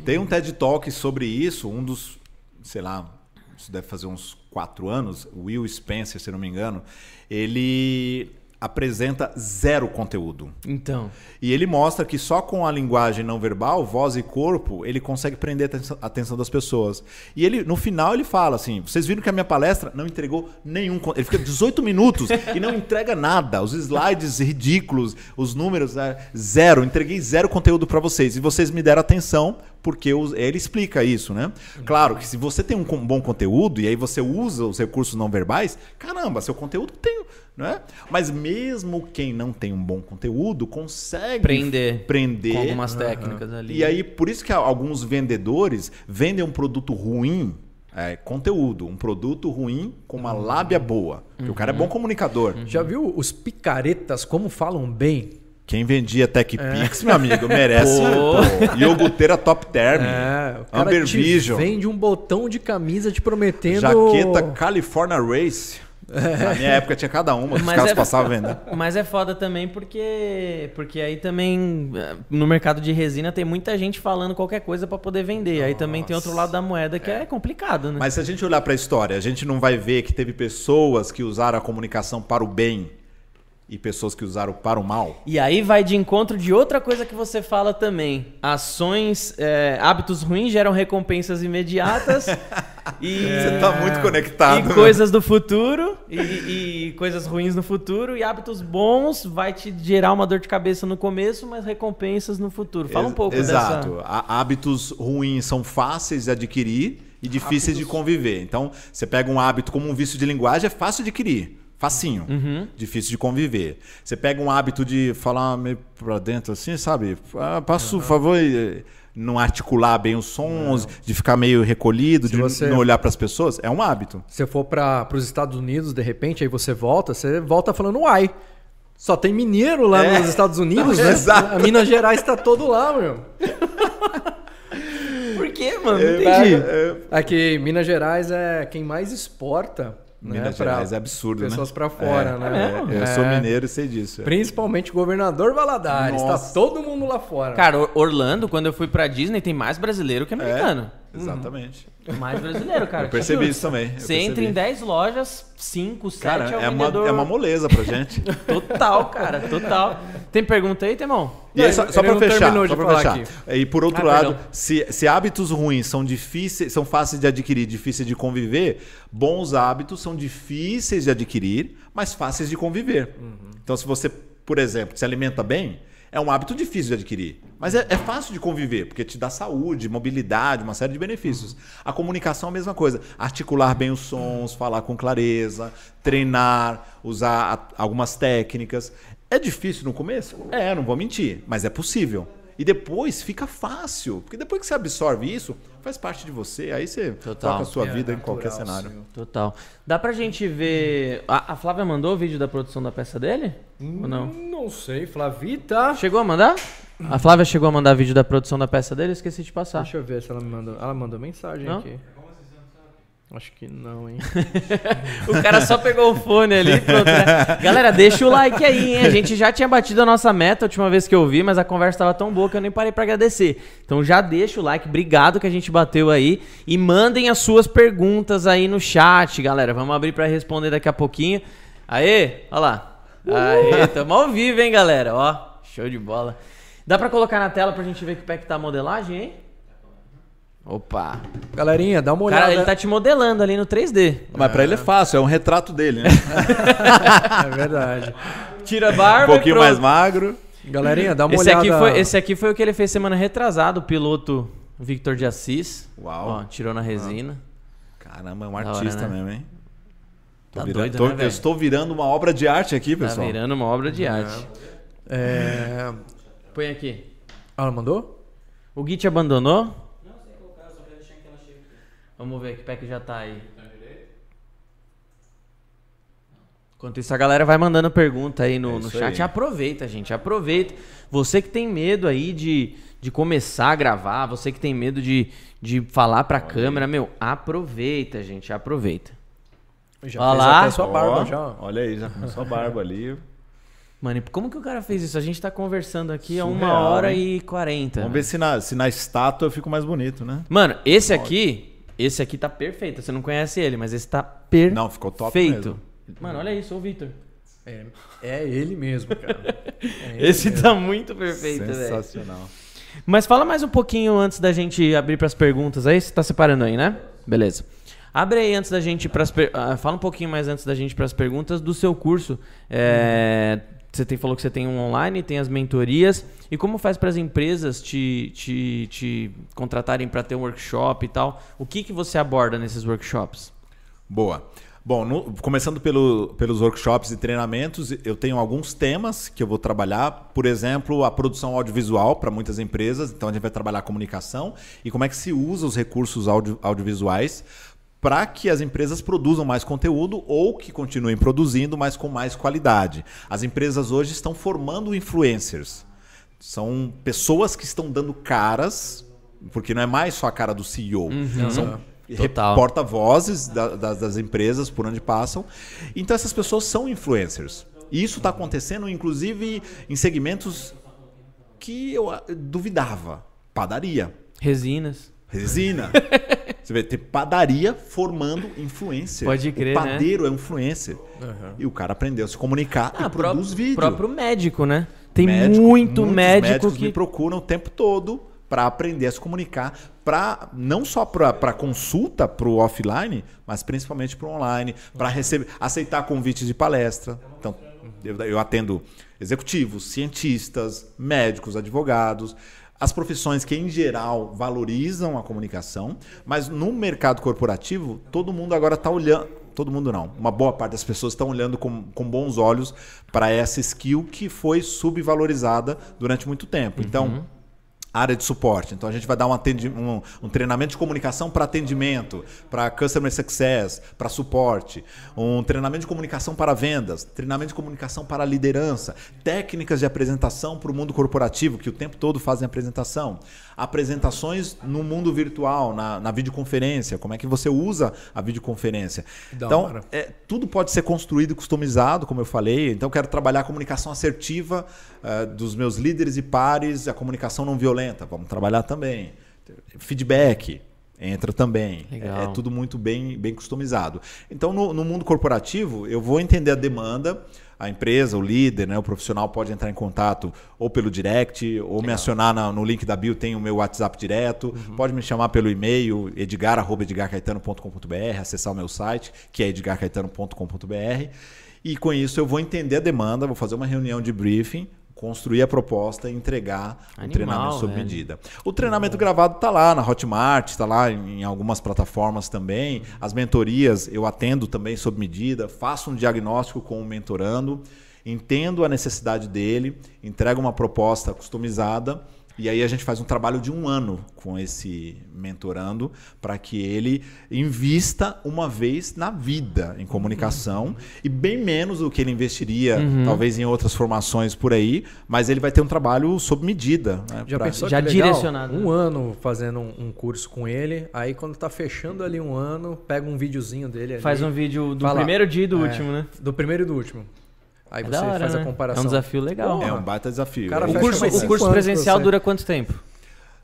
C: Tem um TED Talk sobre isso, um dos, sei lá, isso deve fazer uns quatro anos, Will Spencer, se não me engano, ele apresenta zero conteúdo.
A: Então.
C: E ele mostra que só com a linguagem não verbal, voz e corpo, ele consegue prender a atenção- das pessoas. E ele, no final, ele fala assim: vocês viram que a minha palestra não entregou nenhum. Ele fica 18 minutos e não entrega nada. Os slides ridículos, os números, é, zero. Entreguei zero conteúdo para vocês. E vocês me deram atenção porque os- ele explica isso, né? Claro que se você tem um bom conteúdo e aí você usa os recursos não verbais, caramba, seu conteúdo tem, não é? Mas mesmo quem não tem um bom conteúdo consegue
A: Prender.
C: prender
A: Com algumas técnicas ali.
C: e aí, por isso que alguns vendedores vendem um produto ruim, é, conteúdo, um produto ruim com uma lábia boa. Porque o cara é bom comunicador.
B: Já viu os picaretas como falam bem?
C: Quem vendia TechPix, meu amigo, merece.
A: Pô.
C: pô. Iogurteira Top Term.
B: É, o cara
C: Amber
B: te
C: Vision.
B: vende um botão de camisa te prometendo...
C: Jaqueta California Race. Na minha época tinha cada uma, os
A: Mas
C: caras
A: é-
C: passavam vendendo.
A: Mas é foda também porque porque aí também eh, no mercado de resina tem muita gente falando qualquer coisa pra poder vender. Aí também tem outro lado da moeda que é, complicado, né?
C: Mas se a gente olhar para a história, a gente não vai ver que teve pessoas que usaram a comunicação para o bem e pessoas que usaram para o mal.
A: E aí vai de encontro de outra coisa que você fala também. Ações, é, hábitos ruins geram recompensas imediatas. e,
C: Você tá muito conectado.
A: E
C: né?
A: coisas do futuro, e, e coisas ruins no futuro, e hábitos bons vai te gerar uma dor de cabeça no começo, mas recompensas no futuro. Fala um pouco
C: Exato.
A: dessa.
C: Há- Hábitos ruins são fáceis de adquirir e difíceis de conviver. Então, você pega um hábito como um vício de linguagem, é fácil de adquirir. Facinho.
A: Uhum.
C: Difícil de conviver. Você pega um hábito de falar meio pra dentro assim, sabe? Ah, Passa o favor e não articular bem os sons, de ficar meio recolhido,
B: Se
C: de
B: você-
C: não olhar pras pessoas. É um hábito.
B: Se você for para os Estados Unidos, de repente, aí você volta, você volta falando uai. Só tem mineiro lá
C: É.
B: nos Estados Unidos, né?
C: Exato.
B: A Minas Gerais tá todo lá, meu.
A: Por quê, mano? Não
C: É,
A: entendi.
C: é,
B: Aqui, Minas Gerais é quem mais exporta. Né,
C: Minas
B: pra
C: Gerais é absurdo, né?
B: Pessoas pra fora,
C: É,
B: né?
A: é?
C: Eu sou
B: É.
C: mineiro e sei disso. é.
B: Principalmente o governador Valadares. Tá
C: Nossa.
B: todo mundo lá fora.
A: Cara, Or- Orlando, quando eu fui pra Disney, tem mais brasileiro que americano.
C: Exatamente.
A: Mais brasileiro, cara.
C: Eu percebi isso também. eu
A: Você entra
C: percebi.
A: em 10 lojas, 5, 7
C: Cara,
A: é
C: é uma,
A: vendedor.
C: é uma moleza pra gente.
A: Total, cara, total. Tem pergunta aí, Temão?
C: E aí, só, só pra
B: não
C: fechar, só
B: de
C: pra
B: falar
C: fechar. E por outro
A: Ah,
C: lado, se, se hábitos ruins são difíceis, são fáceis de adquirir, difíceis de conviver, bons hábitos são difíceis de adquirir, mas fáceis de conviver.
B: Uhum.
C: Então, se você, por exemplo, se alimenta bem, é um hábito difícil de adquirir. Mas é, é fácil de conviver, porque te dá saúde, mobilidade, uma série de benefícios. A comunicação é a mesma coisa. Articular bem os sons, falar com clareza, treinar, usar a- algumas técnicas. É difícil no começo? É, não vou mentir, mas é possível. E depois fica fácil, porque depois que você absorve isso, faz parte de você, aí você
A: Total.
C: toca a sua
B: É
C: vida em
B: natural,
C: qualquer cenário.
B: sim.
A: Total. Dá pra gente ver. A, a Flávia mandou o vídeo da produção da peça dele? Ou não?
B: Hum, Não sei, Flavita.
A: Chegou a mandar? A Flávia chegou a mandar vídeo da produção da peça dele? Esqueci de passar.
B: Deixa eu ver se ela me mandou. Ela mandou mensagem
A: Não?
B: aqui. Acho que não, hein?
A: O cara só pegou o fone ali e pronto, né? Galera, deixa o like aí, hein? A gente já tinha batido a nossa meta a última vez que eu vi, mas a conversa tava tão boa que eu nem parei pra agradecer. Então já deixa o like, obrigado que a gente bateu aí. E mandem as suas perguntas aí no chat, galera. Vamos abrir pra responder daqui a pouquinho. Aê, olha lá. Aê, tamo ao vivo, hein, galera? Ó, show de bola. Dá pra colocar na tela pra gente ver que pé que tá a modelagem, hein? Opa.
B: Galerinha, dá uma olhada.
A: Cara, ele tá te modelando ali no 3D.
C: Mas pra ele é fácil, é um retrato dele, né?
B: É verdade.
A: Tira a
C: um
A: barba e
C: pouquinho mais magro.
B: Galerinha, dá uma
A: Esse
B: olhada.
A: aqui, foi, esse aqui foi o que ele fez semana retrasada, o piloto Victor de Assis.
C: Uau.
A: Ó, tirou na resina.
C: Caramba, é um
A: hora,
C: artista
A: né?
C: mesmo, hein?
A: Tá
C: virando-
A: doido,
C: tô-
A: né,
C: eu estou virando uma obra de arte aqui,
A: Tá
C: pessoal.
A: virando uma obra de arte.
B: É...
A: Põe aqui.
B: Ela mandou?
A: O Gui te abandonou? Não, sei colocar, só pra deixar que ela chegue. Vamos ver que pé que já tá aí. Enquanto isso, a galera vai mandando pergunta aí no,
C: É
A: no chat.
C: aí.
A: Aproveita, gente. Aproveita. Você que tem medo aí de, de começar a gravar, você que tem medo de, de falar pra câmera, meu, aproveita, gente. Aproveita.
B: Já
A: Olha
B: fez
A: lá.
B: até sua barba
C: Ó,
B: já.
C: Olha aí, já começou a barba ali.
A: Mano, e como que o cara fez isso? A gente tá conversando aqui há uma hora
C: hein?
A: e quarenta.
C: Vamos ver se na, se na estátua eu fico mais bonito, né?
A: Mano, esse aqui, esse aqui tá perfeito. Você não conhece ele, mas esse tá perfeito.
C: Não, ficou top
A: Feito.
C: mesmo.
A: Mano, olha isso, ô Victor.
B: É, é ele mesmo, cara. É ele
A: Esse
B: mesmo.
A: tá muito perfeito, velho.
C: Sensacional.
A: Mas fala mais um pouquinho antes da gente abrir pras perguntas aí. Você tá separando aí, né? Beleza. Abre aí antes da gente ir pras per... ah, Fala um pouquinho mais antes da gente ir pras perguntas do seu curso. É, Você tem, falou que você tem um online, tem as mentorias. E como faz para as empresas te, te, te contratarem para ter um workshop e tal? O que, que você aborda nesses workshops?
C: Boa. Bom, no- começando pelo- pelos workshops e treinamentos, eu tenho alguns temas que eu vou trabalhar. Por exemplo, a produção audiovisual para muitas empresas. Então, a gente vai trabalhar comunicação e como é que se usa os recursos audio- audiovisuais para que as empresas produzam mais conteúdo ou que continuem produzindo, mas com mais qualidade. As empresas hoje estão formando influencers. São pessoas que estão dando caras, porque não é mais só a cara do CEO. São
A: Total.
C: porta-vozes da- das, das empresas por onde passam. Então essas pessoas são influencers. E isso está acontecendo, inclusive, em segmentos que eu ah, duvidava. Padaria,
A: Resinas.
C: resina, Você vê, tem padaria formando influencer.
A: Pode crer,
C: O
A: né?
C: padeiro é influencer. E o cara aprendeu a se comunicar
A: Ah,
C: e produz vídeo.
A: próprio médico, né? Tem
C: Médico,
A: muito médico
C: médicos
A: que
C: me procuram o tempo todo para aprender a se comunicar, para não só para consulta para o offline, mas principalmente para o online, para receber, aceitar convites de palestra. Então, eu, eu atendo executivos, cientistas, médicos, advogados, as profissões que em geral valorizam a comunicação, mas no mercado corporativo todo mundo agora está olhando todo mundo não. Uma boa parte das pessoas estão olhando com, com bons olhos para essa skill que foi subvalorizada durante muito tempo. Então, área de suporte. Então a gente vai dar um, um- um treinamento de comunicação para atendimento, para customer success, para suporte, um treinamento de comunicação para vendas, treinamento de comunicação para liderança, técnicas de apresentação para o mundo corporativo, que o tempo todo fazem apresentação, apresentações no mundo virtual, na, na videoconferência, como é que você usa a videoconferência.
B: Da
C: então, é, tudo pode ser construído e customizado, como eu falei. Então, eu quero trabalhar a comunicação assertiva eh, dos meus líderes e pares, a comunicação não violenta. Vamos trabalhar também. Feedback entra também. É, é tudo muito bem, bem customizado. Então, no, no mundo corporativo, eu vou entender a demanda. A empresa, o líder, né, o profissional pode entrar em contato ou pelo direct, ou me acionar na- no link da bio, tem o meu WhatsApp direto. Pode me chamar pelo e-mail, edgar.edgarcaetano.com.br, acessar o meu site, que é edgarcaetano.com.br. E com isso eu vou entender a demanda, vou fazer uma reunião de briefing, construir a proposta e entregar o
A: Animal,
C: treinamento sob
A: velho.
C: medida. O treinamento gravado está lá na Hotmart, está lá em algumas plataformas também. As mentorias eu atendo também sob medida, faço um diagnóstico com o mentorando, entendo a necessidade dele, entrego uma proposta customizada. E aí a gente faz um trabalho de um ano com esse mentorando para que ele invista uma vez na vida em comunicação e bem menos do que ele investiria
A: Uhum.
C: talvez em outras formações por aí, mas ele vai ter um trabalho sob medida. né,
B: Já
C: pra-
B: pensou
A: Já
B: que legal?
A: direcionado,
B: Um
A: né?
B: ano fazendo um, um curso com ele, aí quando tá fechando ali um ano, pega um videozinho dele ali.
A: faz um vídeo do
B: Fala,
A: primeiro dia e do
B: é,
A: último, né?
B: Do primeiro e do último. Aí
A: É
B: você
A: hora,
B: faz
A: né?
B: a comparação.
A: É um desafio legal.
C: É um baita desafio.
B: Cara,
A: O curso, o curso presencial dura quanto tempo?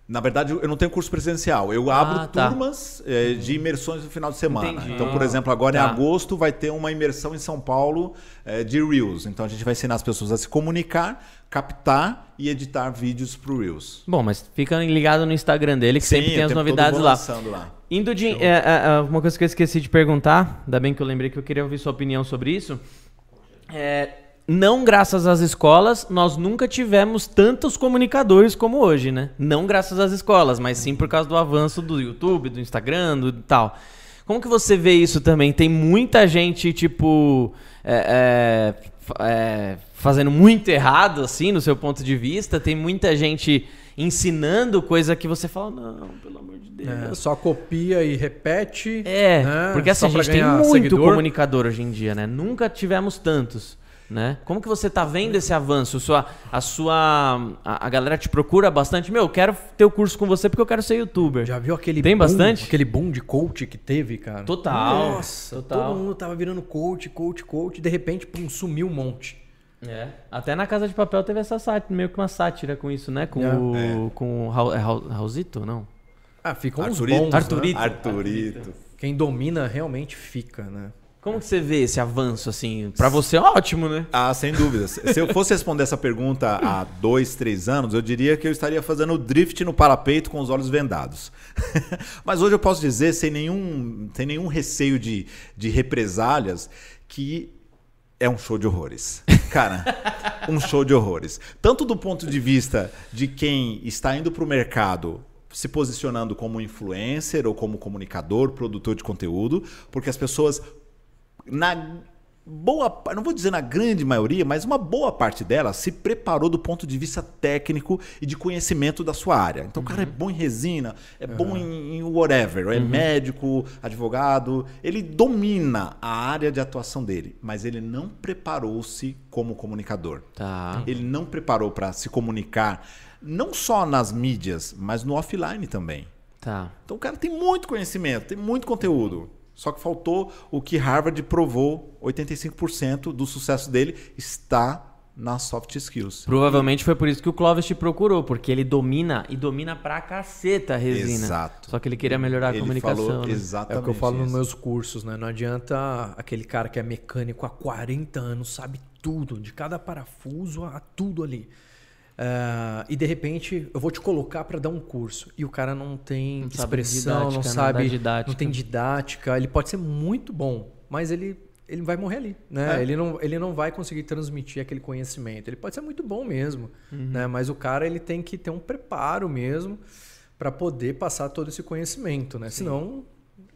C: Na verdade, eu não tenho curso presencial. Eu abro
A: Ah, tá.
C: turmas eh, de imersões no final de semana.
A: Entendi.
C: Então, por exemplo, agora
A: Tá.
C: em agosto vai ter uma imersão em São Paulo eh, de Reels. Então, a gente vai ensinar as pessoas a se comunicar, captar e editar vídeos para o Reels.
A: Bom, mas fica ligado no Instagram dele que sempre
C: Sim,
A: tem
C: o
A: as novidades lá.
C: lá.
A: Indo de. é, é, é, uma coisa que eu esqueci de perguntar, ainda bem que eu lembrei que eu queria ouvir sua opinião sobre isso. É, não graças às escolas, nós nunca tivemos tantos comunicadores como hoje, né? Não graças às escolas, mas sim por causa do avanço do YouTube, do Instagram, do tal. Como que você vê isso também? Tem muita gente, tipo, é, é, é, fazendo muito errado, assim, no seu ponto de vista. Tem muita gente ensinando coisa que você fala, não, pelo amor de Deus.
B: É, só copia e repete.
A: É,
B: né?
A: porque assim, a gente tem muito
B: seguidor.
A: comunicador hoje em dia, né? Nunca tivemos tantos, né? Como que você tá vendo esse avanço? Sua, a sua... A, a galera te procura bastante? Meu, eu quero ter o curso com você porque eu quero ser youtuber.
B: Já viu aquele
A: Tem
B: boom,
A: bastante?
B: Aquele boom de coach que teve, cara?
A: Total,
B: Nossa,
A: total.
B: todo mundo tava virando coach, coach, coach. De repente, pum, sumiu um monte.
A: É. Até na Casa de Papel teve essa sátira, meio que uma sátira com isso, né? Com
B: É.
A: o... Com o Raul, é Raul- Raulzito, não?
B: Ah, ficam uns
C: Arthurito.
B: bons, né?
A: Arthurito.
C: Arthurito.
B: Quem domina realmente fica, né?
A: Como que você vê esse avanço, assim? Pra você é ótimo, né?
C: Ah, sem dúvidas. Se eu fosse responder essa pergunta há dois, três anos, eu diria que eu estaria fazendo drift no parapeito com os olhos vendados. Mas hoje eu posso dizer, sem nenhum, sem nenhum receio de, de represálias, que é um show de horrores. Cara, um show de horrores. Tanto do ponto de vista de quem está indo para o mercado se posicionando como influencer ou como comunicador, produtor de conteúdo, porque as pessoas na boa, não vou dizer na grande maioria, mas uma boa parte dela se preparou do ponto de vista técnico e de conhecimento da sua área. Então, o cara é bom em resina, é bom em, em whatever, é médico, advogado, ele domina a área de atuação dele, mas ele não preparou-se como comunicador.
A: Tá.
C: Ele não preparou para se comunicar não só nas mídias, mas no offline também.
A: Tá.
C: Então o cara tem muito conhecimento, tem muito conteúdo. Só que faltou o que Harvard provou, 85% do sucesso dele está nas soft skills.
A: Provavelmente foi por isso que o Clóvis te procurou, porque ele domina e domina pra caceta a resina.
C: Exato.
A: Só que ele queria melhorar a
C: Ele
A: comunicação.
C: falou
A: né?
C: exatamente
B: É o que eu falo nos
C: isso.
B: meus cursos, né? Não adianta aquele cara que é mecânico há 40 anos, sabe tudo, de cada parafuso a tudo ali. Ah, e de repente eu vou te colocar para dar um curso e o cara não tem
A: Não
B: expressão,
A: didática,
B: não sabe,
A: dá didática.
B: não tem didática. Ele pode ser muito bom, mas ele ele vai morrer ali, né?
C: É.
B: Ele não ele não vai conseguir transmitir aquele conhecimento. Ele pode ser muito bom mesmo,
A: Uhum.
B: né? Mas o cara ele tem que ter um preparo mesmo para poder passar todo esse conhecimento, né? Senão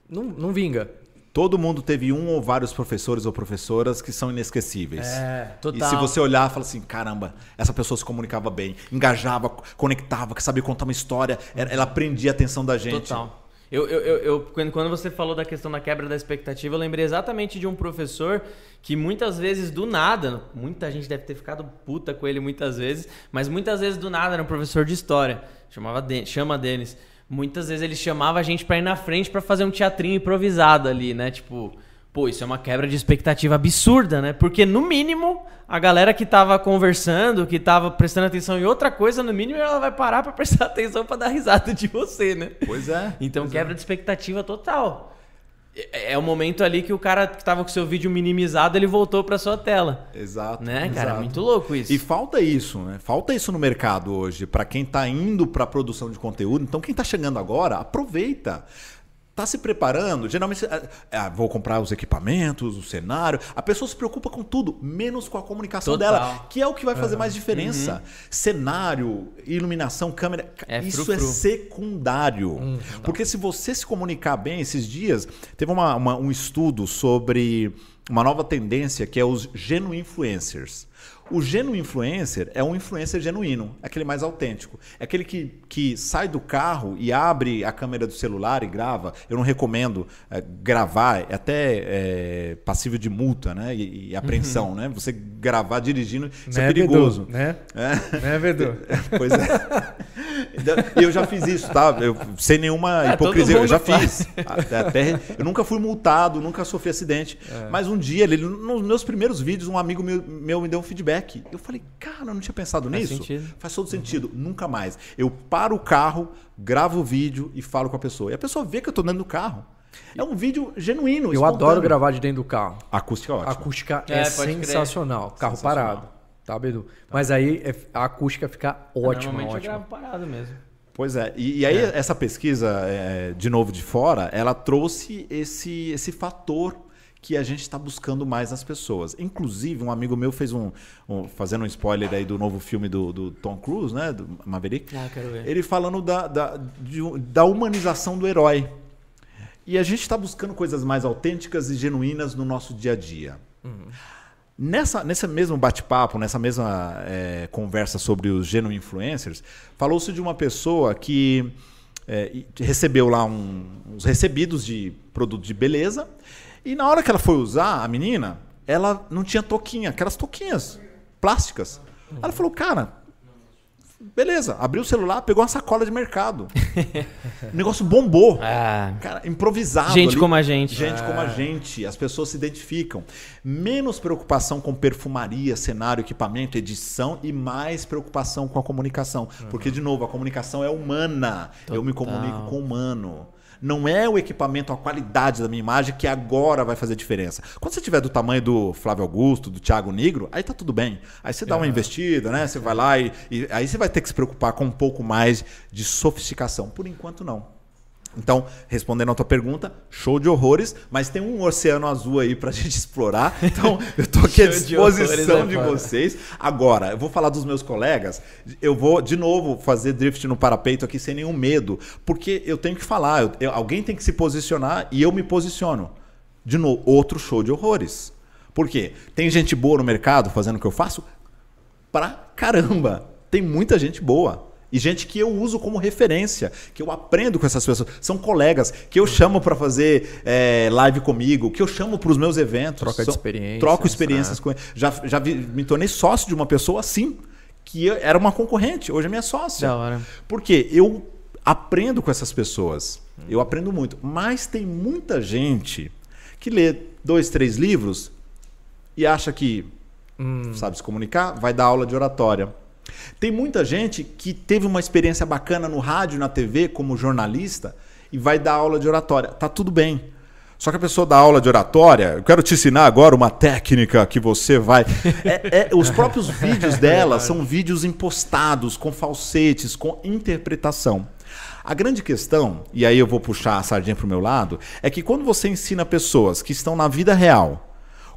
B: não, não vinga.
C: Todo mundo teve um ou vários professores ou professoras que são inesquecíveis.
B: É,
C: E
A: Total.
C: se você olhar, fala assim, caramba, essa pessoa se comunicava bem, engajava, conectava, que sabia contar uma história, ela prendia a atenção da gente.
A: Total. Eu, eu, eu, eu- quando, quando você falou da questão da quebra da expectativa, eu lembrei exatamente de um professor que muitas vezes do nada, muita gente deve ter ficado puta com ele muitas vezes, mas muitas vezes do nada era um professor de história, chamava Den- chama Denis. Muitas vezes ele chamava a gente pra ir na frente pra fazer um teatrinho improvisado ali, né? Tipo, pô, isso é uma quebra de expectativa absurda, né? Porque no mínimo a galera que tava conversando, que tava prestando atenção em outra coisa, no mínimo ela vai parar pra prestar atenção pra dar risada de você, né?
C: Pois é.
A: Então quebra de expectativa total. É, é o momento ali que o cara que tava com seu vídeo minimizado, ele voltou pra sua tela.
C: Exato.
A: Né, cara?
C: exato.
A: Muito louco isso.
C: E falta isso, né? Falta isso no mercado hoje, para quem tá indo para produção de conteúdo. Então, quem tá chegando agora, aproveita. Tá se preparando, geralmente ah, vou comprar os equipamentos, o cenário. A pessoa se preocupa com tudo, menos com a comunicação
A: Total.
C: dela, que é o que vai fazer mais diferença. Cenário, iluminação, câmera,
A: É
C: isso
A: frufru.
C: é secundário. Porque se você se comunicar bem, esses dias teve uma- uma- um estudo sobre uma nova tendência que é os genu-influencers. O genu-influencer é um influencer genuíno, é aquele mais autêntico. É aquele que, que sai do carro e abre a câmera do celular e grava. Eu não recomendo eh, gravar, é até eh, passível de multa né? e, e apreensão. Né? Você gravar dirigindo, isso é
B: Né,
C: perigoso.
B: Bedu? Né?
C: É.
B: Né, Bedu?
C: Pois é. Então, Eu já fiz isso, tá? Eu, sem nenhuma
A: É,
C: hipocrisia, eu já
A: faz.
C: fiz. Até, até- eu nunca fui multado, nunca sofri acidente.
A: É.
C: Mas um dia, ele, nos meus primeiros vídeos, um amigo meu, meu me deu um feedback. Eu falei, cara, eu não tinha pensado
A: Faz
C: nisso.
A: sentido.
C: Faz todo sentido. Nunca mais. Eu paro o carro, gravo o vídeo e falo com a pessoa. E a pessoa vê que eu tô dentro do carro. É um vídeo genuíno.
B: Eu adoro gravar de dentro do carro.
C: A acústica é
B: A
C: ótima.
B: acústica
A: É,
B: é, sensacional. Carro
C: Sensacional.
B: parado. Tá, Bedu? Mas aí é- a acústica fica ótima,
A: Normalmente eu
B: ótima.
A: gravo parado mesmo.
C: Pois é, e, e aí essa pesquisa, é, de novo de fora, ela trouxe esse, esse fator que a gente está buscando mais nas pessoas. Inclusive, um amigo meu fez um, um- fazendo um spoiler aí do novo filme do, do Tom Cruise, né, do Maverick.
A: Ah, quero ver.
C: Ele falando da, da, de- da humanização do herói. E a gente está buscando coisas mais autênticas e genuínas no nosso dia a dia. Nessa, nesse mesmo bate-papo, nessa mesma é, conversa sobre os geno-influencers, falou-se de uma pessoa que é, recebeu lá um- uns recebidos de produto de beleza e na hora que ela foi usar, a menina, ela não tinha toquinha, aquelas toquinhas plásticas. Ela falou, cara, beleza, abriu o celular, pegou uma sacola de mercado. o negócio bombou.
A: Ah,
C: Cara, improvisado.
A: Gente
C: ali.
A: como a gente.
C: Gente como a gente. As pessoas se identificam. Menos preocupação com perfumaria, cenário, equipamento, edição e mais preocupação com a comunicação. Porque, de novo, a comunicação é humana. Eu me
A: Total.
C: comunico com o humano. Não é o equipamento, a qualidade da minha imagem que agora vai fazer diferença. Quando você tiver do tamanho do Flávio Augusto, do Thiago Negro, aí tá tudo bem. Aí você dá uma investida, né? Você vai lá e, e aí você vai ter que se preocupar com um pouco mais de sofisticação. Por enquanto, não. Então, respondendo a tua pergunta, show de horrores, mas tem um oceano azul aí pra gente explorar. Então, eu tô aqui à
A: Show de horrores,
C: disposição
A: é
C: de vocês. Agora, eu vou falar dos meus colegas. Eu vou, de novo, fazer drift no parapeito aqui sem nenhum medo, porque eu tenho que falar. eu- eu- alguém tem que se posicionar e eu me posiciono. De novo, outro show de horrores. Por quê? Tem gente boa no mercado fazendo o que eu faço? Pra caramba. Tem muita gente boa. E gente que eu uso como referência, que eu aprendo com essas pessoas. São colegas que eu chamo para fazer é, live comigo, que eu chamo para os meus eventos.
B: Troca de
C: São-
B: experiências,
C: Troco experiências com Já, já vi- me tornei sócio de uma pessoa assim, que eu- era uma concorrente, hoje é minha sócia.
A: Da hora.
C: Porque eu aprendo com essas pessoas. Eu aprendo muito. Mas tem muita gente que lê dois, três livros e acha que sabe se comunicar, vai dar aula de oratória. Tem muita gente que teve uma experiência bacana no rádio, na TV, como jornalista, e vai dar aula de oratória. Tá tudo bem. Só que a pessoa dá aula de oratória, eu quero te ensinar agora uma técnica que você vai. É, é, os próprios vídeos dela são vídeos impostados, com falsetes, com interpretação. A grande questão, e aí eu vou puxar a sardinha para o meu lado, é que quando você ensina pessoas que estão na vida real,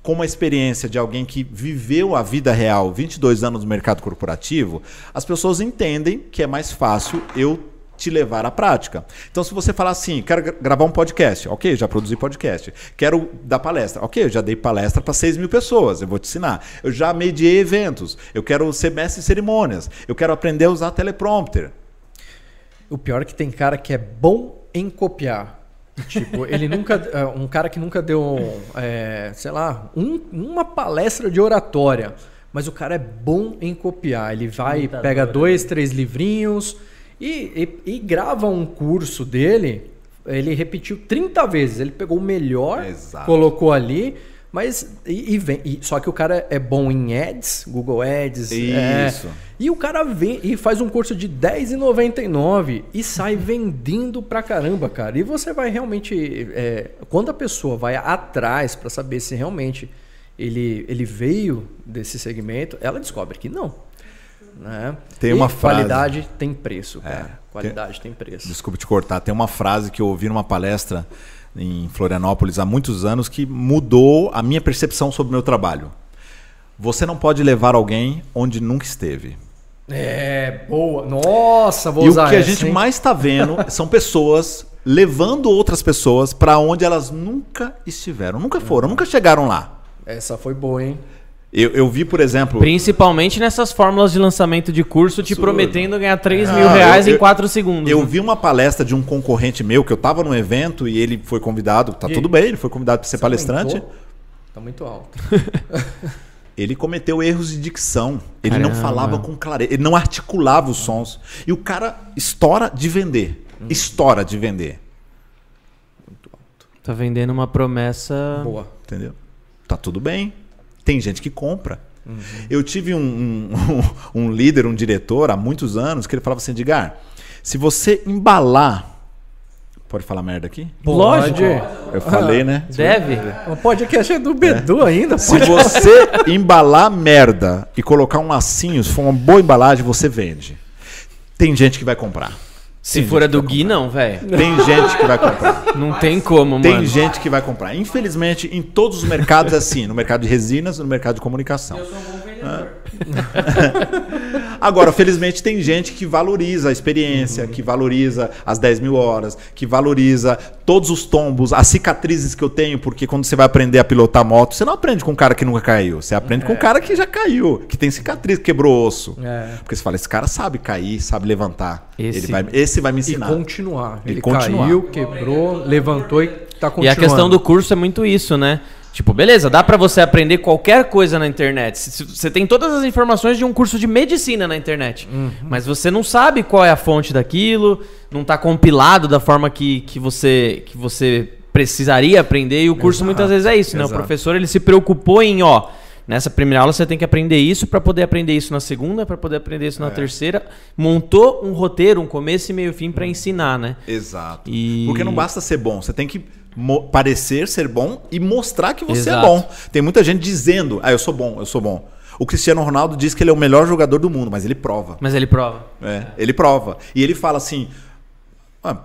C: com uma experiência de alguém que viveu a vida real 22 anos no mercado corporativo, as pessoas entendem que é mais fácil eu te levar à prática. Então, se você falar assim, quero gravar um podcast, ok, já produzi podcast. Quero dar palestra, ok, já dei palestra para 6 mil pessoas, eu vou te ensinar. Eu já mediei eventos, eu quero ser mestre em cerimônias, eu quero aprender a usar teleprompter.
B: O pior é que tem cara que é bom em copiar. Tipo, ele nunca. É, um cara que nunca deu, é, sei lá, um, uma palestra de oratória. Mas o cara é bom em copiar. Ele vai, pega dois, três livrinhos e, e, e, grava um curso dele. Ele repetiu 30 vezes. Ele pegou o melhor, Exato. colocou ali. Mas e, e vem, e, só que o cara é bom em ads, Google Ads. É, Isso. É, e o cara vem e faz um curso de R$10,99 e sai vendendo pra caramba, cara. E você vai realmente. É, quando a pessoa vai atrás para saber se realmente ele, ele veio desse segmento, ela descobre que não. Né?
C: Tem uma
B: e frase. Qualidade tem preço, cara. É, qualidade tem, tem preço.
C: Desculpa te cortar. Tem uma frase que eu ouvi numa palestra em Florianópolis há muitos anos que mudou a minha percepção sobre o meu trabalho. Você não pode levar alguém onde nunca esteve.
B: É, boa. Nossa, vou
C: e
B: usar
C: o que a gente hein? mais está vendo são pessoas levando outras pessoas para onde elas nunca estiveram, nunca foram, nunca chegaram lá.
B: Essa foi boa, hein?
C: Eu, eu vi, por exemplo.
A: Principalmente nessas fórmulas de lançamento de curso te prometendo ganhar 3 ah, mil reais eu, em 4 segundos.
C: Eu né? vi uma palestra de um concorrente meu que eu estava no evento e ele foi convidado. Tá e tudo bem, ele foi convidado para ser palestrante. Aumentou?
B: Tá muito alto.
C: ele cometeu erros de dicção. Ele Caramba. não falava com clareza, ele não articulava os sons. E o cara estoura de vender. Hum. Estoura de vender.
A: Muito alto. Tá vendendo uma promessa.
C: Boa. Entendeu? Tá tudo bem. Tem gente que compra. Uhum. Eu tive um, um, um, líder, um diretor, há muitos anos, que ele falava assim: Edgar, se você embalar Pode falar merda aqui?
A: Pode.
C: Eu falei, né?
A: Deve.
B: O podcast é do Bedu é. ainda.
C: Se você embalar merda e colocar um lacinho, se for uma boa embalagem, você vende. Tem gente que vai comprar.
A: Se for a do Gui, não, velho.
C: Tem gente que vai comprar.
A: Não tem como,
C: tem
A: mano.
C: Tem gente que vai comprar. Infelizmente, em todos os mercados é assim. No mercado de resinas, no mercado de comunicação. Eu sou um bom vendedor. Agora, felizmente, tem gente que valoriza a experiência, uhum. que valoriza as 10 mil horas, que valoriza todos os tombos, as cicatrizes que eu tenho, porque quando você vai aprender a pilotar moto, você não aprende com um cara que nunca caiu. Você aprende é. com um cara que já caiu, que tem cicatriz, quebrou osso. É. Porque você fala, esse cara sabe cair, sabe levantar. Esse, Ele vai, esse vai me ensinar.
B: E continuar. Ele, Ele continuar. caiu, quebrou, levantou e tá continuando.
A: E a questão do curso é muito isso, né? Tipo, beleza, dá para você aprender qualquer coisa na internet. Você tem todas as informações de um curso de medicina na internet. Uhum. Mas você não sabe qual é a fonte daquilo, não tá compilado da forma que, que, você, que você precisaria aprender. E o curso Exato. muitas vezes é isso, né? Exato. O professor ele se preocupou em, ó, nessa primeira aula você tem que aprender isso para poder aprender isso na segunda, para poder aprender isso na é. terceira. Montou um roteiro, um começo e meio fim para ensinar, né?
C: Exato. E... Porque não basta ser bom, você tem que parecer ser bom e mostrar que você é Exato. é bom. Tem muita gente dizendo, ah, eu sou bom, eu sou bom. O Cristiano Ronaldo diz que ele é o melhor jogador do mundo, mas ele prova.
A: Mas ele prova.
C: É, ele prova. E ele fala assim: ah,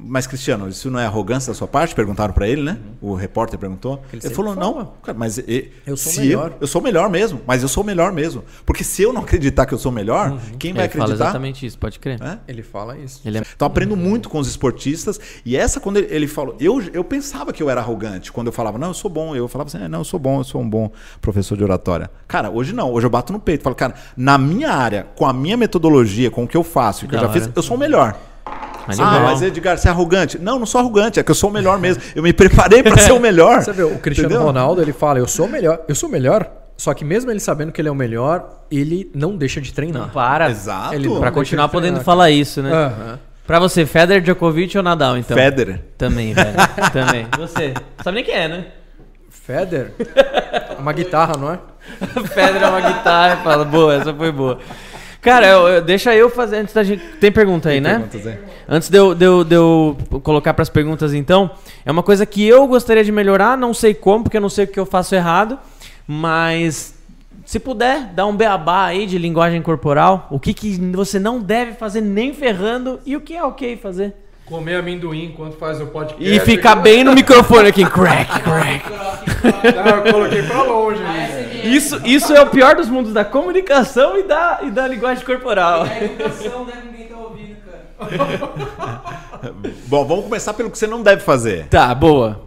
C: mas, Cristiano, isso não é arrogância da sua parte? Perguntaram para ele, né? Uhum. O repórter perguntou. Ele, ele falou: não, cara, mas eu sou melhor. Eu, eu, sou melhor mesmo, mas eu sou melhor mesmo. Porque se eu não acreditar que eu sou melhor, uhum. quem vai
A: ele
C: acreditar?
A: Ele fala exatamente isso, pode crer.
B: É? Ele fala isso.
C: Ele é... Então, aprendo muito com os esportistas. E essa, quando ele, ele, falou, eu, eu pensava que eu era arrogante. Quando eu falava, não, eu sou bom. Eu falava assim, é, não, eu sou bom, eu sou um bom professor de oratória. Cara, hoje não. Hoje eu bato no peito. Falo, cara, na minha área, com a minha metodologia, com o que eu faço, o que eu já fiz, eu sou o melhor. Ah, mas Edgar, você é arrogante. Não, não sou arrogante, é que eu sou o melhor mesmo. Eu me preparei para ser o melhor.
B: Você vê, o Cristiano Entendeu? Ronaldo, ele fala, eu sou o melhor, eu sou o melhor, só que mesmo ele sabendo que ele é o melhor, ele não deixa de treinar. Não
A: para.
C: Exato.
A: Ele para continuar podendo falar isso, né? Uhum. Pra você, Federer, Djokovic ou Nadal, então?
C: Federer.
A: Também, velho. Também. Você. Sabe nem quem é, né?
B: Federer? Uma guitarra, não é?
A: Pedra é uma guitarra e fala, boa, essa foi boa. Cara, eu- eu- deixa eu fazer antes da gente. Tem pergunta aí, né?
B: Perguntas aí.
A: Antes de eu, de eu, de eu colocar pras perguntas, então, é uma coisa que eu gostaria de melhorar, não sei como, porque eu não sei o que eu faço errado, mas se puder, dá um beabá aí de linguagem corporal, o que, que você não deve fazer nem ferrando e o que é ok fazer.
B: Comer amendoim enquanto faz o podcast.
A: E ficar bem no microfone aqui, crack, crack.
B: Não, eu coloquei pra longe. né?
A: Isso, isso é o pior dos mundos da comunicação e da, e da linguagem corporal.
D: É educação, né? Ninguém tá ouvindo, cara.
C: Bom, vamos começar pelo que você não deve fazer.
A: Tá, boa.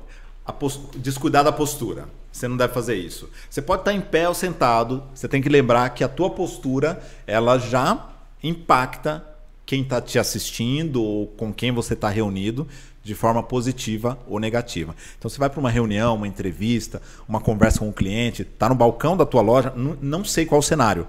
C: A pos- Descuidar da postura. Você não deve fazer isso. Você pode estar em pé ou sentado. Você tem que lembrar que a tua postura ela já impacta quem está te assistindo ou com quem você está reunido de forma positiva ou negativa. Então você vai para uma reunião, uma entrevista, uma conversa com um cliente, está no balcão da tua loja, não, sei qual o cenário.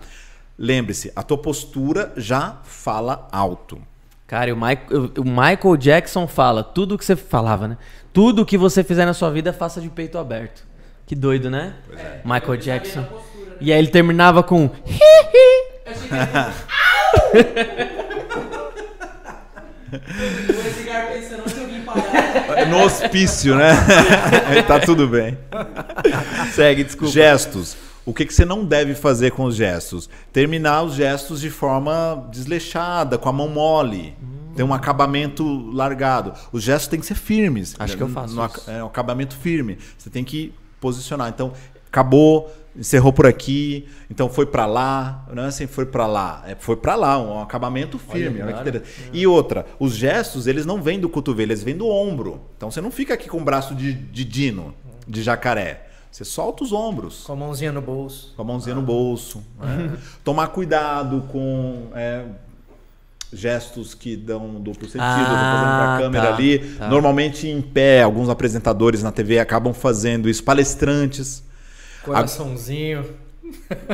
C: Lembre-se, a tua postura já fala alto.
A: Cara, e o, Michael, o Michael Jackson fala tudo que você falava, né? Tudo que você fizer na sua vida, faça de peito aberto. Que doido, né? Michael Jackson. E aí ele terminava com.
D: O Edgar pensando onde eu vim parar.
C: No hospício, né? tá tudo bem.
A: Segue, desculpa.
C: Gestos. O que, que você não deve fazer com os gestos? Terminar os gestos de forma desleixada, com a mão mole. Tem um acabamento largado. Os gestos têm que ser firmes.
A: Acho que eu faço
C: No,
A: isso.
C: É um acabamento firme. Você tem que posicionar. Então, acabou, encerrou por aqui, então foi pra lá. Não é assim, foi pra lá. É, foi pra lá, um acabamento firme. Olha que interessante. E outra, os gestos, eles não vêm do cotovelo, eles vêm do ombro. Então você não fica aqui com o braço de, de dino, de jacaré. Você solta os ombros.
B: Com a mãozinha no bolso.
C: Com a mãozinha no bolso. né? Tomar cuidado com é, gestos que dão duplo sentido. Tô fazendo
A: Ah,
C: pra câmera
A: tá,
C: ali.
A: tá.
C: Normalmente em pé, alguns apresentadores na TV acabam fazendo isso. Palestrantes.
B: Coraçãozinho.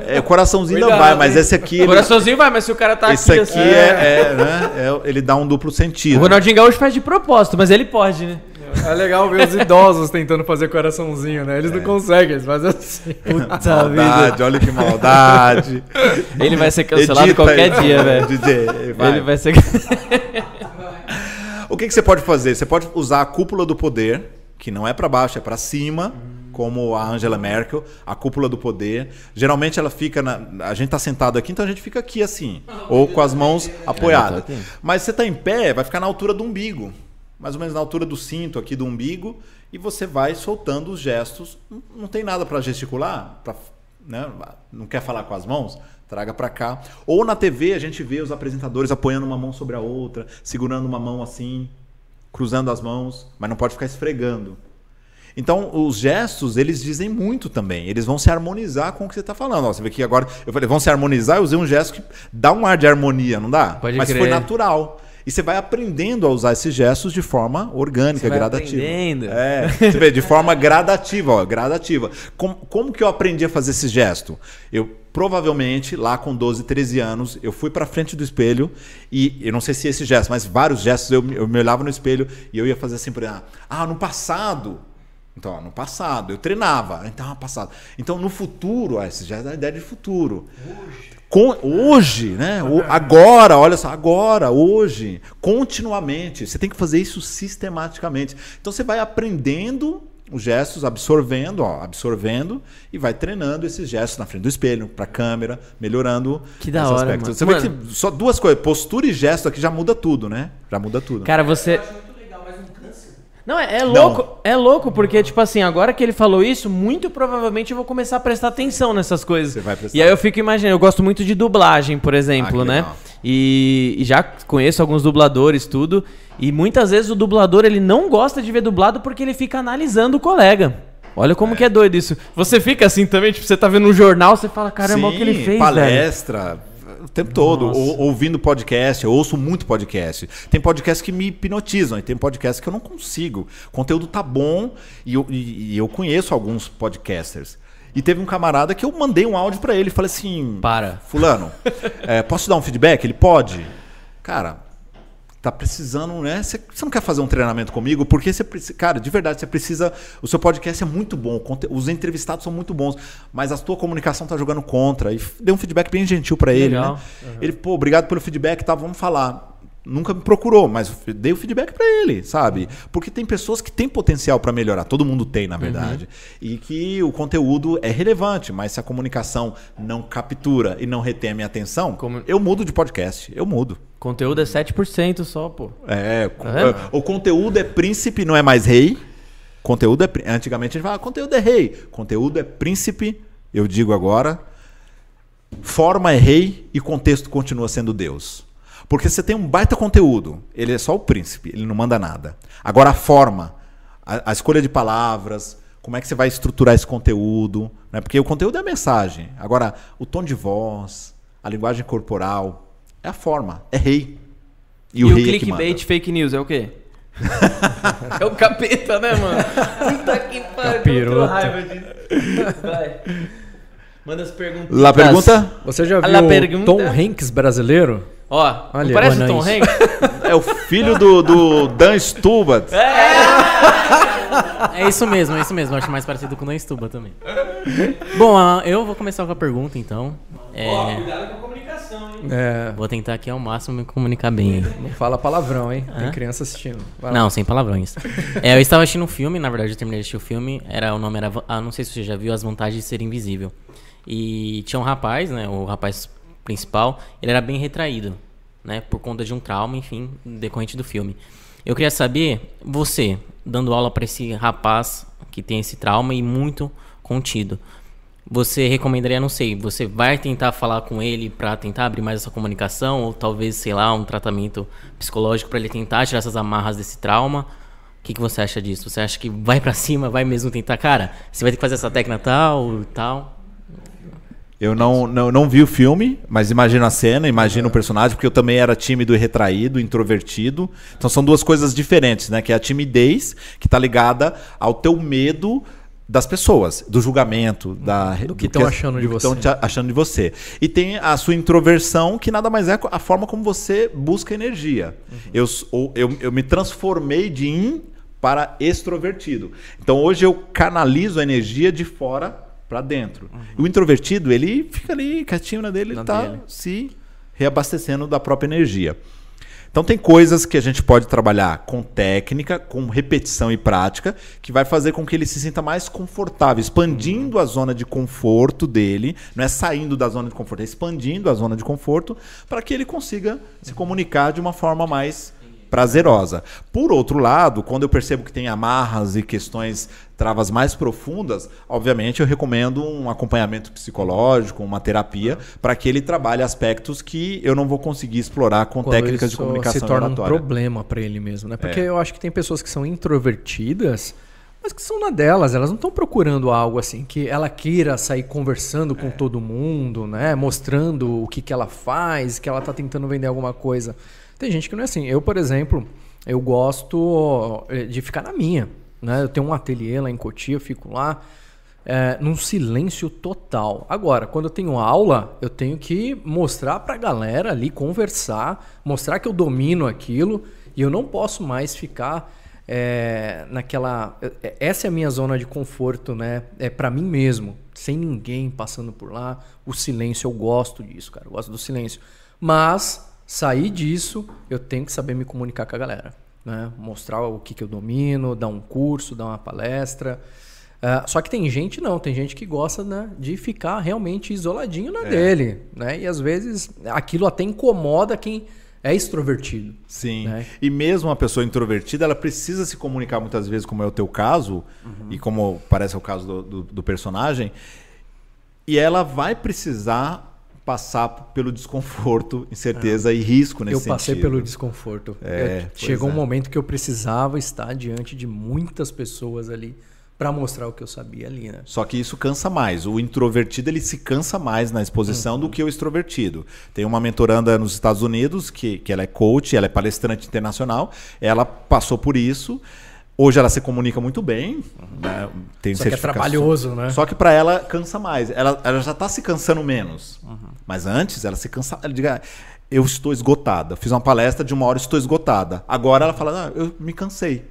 C: É, o coraçãozinho ainda
B: Cuidado,
C: vai, mas esse aqui.
A: O
C: Ele,
A: coraçãozinho vai, mas se o cara tá
C: esse
A: aqui.
C: aqui
A: assim-
C: é, é, né, é- ele dá um duplo
A: O
C: sentido.
A: Ronaldinho Gaúcho faz de propósito, mas ele pode, né?
B: É legal ver os idosos tentando fazer coraçãozinho, né? Eles não conseguem, eles fazem assim.
A: Puta
C: Maldade, olha que maldade.
A: Ele vai ser cancelado
C: Edita
A: qualquer
C: aí,
A: dia, velho. Ele vai ser.
C: O que, que você pode fazer? Você pode usar a cúpula do poder, que não é para baixo, é para cima, como a Angela Merkel, a cúpula do poder. Geralmente ela fica na. A gente tá sentado aqui, então a gente fica aqui assim, ou com as mãos apoiadas.
A: eu tô aqui.
C: Mas você tá em pé, vai ficar na altura do umbigo, mais ou menos na altura do cinto aqui do umbigo, e você vai soltando os gestos. Não- Não tem nada para gesticular, pra, né? não quer falar com as mãos? Traga para cá. Ou na TV a gente vê os apresentadores apoiando uma mão sobre a outra, segurando uma mão assim, cruzando as mãos, mas não pode ficar esfregando. Então, os gestos, eles dizem muito também. Eles vão se harmonizar com o que você está falando. Ó, você vê que agora eu falei, vão se harmonizar, eu usei um gesto que dá um ar de harmonia, não dá?
A: Pode
C: Mas
A: crer.
C: foi natural. E você vai aprendendo a usar esses gestos de forma orgânica,
A: Você vai
C: gradativa.
A: aprendendo.
C: É, você vê, de forma gradativa, ó, gradativa. Como, como que eu aprendi a fazer esse gesto? Eu provavelmente, lá com 12, 13 anos, eu fui pra frente do espelho e eu não sei se esse gesto, mas vários gestos eu, me- eu me olhava no espelho e eu ia fazer assim, por exemplo, ah, no passado. Então, ó, no passado, eu treinava, então, no passado. Então, no futuro, ó, esse já é da ideia de futuro. Com- hoje, né? O- agora, olha só, agora, hoje, continuamente. Você tem que fazer isso sistematicamente. Então você vai aprendendo os gestos, absorvendo, ó, absorvendo e vai treinando esses gestos na frente do espelho, para câmera, melhorando
A: Que da
C: esse
A: hora,
C: aspecto.
A: mano.
C: Você
A: Mano.
C: vê que só duas coisas, postura e gesto aqui já muda tudo, né? Já muda tudo.
A: Cara, você.
D: Eu acho muito legal, mas um câncer.
A: Não, é, é louco. É louco, porque, tipo assim, agora que ele falou isso, muito provavelmente eu vou começar a prestar atenção nessas coisas.
C: Você vai prestar.
A: E aí eu fico imaginando, eu gosto muito de dublagem, por exemplo,
C: Ah,
A: né? E, e já conheço alguns dubladores, tudo. E muitas vezes o dublador ele não gosta de ver dublado porque ele fica analisando o colega. Olha como que é doido isso. Você fica assim também, tipo, você tá vendo um jornal, você fala, caramba, olha o que ele fez, velho.
C: O tempo todo,
A: Nossa.
C: ou- ouvindo podcast, eu ouço muito podcast. Tem podcast que me hipnotizam e tem podcast que eu não consigo. O conteúdo tá bom e eu, e- e eu conheço alguns podcasters. E teve um camarada que eu mandei um áudio pra ele e falei assim:
A: Para.
C: Fulano, é, posso dar um feedback? Ele pode? Cara, tá precisando, né? Você não quer fazer um treinamento comigo? Porque você precisa. Cara, de verdade, você precisa. O seu podcast é muito bom, os entrevistados são muito bons, mas a tua comunicação tá jogando contra. E deu um feedback bem gentil para ele,
A: Legal.
C: né? Ele, pô, obrigado pelo feedback, tá? Vamos falar. Nunca me procurou, mas dei o feedback para ele, sabe? Porque tem pessoas que têm potencial para melhorar, todo mundo tem, na verdade. E que o conteúdo é relevante, mas se a comunicação não captura e não retém a minha atenção,
A: Como-
C: eu mudo de podcast, eu mudo.
A: Conteúdo é 7% só, pô.
C: É, co-
A: vendo?
C: o conteúdo é príncipe, não é mais rei. Conteúdo é antigamente a gente falava, conteúdo é rei. Conteúdo é príncipe, eu digo agora. Forma é rei e contexto continua sendo Deus. Porque você tem um baita conteúdo, ele é só o príncipe, ele não manda nada. Agora a forma, a, a escolha de palavras, como é que você vai estruturar esse conteúdo, né? Porque o conteúdo é a mensagem. Agora o tom de voz, a linguagem corporal, é a forma, é rei.
A: E, o
C: rei é
A: clickbait
C: manda.
A: fake news é o quê? é o capeta, né, mano? Puta que pariu. raiva disso. Vai. Manda as perguntas.
C: Lá pergunta?
B: Você já
A: la
B: viu o Tom Hanks brasileiro?
A: Ó,
B: Olha,
A: não parece o Tom. Hanks?
C: É o filho do, do Dan Stubart.
E: É isso mesmo, é isso mesmo. Acho mais parecido com o Dan Stuba também. Bom, ah, eu vou começar com a pergunta, então. É,
D: Ó, cuidado com a comunicação, hein?
B: É,
E: vou tentar aqui ao máximo me comunicar bem.
B: não fala palavrão, hein? Tem
E: Hã?
B: criança assistindo. Vai lá.
E: Não, sem palavrões. É, eu estava assistindo um filme, na verdade eu terminei de assistir o filme. Era, o nome era. Ah, não sei se você já viu As Vantagens de Ser Invisível. E tinha um rapaz, né? O rapaz principal, ele era bem retraído, né? Por conta de um trauma, enfim, decorrente do filme. Eu queria saber, você, dando aula para esse rapaz que tem esse trauma e muito contido. Você recomendaria, não sei, você vai tentar falar com ele pra tentar abrir mais essa comunicação ou talvez, sei lá, um tratamento psicológico pra ele tentar tirar essas amarras desse trauma? O que, que você acha disso? Você acha que vai pra cima, vai mesmo tentar, cara, você vai ter que fazer essa técnica tal, tal?
C: Eu não, não, não vi o filme, mas imagino a cena, imagino o personagem, porque eu também era tímido e retraído, introvertido. Então são duas coisas diferentes, né? Que é a timidez, que tá ligada ao teu medo das pessoas, do julgamento, da,
B: Do que tão achando de você.
C: achando de você. E tem a sua introversão, que nada mais é a forma como você busca energia. Eu, s- ou- eu, eu me transformei de in para extrovertido. Então hoje eu canalizo a energia de fora para dentro. O introvertido, ele fica ali quietinho na dele,
B: Na
C: ele tá
B: dele.
C: se reabastecendo da própria energia. Então tem coisas que a gente pode trabalhar com técnica, com repetição e prática, que vai fazer com que ele se sinta mais confortável, expandindo a zona de conforto dele, não é saindo da zona de conforto, é expandindo a zona de conforto para que ele consiga se comunicar de uma forma mais prazerosa. Por outro lado, quando eu percebo que tem amarras e questões, travas mais profundas, obviamente eu recomendo um acompanhamento psicológico, uma terapia, para que ele trabalhe aspectos que eu não vou conseguir explorar com
B: Quando
C: técnicas de comunicação
B: se torna um
C: oratória.
B: problema pra ele mesmo, né? Porque
C: É.
B: eu acho que tem pessoas que são introvertidas, mas que são na delas, elas não estão procurando algo assim que ela queira sair conversando com todo mundo, né? Mostrando o que, que ela faz, que ela tá tentando vender alguma coisa. Tem gente que não é assim. Eu, por exemplo, eu gosto eh, de ficar na minha, né? Eu tenho um ateliê lá em Cotia, eu fico lá é, num silêncio total. Agora, quando eu tenho aula, eu tenho que mostrar pra galera ali, conversar, mostrar que eu domino aquilo e eu não posso mais ficar é, naquela. Essa é a minha zona de conforto, né? É para mim mesmo, sem ninguém passando por lá. O silêncio, eu gosto disso, cara. Eu gosto do silêncio. Mas sair disso, eu tenho que saber me comunicar com a galera. Né? Mostrar o que, que eu domino, dar um curso, dar uma palestra. Ah, só que tem gente não, tem gente que gosta né, de ficar realmente isoladinho na dele, né? E às vezes aquilo até incomoda quem é extrovertido.
C: Sim.
B: né?
C: E mesmo uma pessoa introvertida, ela precisa se comunicar muitas vezes, como é o teu caso,
B: Uhum.
C: e como parece o caso do, do- do personagem, e ela vai precisar passar pelo desconforto, incerteza e risco nesse
B: É. eu passei
C: sentido.
B: pelo desconforto.
C: É, pois
B: chegou
C: é.
B: um momento que eu precisava estar diante de muitas pessoas ali para mostrar o que eu sabia ali, né?
C: Só que isso cansa mais. O introvertido ele se cansa mais na exposição
B: Uhum.
C: do que o extrovertido. Tem uma mentoranda nos Estados Unidos que, que ela é coach, ela é palestrante internacional. Ela passou por isso. Hoje ela se comunica muito bem. Né? Tem
B: Só que é trabalhoso, né?
C: Só que para ela cansa mais. Ela, ela já está se cansando menos.
B: Uhum.
C: Mas antes ela se cansava. ela diga- eu estou esgotada. Fiz uma palestra de uma hora, estou esgotada. Agora ela fala, ah, eu me cansei.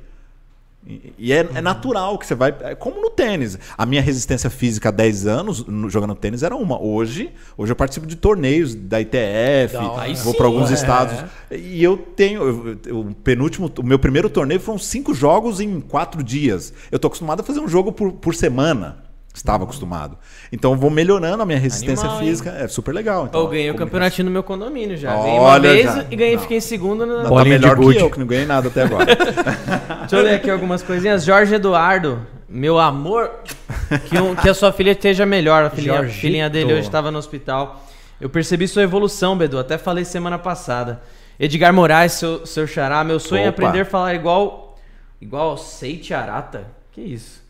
C: E é, é natural que você vai. É como no tênis. A minha resistência física há 10 anos no- jogando tênis era uma. Hoje, hoje eu participo de torneios da ITF,
B: Da
C: vou para alguns
B: é.
C: estados. E eu tenho. eu- O penúltimo, o meu primeiro torneio foram cinco jogos em quatro dias. Eu tô acostumado a fazer um jogo por, por semana. Estava acostumado. Então eu vou melhorando a minha resistência
A: Animal, hein?
C: física. É super legal. Então,
A: Eu ganhei o campeonatinho no meu condomínio já.
C: Olha,
A: Ganhei uma vez
C: já.
A: e ganhei,
C: Não.
A: fiquei em segundo. Na...
C: Não, tá melhor que eu, que não ganhei nada até agora.
A: Deixa eu ler aqui algumas coisinhas. Jorge Eduardo, meu amor, que, um- que a sua filha esteja melhor. A filhinha, filhinha dele hoje estava no hospital. Eu percebi sua evolução, Bedu. Até falei semana passada. Edgar Moraes, seu, seu xará. Meu sonho é
C: Opa.
A: aprender a falar igual. Igual Seite Arata. Que isso?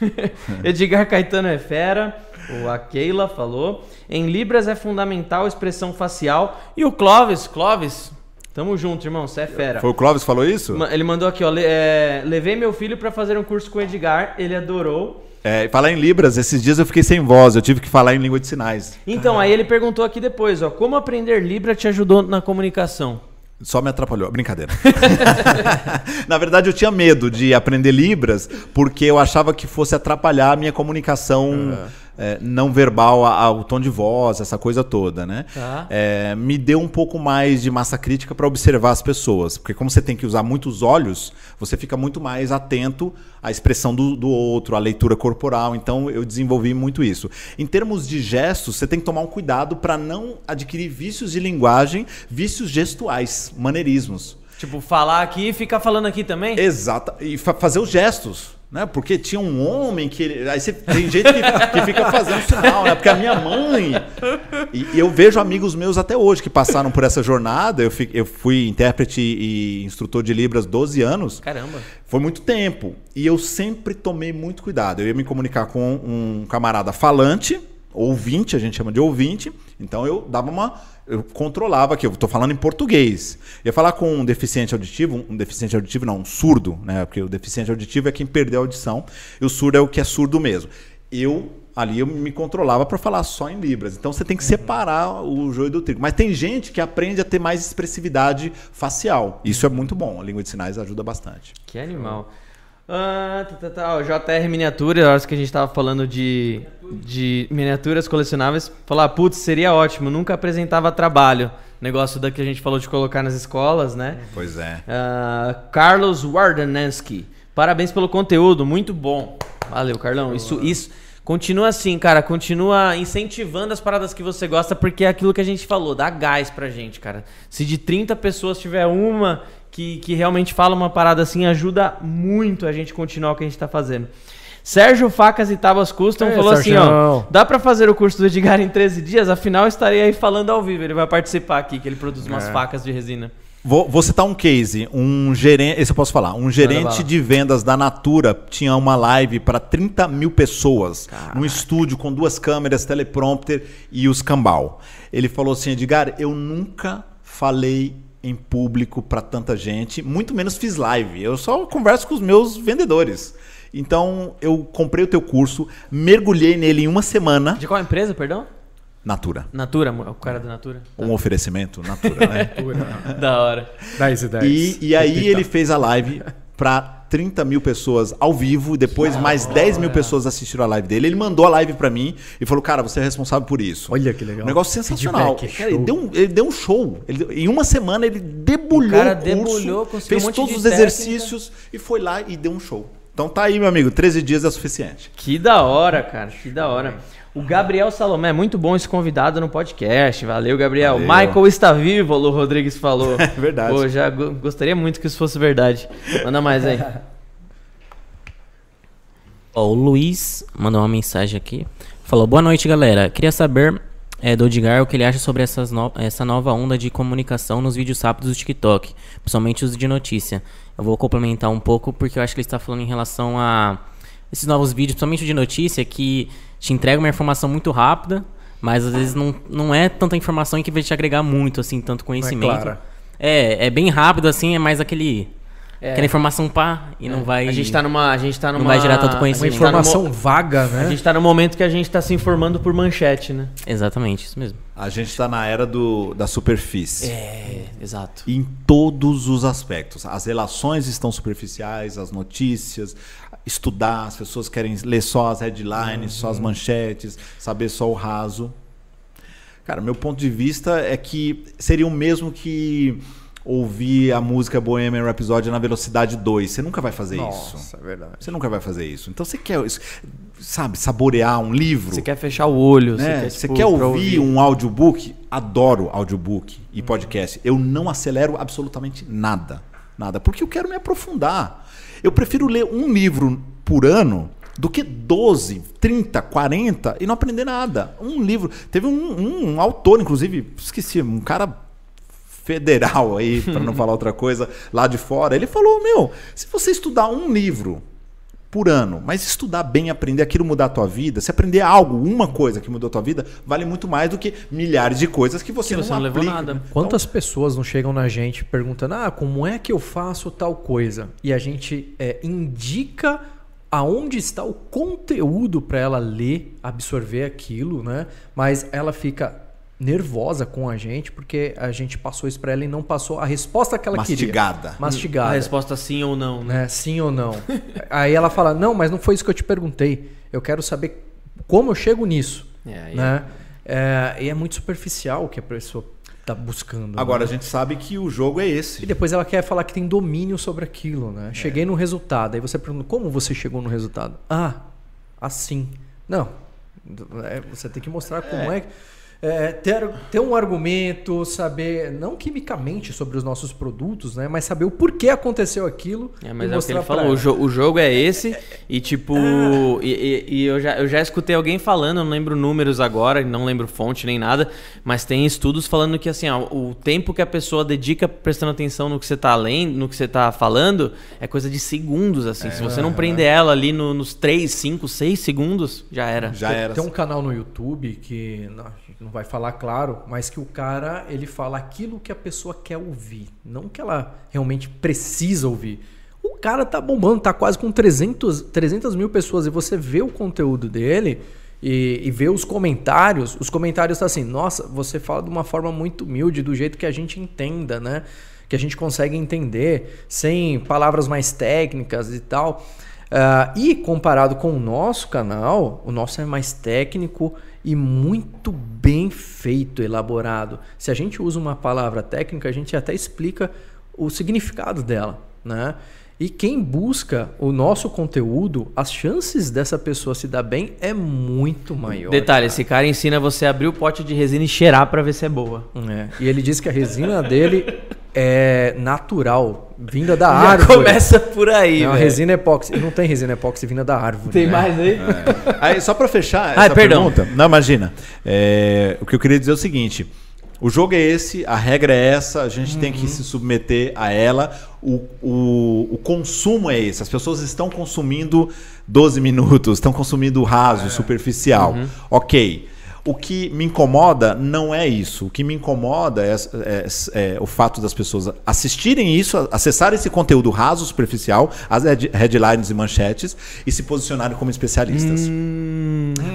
A: Edgar Caetano é fera. O a Keila falou. Em Libras é fundamental a expressão facial. E o Clóvis, Clóvis, tamo junto, irmão. Você é fera.
C: Foi o Clóvis que falou isso?
A: Ele mandou aqui, ó. le- é, levei meu filho pra fazer um curso com o Edgar, ele adorou.
C: É, falar em Libras, esses dias eu fiquei sem voz, eu tive que falar em língua de sinais.
A: Então, aí ele perguntou aqui depois, ó. Como aprender Libra te ajudou na comunicação?
C: Só me atrapalhou. Brincadeira. Na verdade, eu tinha medo de aprender Libras porque eu achava que fosse atrapalhar a minha comunicação é, não verbal, a- a- o tom de voz, essa coisa toda, né?
A: Tá.
C: É, me deu um pouco mais de massa crítica para observar as pessoas. Porque como você tem que usar muitos olhos, você fica muito mais atento à expressão do, do outro, à leitura corporal. Então, eu desenvolvi muito isso. Em termos de gestos, você tem que tomar um cuidado para não adquirir vícios de linguagem, vícios gestuais, maneirismos.
A: Tipo, falar aqui e ficar falando aqui também?
C: Exato. E fa- fazer os gestos. Né? Porque tinha um homem que. Aí você tem gente que, que fica fazendo sinal, né? Porque a minha mãe. E, e eu vejo amigos meus até hoje que passaram por essa jornada. Eu, fi- eu fui intérprete e instrutor de Libras 12 anos.
A: Caramba.
C: Foi muito tempo. E eu sempre tomei muito cuidado. Eu ia me comunicar com um camarada falante, ouvinte, a gente chama de ouvinte. Então eu dava uma. Eu controlava aqui, eu estou falando em português. Eu ia falar com um deficiente auditivo, um deficiente auditivo, não, um surdo, né? Porque o deficiente auditivo é quem perdeu a audição, e o surdo é o que é surdo mesmo. Eu ali eu me controlava para falar só em libras. Então você tem que separar o joio do trigo. Mas tem gente que aprende a ter mais expressividade facial. Isso é muito bom. A língua de sinais ajuda bastante.
A: Que animal. Ah, tá, tá, tá. JR Miniatura, a hora que a gente tava falando de, de miniaturas colecionáveis, falar, putz, seria ótimo, nunca apresentava trabalho. Negócio da que a gente falou de colocar nas escolas, né?
C: Pois é.
A: Ah, Carlos Wardenensky. Parabéns pelo conteúdo, muito bom. Valeu, Carlão. Isso, isso. Continua assim, cara. Continua incentivando as paradas que você gosta, porque é aquilo que a gente falou, dá gás pra gente, cara. Se de 30 pessoas tiver uma que, que realmente fala uma parada assim, ajuda muito a gente continuar o que a gente tá fazendo. Sérgio Facas e Tabas Custom
B: É,
A: falou assim, ó.
B: Sérgio.
A: Dá pra fazer o curso do Edgar em 13 dias? Afinal, eu estarei aí falando ao vivo. Ele vai participar aqui, que ele produz umas
B: É.
A: facas de resina.
C: Vou, vou citar um case. Um gerente. Esse eu posso falar. Um gerente de vendas da Natura tinha uma live para 30 mil pessoas. Num estúdio com duas câmeras, teleprompter e os cambal. Ele falou assim: Edgar, eu nunca falei em público para tanta gente, muito menos fiz live. Eu só converso com os meus vendedores. Então eu comprei o teu curso, mergulhei nele em uma semana.
A: De qual empresa, perdão?
C: Natura.
A: Natura, o cara da Natura.
C: Um oferecimento Natura, né?
A: Da hora.
B: 10 e 10.
C: E, e aí ele fez a live para 30 mil pessoas ao vivo, depois mais 10 mil pessoas assistiram a live dele. Ele mandou a live para mim e falou: Cara, você é responsável por isso.
B: Olha que legal.
C: Um negócio sensacional.
B: Feedback,
C: Cara, ele, deu um, ele deu um show. Ele- em uma semana ele debulhou
A: O cara
C: curso,
A: debulhou, conseguiu
C: fez
A: um monte
C: todos
A: de
C: os
A: técnica.
C: exercícios e foi lá e deu um show. Então tá aí, meu amigo. 13 dias é suficiente.
A: Que da hora, cara. Que da hora. O Gabriel Salomé, muito bom esse convidado no podcast. Valeu, Gabriel.
C: Valeu.
A: Michael está vivo, o Lu Rodrigues falou.
C: É verdade.
A: Pô, já go- gostaria muito que isso fosse verdade. Manda mais aí.
E: Ó, o Luiz mandou uma mensagem aqui. Falou: Boa noite, galera. Queria saber é, do Edgar o que ele acha sobre essas no- essa nova onda de comunicação nos vídeos rápidos do TikTok, principalmente os de notícia. Eu vou complementar um pouco porque eu acho que ele está falando em relação a esses novos vídeos, principalmente de notícia, que te entrega uma informação muito rápida, mas às vezes não, não é tanta informação que vai te agregar muito, assim, tanto conhecimento.
B: clara.
E: É, é bem rápido, assim, é mais aquele.
A: É.
E: Aquela informação pá, e não vai.
A: A gente tá numa. A gente tá numa.
E: vai gerar tanto
A: a
E: conhecimento.
B: Uma
A: tá no
B: informação vaga,
A: A
B: né?
A: gente tá no momento que a gente tá se informando por manchete, né?
E: Exatamente, isso mesmo.
C: A gente está na era do, da superfície.
A: É, exato.
C: Em todos os aspectos. As relações estão superficiais, as notícias, estudar, as pessoas querem ler só as headlines, só as manchetes, saber só o raso. Cara, meu ponto de vista é que seria o mesmo que ouvir a música Bohemian Rhapsody na velocidade 2. Você nunca vai fazer isso.
B: Nossa, é verdade.
C: Você nunca vai fazer isso. Então você quer, sabe, saborear um livro?
A: Você quer fechar o olho,
C: né?
A: você quer,
C: Você
A: tipo,
C: quer
A: pra
C: ouvir um audiobook? Adoro audiobook e podcast. Eu não acelero absolutamente nada. Nada. Porque eu quero me aprofundar. Eu prefiro ler um livro por ano do que 12, 30, 40 e não aprender nada. Um livro. Teve um, um autor, inclusive, esqueci, um cara federal aí, para não falar outra coisa, lá de fora. Ele falou: Meu, se você estudar um livro por ano, mas estudar bem, aprender aquilo mudar a tua vida, se aprender algo, uma coisa que mudou a tua vida, vale muito mais do que milhares de coisas que você,
A: Que
C: não,
A: você não levou
C: aplica.
A: nada.
B: Quantas pessoas não chegam na gente perguntando: ah, como é que eu faço tal coisa? E a gente é, indica aonde está o conteúdo para ela ler, absorver aquilo, né? Mas ela fica nervosa com a gente porque a gente passou isso para ela e não passou a resposta que ela
C: Mastigada.
B: queria. Mastigada.
A: A resposta sim ou não, né?
B: né? Sim ou não. Aí ela fala: não, mas não foi isso que eu te perguntei. Eu quero saber como eu chego nisso.
A: É,
B: né? É, e é muito superficial o que a pessoa tá buscando.
C: Agora
B: né?
C: a gente sabe que o jogo é esse.
B: E depois ela quer falar que tem domínio sobre aquilo, né?
C: É.
B: Cheguei no resultado. Aí você pergunta, como você chegou no resultado? Ah, assim. Não. É, você tem que mostrar como é, que. É, ter, ter um argumento, saber, não quimicamente sobre os nossos produtos, né? Mas saber o porquê aconteceu aquilo.
A: É, mas
B: e
A: é o que ele falou, o, jo- o jogo é esse, e tipo, e, e- e eu, já, eu já escutei alguém falando, eu não lembro números agora, não lembro fonte nem nada, mas tem estudos falando que assim, ó, o tempo que a pessoa dedica prestando atenção no que você tá lendo, no que você tá falando, é coisa de segundos, assim. Se você não prender ela ali no- nos 3, 5, 6 segundos, já era.
C: Já
B: tem,
C: era.
B: tem um canal no YouTube que não vai falar claro, mas que o cara ele fala aquilo que a pessoa quer ouvir, não que ela realmente precisa ouvir. O cara tá bombando, tá quase com 300, 300 mil pessoas e você vê o conteúdo dele e, e vê os comentários. Os comentários tá assim, nossa, você fala de uma forma muito humilde, do jeito que a gente entenda, né? Que a gente consegue entender, sem palavras mais técnicas e tal. Ah, e comparado com o nosso canal, o nosso é mais técnico e muito bem feito, elaborado. Se a gente usa uma palavra técnica, a gente até explica o significado dela, né? E quem busca o nosso conteúdo, as chances dessa pessoa se dar bem é muito maior.
A: Detalhe, esse cara ensina você a abrir o pote de resina e cheirar pra ver se é boa.
B: É. E ele diz que a resina dele é natural, vinda da
A: Já
B: árvore.
A: começa por aí,
B: É uma
A: velho.
B: resina epóxi. Não tem resina epóxi vinda da árvore.
A: Tem
B: né?
A: mais aí?
C: Aí, só para fechar
A: Ai,
C: essa
A: perdão.
C: pergunta. Não, imagina. É, o que eu queria dizer é o seguinte. O jogo é esse, a regra é essa, a gente tem que se submeter a ela. O, o, o consumo é esse. As pessoas estão consumindo 12 minutos, estão consumindo raso, superficial. Ok. O que me incomoda não é isso. O que me incomoda é, é- é o fato das pessoas assistirem isso, acessarem esse conteúdo raso, superficial, as head- headlines e manchetes, e se posicionarem como especialistas.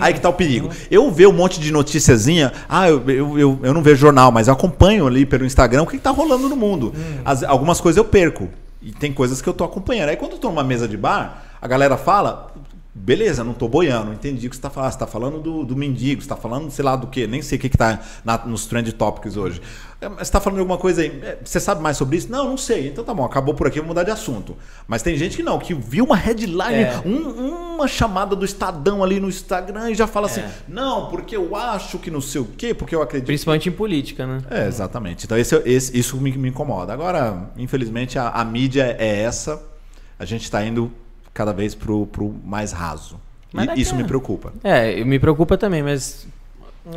C: Aí que tá o perigo. Eu ver um monte de noticiazinha, ah, eu, eu, eu, eu não vejo jornal, mas eu acompanho ali pelo Instagram o que, que tá rolando no mundo. As- algumas coisas eu perco. E tem coisas que eu tô acompanhando. Aí quando eu tô numa mesa de bar, a galera fala. Beleza, não tô boiando, entendi o que você tá falando. Você tá falando do, do mendigo, você tá falando, sei lá, do quê? Nem sei o que, que tá na- nos trend topics hoje. É, mas Você tá falando de alguma coisa aí. é, Você sabe mais sobre isso? Não, não sei. Então tá bom, acabou por aqui, vou mudar de assunto. Mas tem gente que não, que viu uma headline,
A: É.
C: um- uma chamada do Estadão ali no Instagram e já fala assim: não, porque eu acho que não sei o quê, porque eu acredito.
A: Principalmente em política, né?
C: É, exatamente. Então esse, esse- isso me, me incomoda. Agora, infelizmente, a, a mídia é essa. A gente está indo cada vez pro, pro mais raso.
A: Mas
C: E isso me preocupa.
A: É, me preocupa também, mas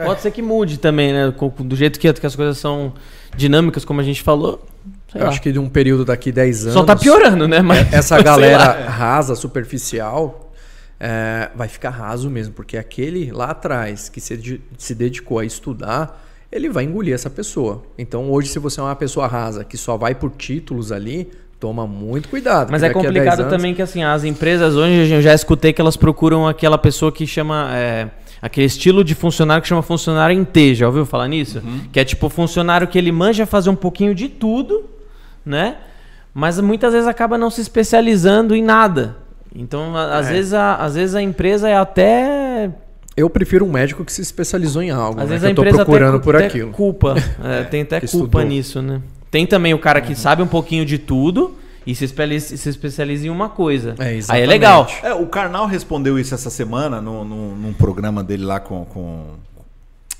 A: pode ser que mude também, né? Do jeito que, as coisas são dinâmicas, como a gente falou. sei
B: Eu
A: lá.
B: acho que de um período daqui 10 anos.
A: Só tá piorando, né? Mas,
B: Essa
A: sei
B: galera rasa, superficial, é, vai ficar raso mesmo, porque aquele lá atrás que se, de- se dedicou a estudar, ele vai engolir essa pessoa. Então hoje, se você é uma pessoa rasa que só vai por títulos ali, toma muito cuidado.
A: Mas é
B: daqui a 10
A: complicado
B: anos-
A: também que assim, as empresas hoje eu já escutei que elas procuram aquela pessoa que chama. é, aquele estilo de funcionário que chama funcionário em T, já ouviu falar nisso? Que é tipo o funcionário que ele manja fazer um pouquinho de tudo, né? Mas muitas vezes acaba não se especializando em nada. Então, a- às,
B: É.
A: vezes, a, às vezes a empresa é até.
B: Eu prefiro um médico que se especializou em algo,
A: Às
B: né?
A: vezes
B: Que
A: a
B: eu tô
A: empresa
B: procurando
A: até,
B: por
A: até
B: aquilo.
A: culpa. É, tem até culpa
B: estudou.
A: nisso, né? Tem também o cara que sabe um pouquinho de tudo e se especializa, se especializa em uma coisa.
B: É,
A: Aí é legal.
C: É, o Karnal respondeu isso essa semana no, no- num programa dele lá com, com-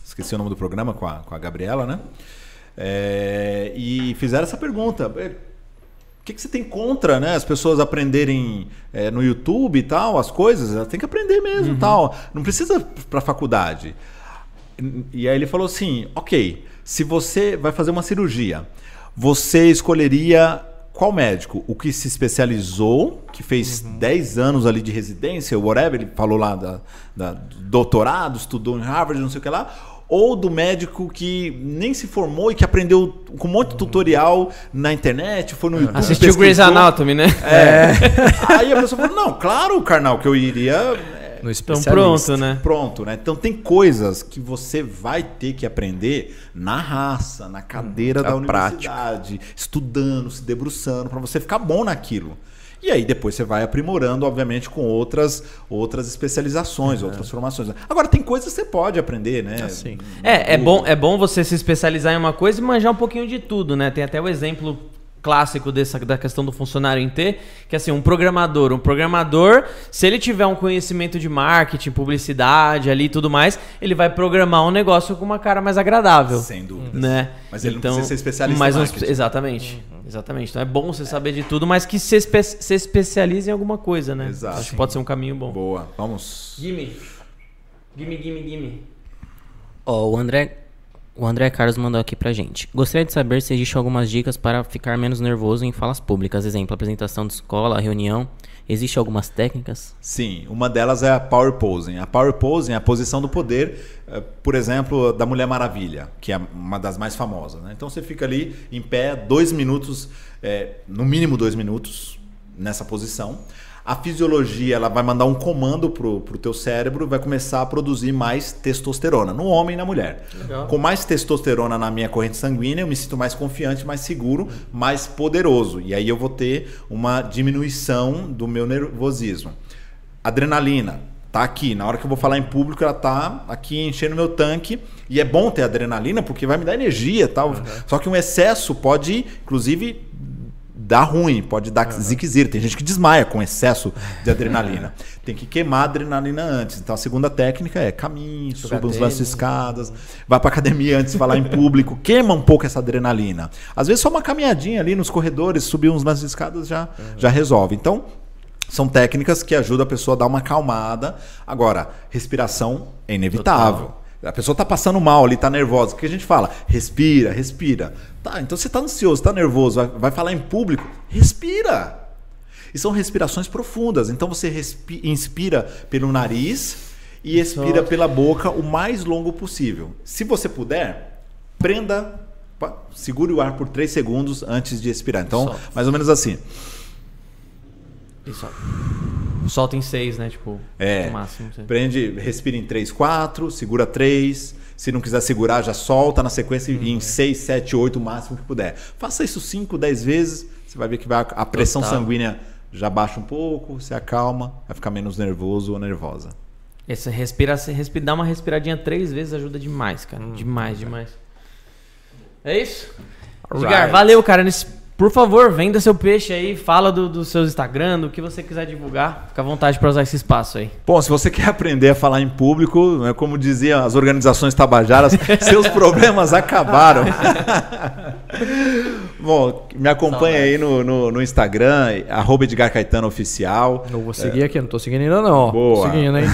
C: Esqueci o nome do programa, com a, com a Gabriela, né? É, e fizeram essa pergunta. é, O que, que você tem contra, né? As pessoas aprenderem é, no YouTube e tal, as coisas, elas têm que aprender mesmo tal. Não precisa para faculdade. E aí ele falou assim: ok, se você vai fazer uma cirurgia, você escolheria qual médico? O que se especializou, que fez 10 anos ali de residência, whatever, ele falou lá da, da do doutorado, estudou em Harvard, não sei o que lá. Ou do médico que nem se formou e que aprendeu com um monte de tutorial na internet, foi no YouTube.
A: Assistiu Grey's. Anatomy, né?
C: É. Aí a pessoa falou: não, claro, carnal, que eu iria é,
B: No
A: Então pronto, né?
C: Pronto, né? Então tem coisas que você vai ter que aprender na raça, na cadeira
B: Na
C: da
B: prática.
C: universidade, estudando, se debruçando, para você ficar bom naquilo. E aí depois você vai aprimorando, obviamente, com outras outras especializações, outras formações. Agora tem coisas que você pode aprender, né?
B: Assim.
A: É, é bom, é bom você se especializar em uma coisa e manjar um pouquinho de tudo, né? Tem até o exemplo clássico dessa, da questão do funcionário em T, que é assim, um programador, um programador, se ele tiver um conhecimento de marketing, publicidade ali e tudo mais, ele vai programar um negócio com uma cara mais agradável.
C: Sem dúvidas.
A: Né?
C: Mas ele não precisa ser especialista
A: mas
C: em marketing.
A: Exatamente. Exatamente. Então é bom você saber de tudo, mas que se, espe se especialize em alguma coisa, né?
C: Exato.
A: Acho que pode ser um caminho bom.
C: Boa, vamos.
A: Gimme. Gimme, gimme, gimme.
E: Ó, o André, o André Carlos mandou aqui pra gente. Gostaria de saber se existem algumas dicas para ficar menos nervoso em falas públicas. Exemplo, apresentação de escola, reunião. Existem algumas técnicas?
C: Sim, uma delas é a power posing. A power posing é a posição do poder, eh, por exemplo, da Mulher Maravilha, que é uma das mais famosas. né? Então você fica ali em pé dois minutos, eh, no mínimo dois minutos nessa posição. A fisiologia ela vai mandar um comando pro, pro teu cérebro vai começar a produzir mais testosterona, no homem e na mulher. Com mais testosterona na minha corrente sanguínea, eu me sinto mais confiante, mais seguro, mais poderoso. E aí eu vou ter uma diminuição do meu nervosismo. Adrenalina. Tá aqui, na hora que eu vou falar em público, ela tá aqui enchendo meu tanque. E é bom ter adrenalina porque vai me dar energia tal. Só que um excesso pode, inclusive, dar ruim, pode dar ziquezira. Tem gente que desmaia com excesso de adrenalina. Tem que queimar a adrenalina antes. Então a segunda técnica é caminhe, suba uns lances de escadas, vai pra academia antes de falar em público, queima um pouco essa adrenalina. Às vezes só uma caminhadinha ali nos corredores, subir uns lances de escadas já, já resolve. Então, são técnicas que ajudam a pessoa a dar uma acalmada. Agora, respiração é inevitável. A pessoa tá passando mal ali, tá nervosa. O que a gente fala? Respira, respira. Tá, então você tá ansioso, tá nervoso, vai, vai falar em público, respira. E são respirações profundas. Então você respi- inspira pelo nariz e expira pela boca o mais longo possível. Se você puder, prenda, segure o ar por 3 segundos antes de expirar. Então, mais ou menos assim.
A: E solta. Solta em seis, né? Tipo,
C: É.
A: no máximo. assim.
C: Prende, respira em 3, 4, segura 3. Se não quiser segurar, já solta na sequência
A: Uhum.
C: em 6, 7, 8, o máximo que puder. Faça isso 5, 10 vezes. Você vai ver que vai, a pressão
A: Total.
C: sanguínea já baixa um pouco, se acalma, vai ficar menos nervoso ou nervosa.
A: Esse respira, respira, dá uma respiradinha três vezes ajuda demais, cara. Demais, demais. É isso? Edgar,
B: Alright.
A: valeu, cara. Nesse- por favor, venda seu peixe aí, fala do, do seu Instagram, do que você quiser divulgar. Fica à vontade pra usar esse espaço aí.
C: Bom, se você quer aprender a falar em público, né, como diziam as organizações tabajaras, seus problemas acabaram. Bom, me acompanha aí no, no, no Instagram, arroba Edgar Caetano Oficial.
B: Eu vou seguir aqui, não tô seguindo ainda não.
C: Boa.
B: Tô seguindo, hein?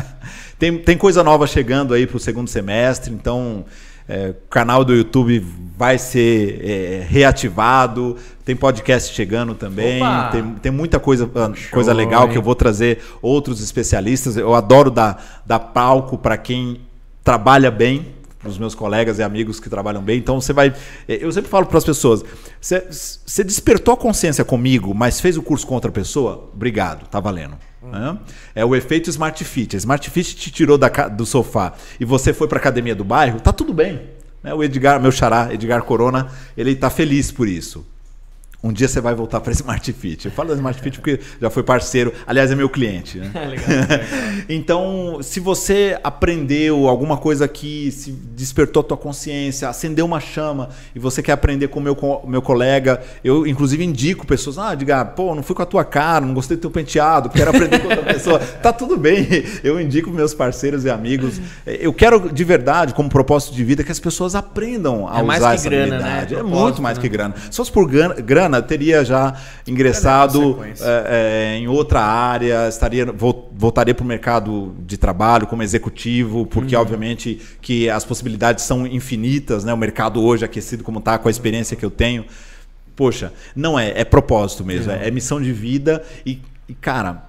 C: tem, tem coisa nova chegando aí para o segundo semestre, então é, o canal do YouTube vai ser é, reativado. Tem podcast chegando também.
A: Opa!
C: Tem, tem muita coisa, ah,
B: Show,
C: coisa legal
B: hein?
C: que eu vou trazer outros especialistas. Eu adoro dar, dar palco para quem trabalha bem. Para os meus colegas e amigos que trabalham bem. Então você vai. Eu sempre falo para as pessoas: você despertou a consciência comigo, mas fez o curso com outra pessoa? Obrigado, tá valendo. Né? É o efeito Smart Fit. A Smart Fit te tirou da do sofá e você foi para academia do bairro, tá tudo bem. né? O Edgar, meu xará, Edgar Corona, ele tá feliz por isso. Um dia você vai voltar para Smart Fit. Eu falo da Smart Fit porque já foi parceiro, aliás, é meu cliente. Né? então, se você aprendeu alguma coisa que se despertou a tua consciência, acendeu uma chama e você quer aprender com o meu, meu colega, eu inclusive indico pessoas, ah, diga, pô, não fui com a tua cara, não gostei do teu penteado, quero aprender com outra pessoa. Tá tudo bem. Eu indico meus parceiros e amigos. Eu quero de verdade, como propósito de vida, que as pessoas aprendam a
A: É mais
C: usar
A: que
C: essa
A: grana, né?
C: habilidade. É
A: Propósito,
C: muito mais
A: né?
C: que grana. Se fosse por grana, eu teria já ingressado é, é, em outra área, estaria vol- voltaria para o mercado de trabalho como executivo, porque
A: Uhum.
C: obviamente que as possibilidades são infinitas, né? O mercado hoje aquecido como está, com a experiência que eu tenho. Poxa, não é, é propósito mesmo, é, é missão de vida e, e, cara,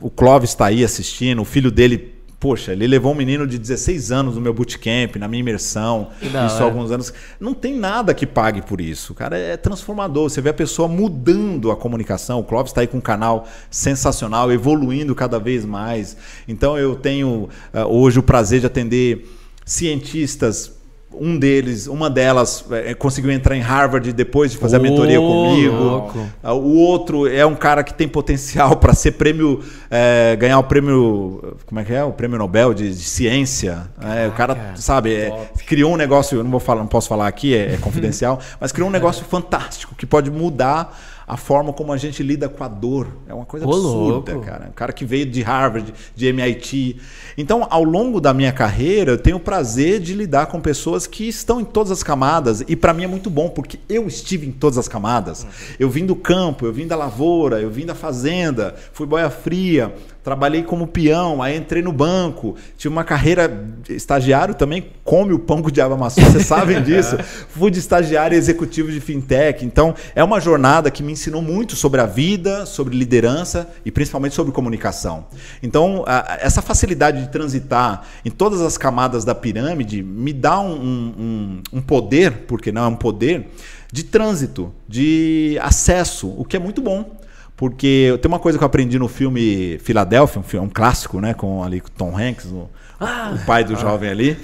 C: o Clóvis está aí assistindo, o filho dele, poxa, ele levou um menino de 16 anos no meu bootcamp, na minha imersão,
A: da
C: isso há
A: hora.
C: alguns anos. Não tem nada que pague por isso, cara, é transformador. Você vê a pessoa mudando a comunicação. O Clóvis está aí com um canal sensacional, evoluindo cada vez mais. Então eu tenho ah, hoje o prazer de atender cientistas. Um deles, uma delas eh, conseguiu entrar em Harvard depois de fazer a mentoria comigo.
A: louco.
C: Ah, O outro é um cara que tem potencial para ser prêmio, é, ganhar o prêmio, como é que é? O prêmio Nobel de, de ciência. É, o cara, sabe, é, criou um negócio, eu não vou falar, não posso falar aqui, é, é confidencial, mas criou um negócio fantástico que pode mudar a forma como a gente lida com a dor. É uma coisa
A: Ô,
C: absurda,
A: louco.
C: cara. Um cara que veio de Harvard, de MIT. Então, ao longo da minha carreira, eu tenho o prazer de lidar com pessoas que estão em todas as camadas. E para mim é muito bom, porque eu estive em todas as camadas. Eu vim do campo, eu vim da lavoura, eu vim da fazenda, fui boia fria, trabalhei como peão, aí entrei no banco, tive uma carreira estagiário também, come o pão que o diabo amassou, vocês sabem disso. Fui de estagiário executivo de fintech. Então, é uma jornada que me ensinou muito sobre a vida, sobre liderança e principalmente sobre comunicação. Então, a- essa facilidade de transitar em todas as camadas da pirâmide me dá um, um- um poder, porque não é um poder, de trânsito, de acesso, o que é muito bom. Porque tem uma coisa que eu aprendi no filme Filadélfia, um, filme, um clássico, né? Com ali com Tom Hanks, o, o pai do jovem ali,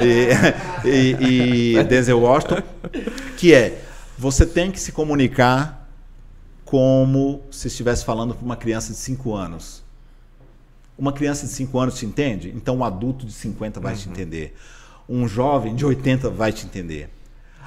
C: e, e, e Denzel Washington, que é você tem que se comunicar como se estivesse falando para uma criança de 5 anos. Uma criança de 5 anos te entende? Então um adulto de 50 vai te entender. Um jovem de 80 vai te entender.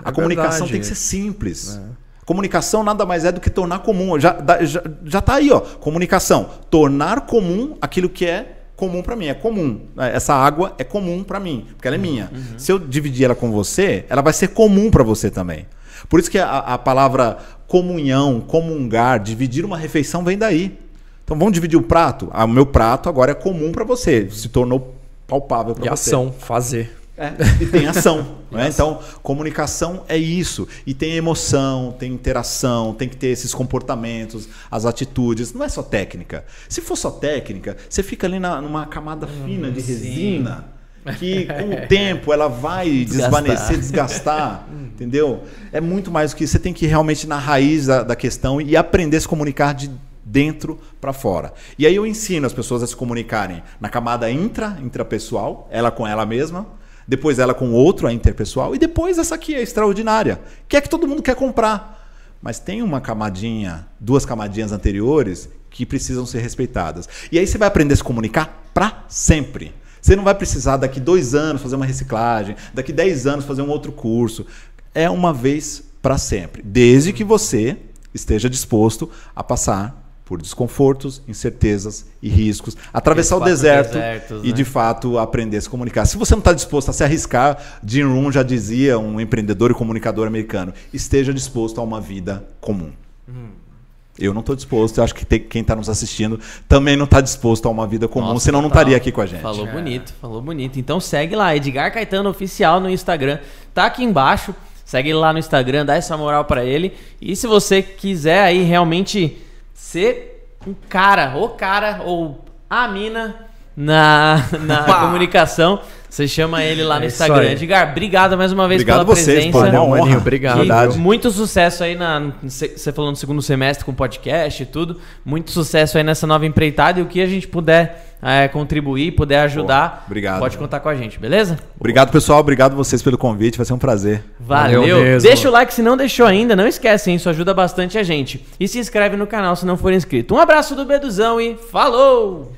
C: A
B: É
C: comunicação
B: verdade.
C: tem que ser simples. Comunicação nada mais é do que tornar comum. Já, já, já tá aí, ó. Comunicação. Tornar comum aquilo que é comum para mim. É comum. É, Essa água é comum para mim, porque ela é minha. Se eu dividir ela com você, ela vai ser comum para você também. Por isso que a, a palavra comunhão, comungar, dividir uma refeição vem daí. Então vamos dividir o prato. Ah, o meu prato agora é comum para você. Se tornou palpável para você.
B: ação, fazer.
C: É, e tem ação. né? Então, comunicação é isso. E tem emoção, tem interação, tem que ter esses comportamentos, as atitudes. Não é só técnica. Se for só técnica, você fica ali na, numa camada fina de resina. Que com o tempo ela vai
A: Desgastar.
C: desvanecer, desgastar, entendeu? É muito mais do que isso. Você tem que ir realmente na raiz da, da questão e aprender a se comunicar de dentro para fora. E aí eu ensino as pessoas a se comunicarem na camada intra, intrapessoal, ela com ela mesma, depois ela com outro, a interpessoal, e depois essa aqui, a extraordinária, que é que todo mundo quer comprar. Mas tem uma camadinha, duas camadinhas anteriores que precisam ser respeitadas. E aí você vai aprender a se comunicar para sempre. Você não vai precisar daqui dois anos fazer uma reciclagem, daqui dez anos fazer um outro curso. É uma vez para sempre. Desde que você esteja disposto a passar por desconfortos, incertezas e riscos, atravessar o deserto
A: desertos,
C: e
A: né?
C: de fato aprender a se comunicar. Se você não está disposto a se arriscar, Jim Rohn já dizia, um empreendedor e comunicador americano, esteja disposto a uma vida comum. Eu não estou disposto, eu acho que tem- quem está nos assistindo também não está disposto a uma vida comum,
A: Nossa,
C: senão não estaria aqui com a gente.
A: Falou bonito, falou bonito. Então segue lá, Edgar Caetano Oficial no Instagram. Tá aqui embaixo. Segue ele lá no Instagram, dá essa moral pra ele. E se você quiser aí realmente ser um cara, ou cara, ou a mina na, na comunicação, Você chama ele lá no
B: É
A: Instagram. Edgar, obrigado mais uma vez
C: Obrigado
A: pela
C: vocês,
A: presença.
C: pô, uma
B: Não,
C: honra.
B: maninho, obrigado.
A: E muito sucesso aí na. Você falou no segundo semestre com podcast e tudo. Muito sucesso aí nessa nova empreitada. E o que a gente puder é, contribuir, puder ajudar,
C: obrigado.
A: pode contar com a gente, beleza?
C: Obrigado, pessoal. Obrigado vocês pelo convite. Vai ser um prazer.
A: Valeu.
B: Valeu mesmo.
A: Deixa o like se não deixou ainda. Não esquece, hein? Isso ajuda bastante a gente. E se inscreve no canal se não for inscrito. Um abraço do Beduzão e falou!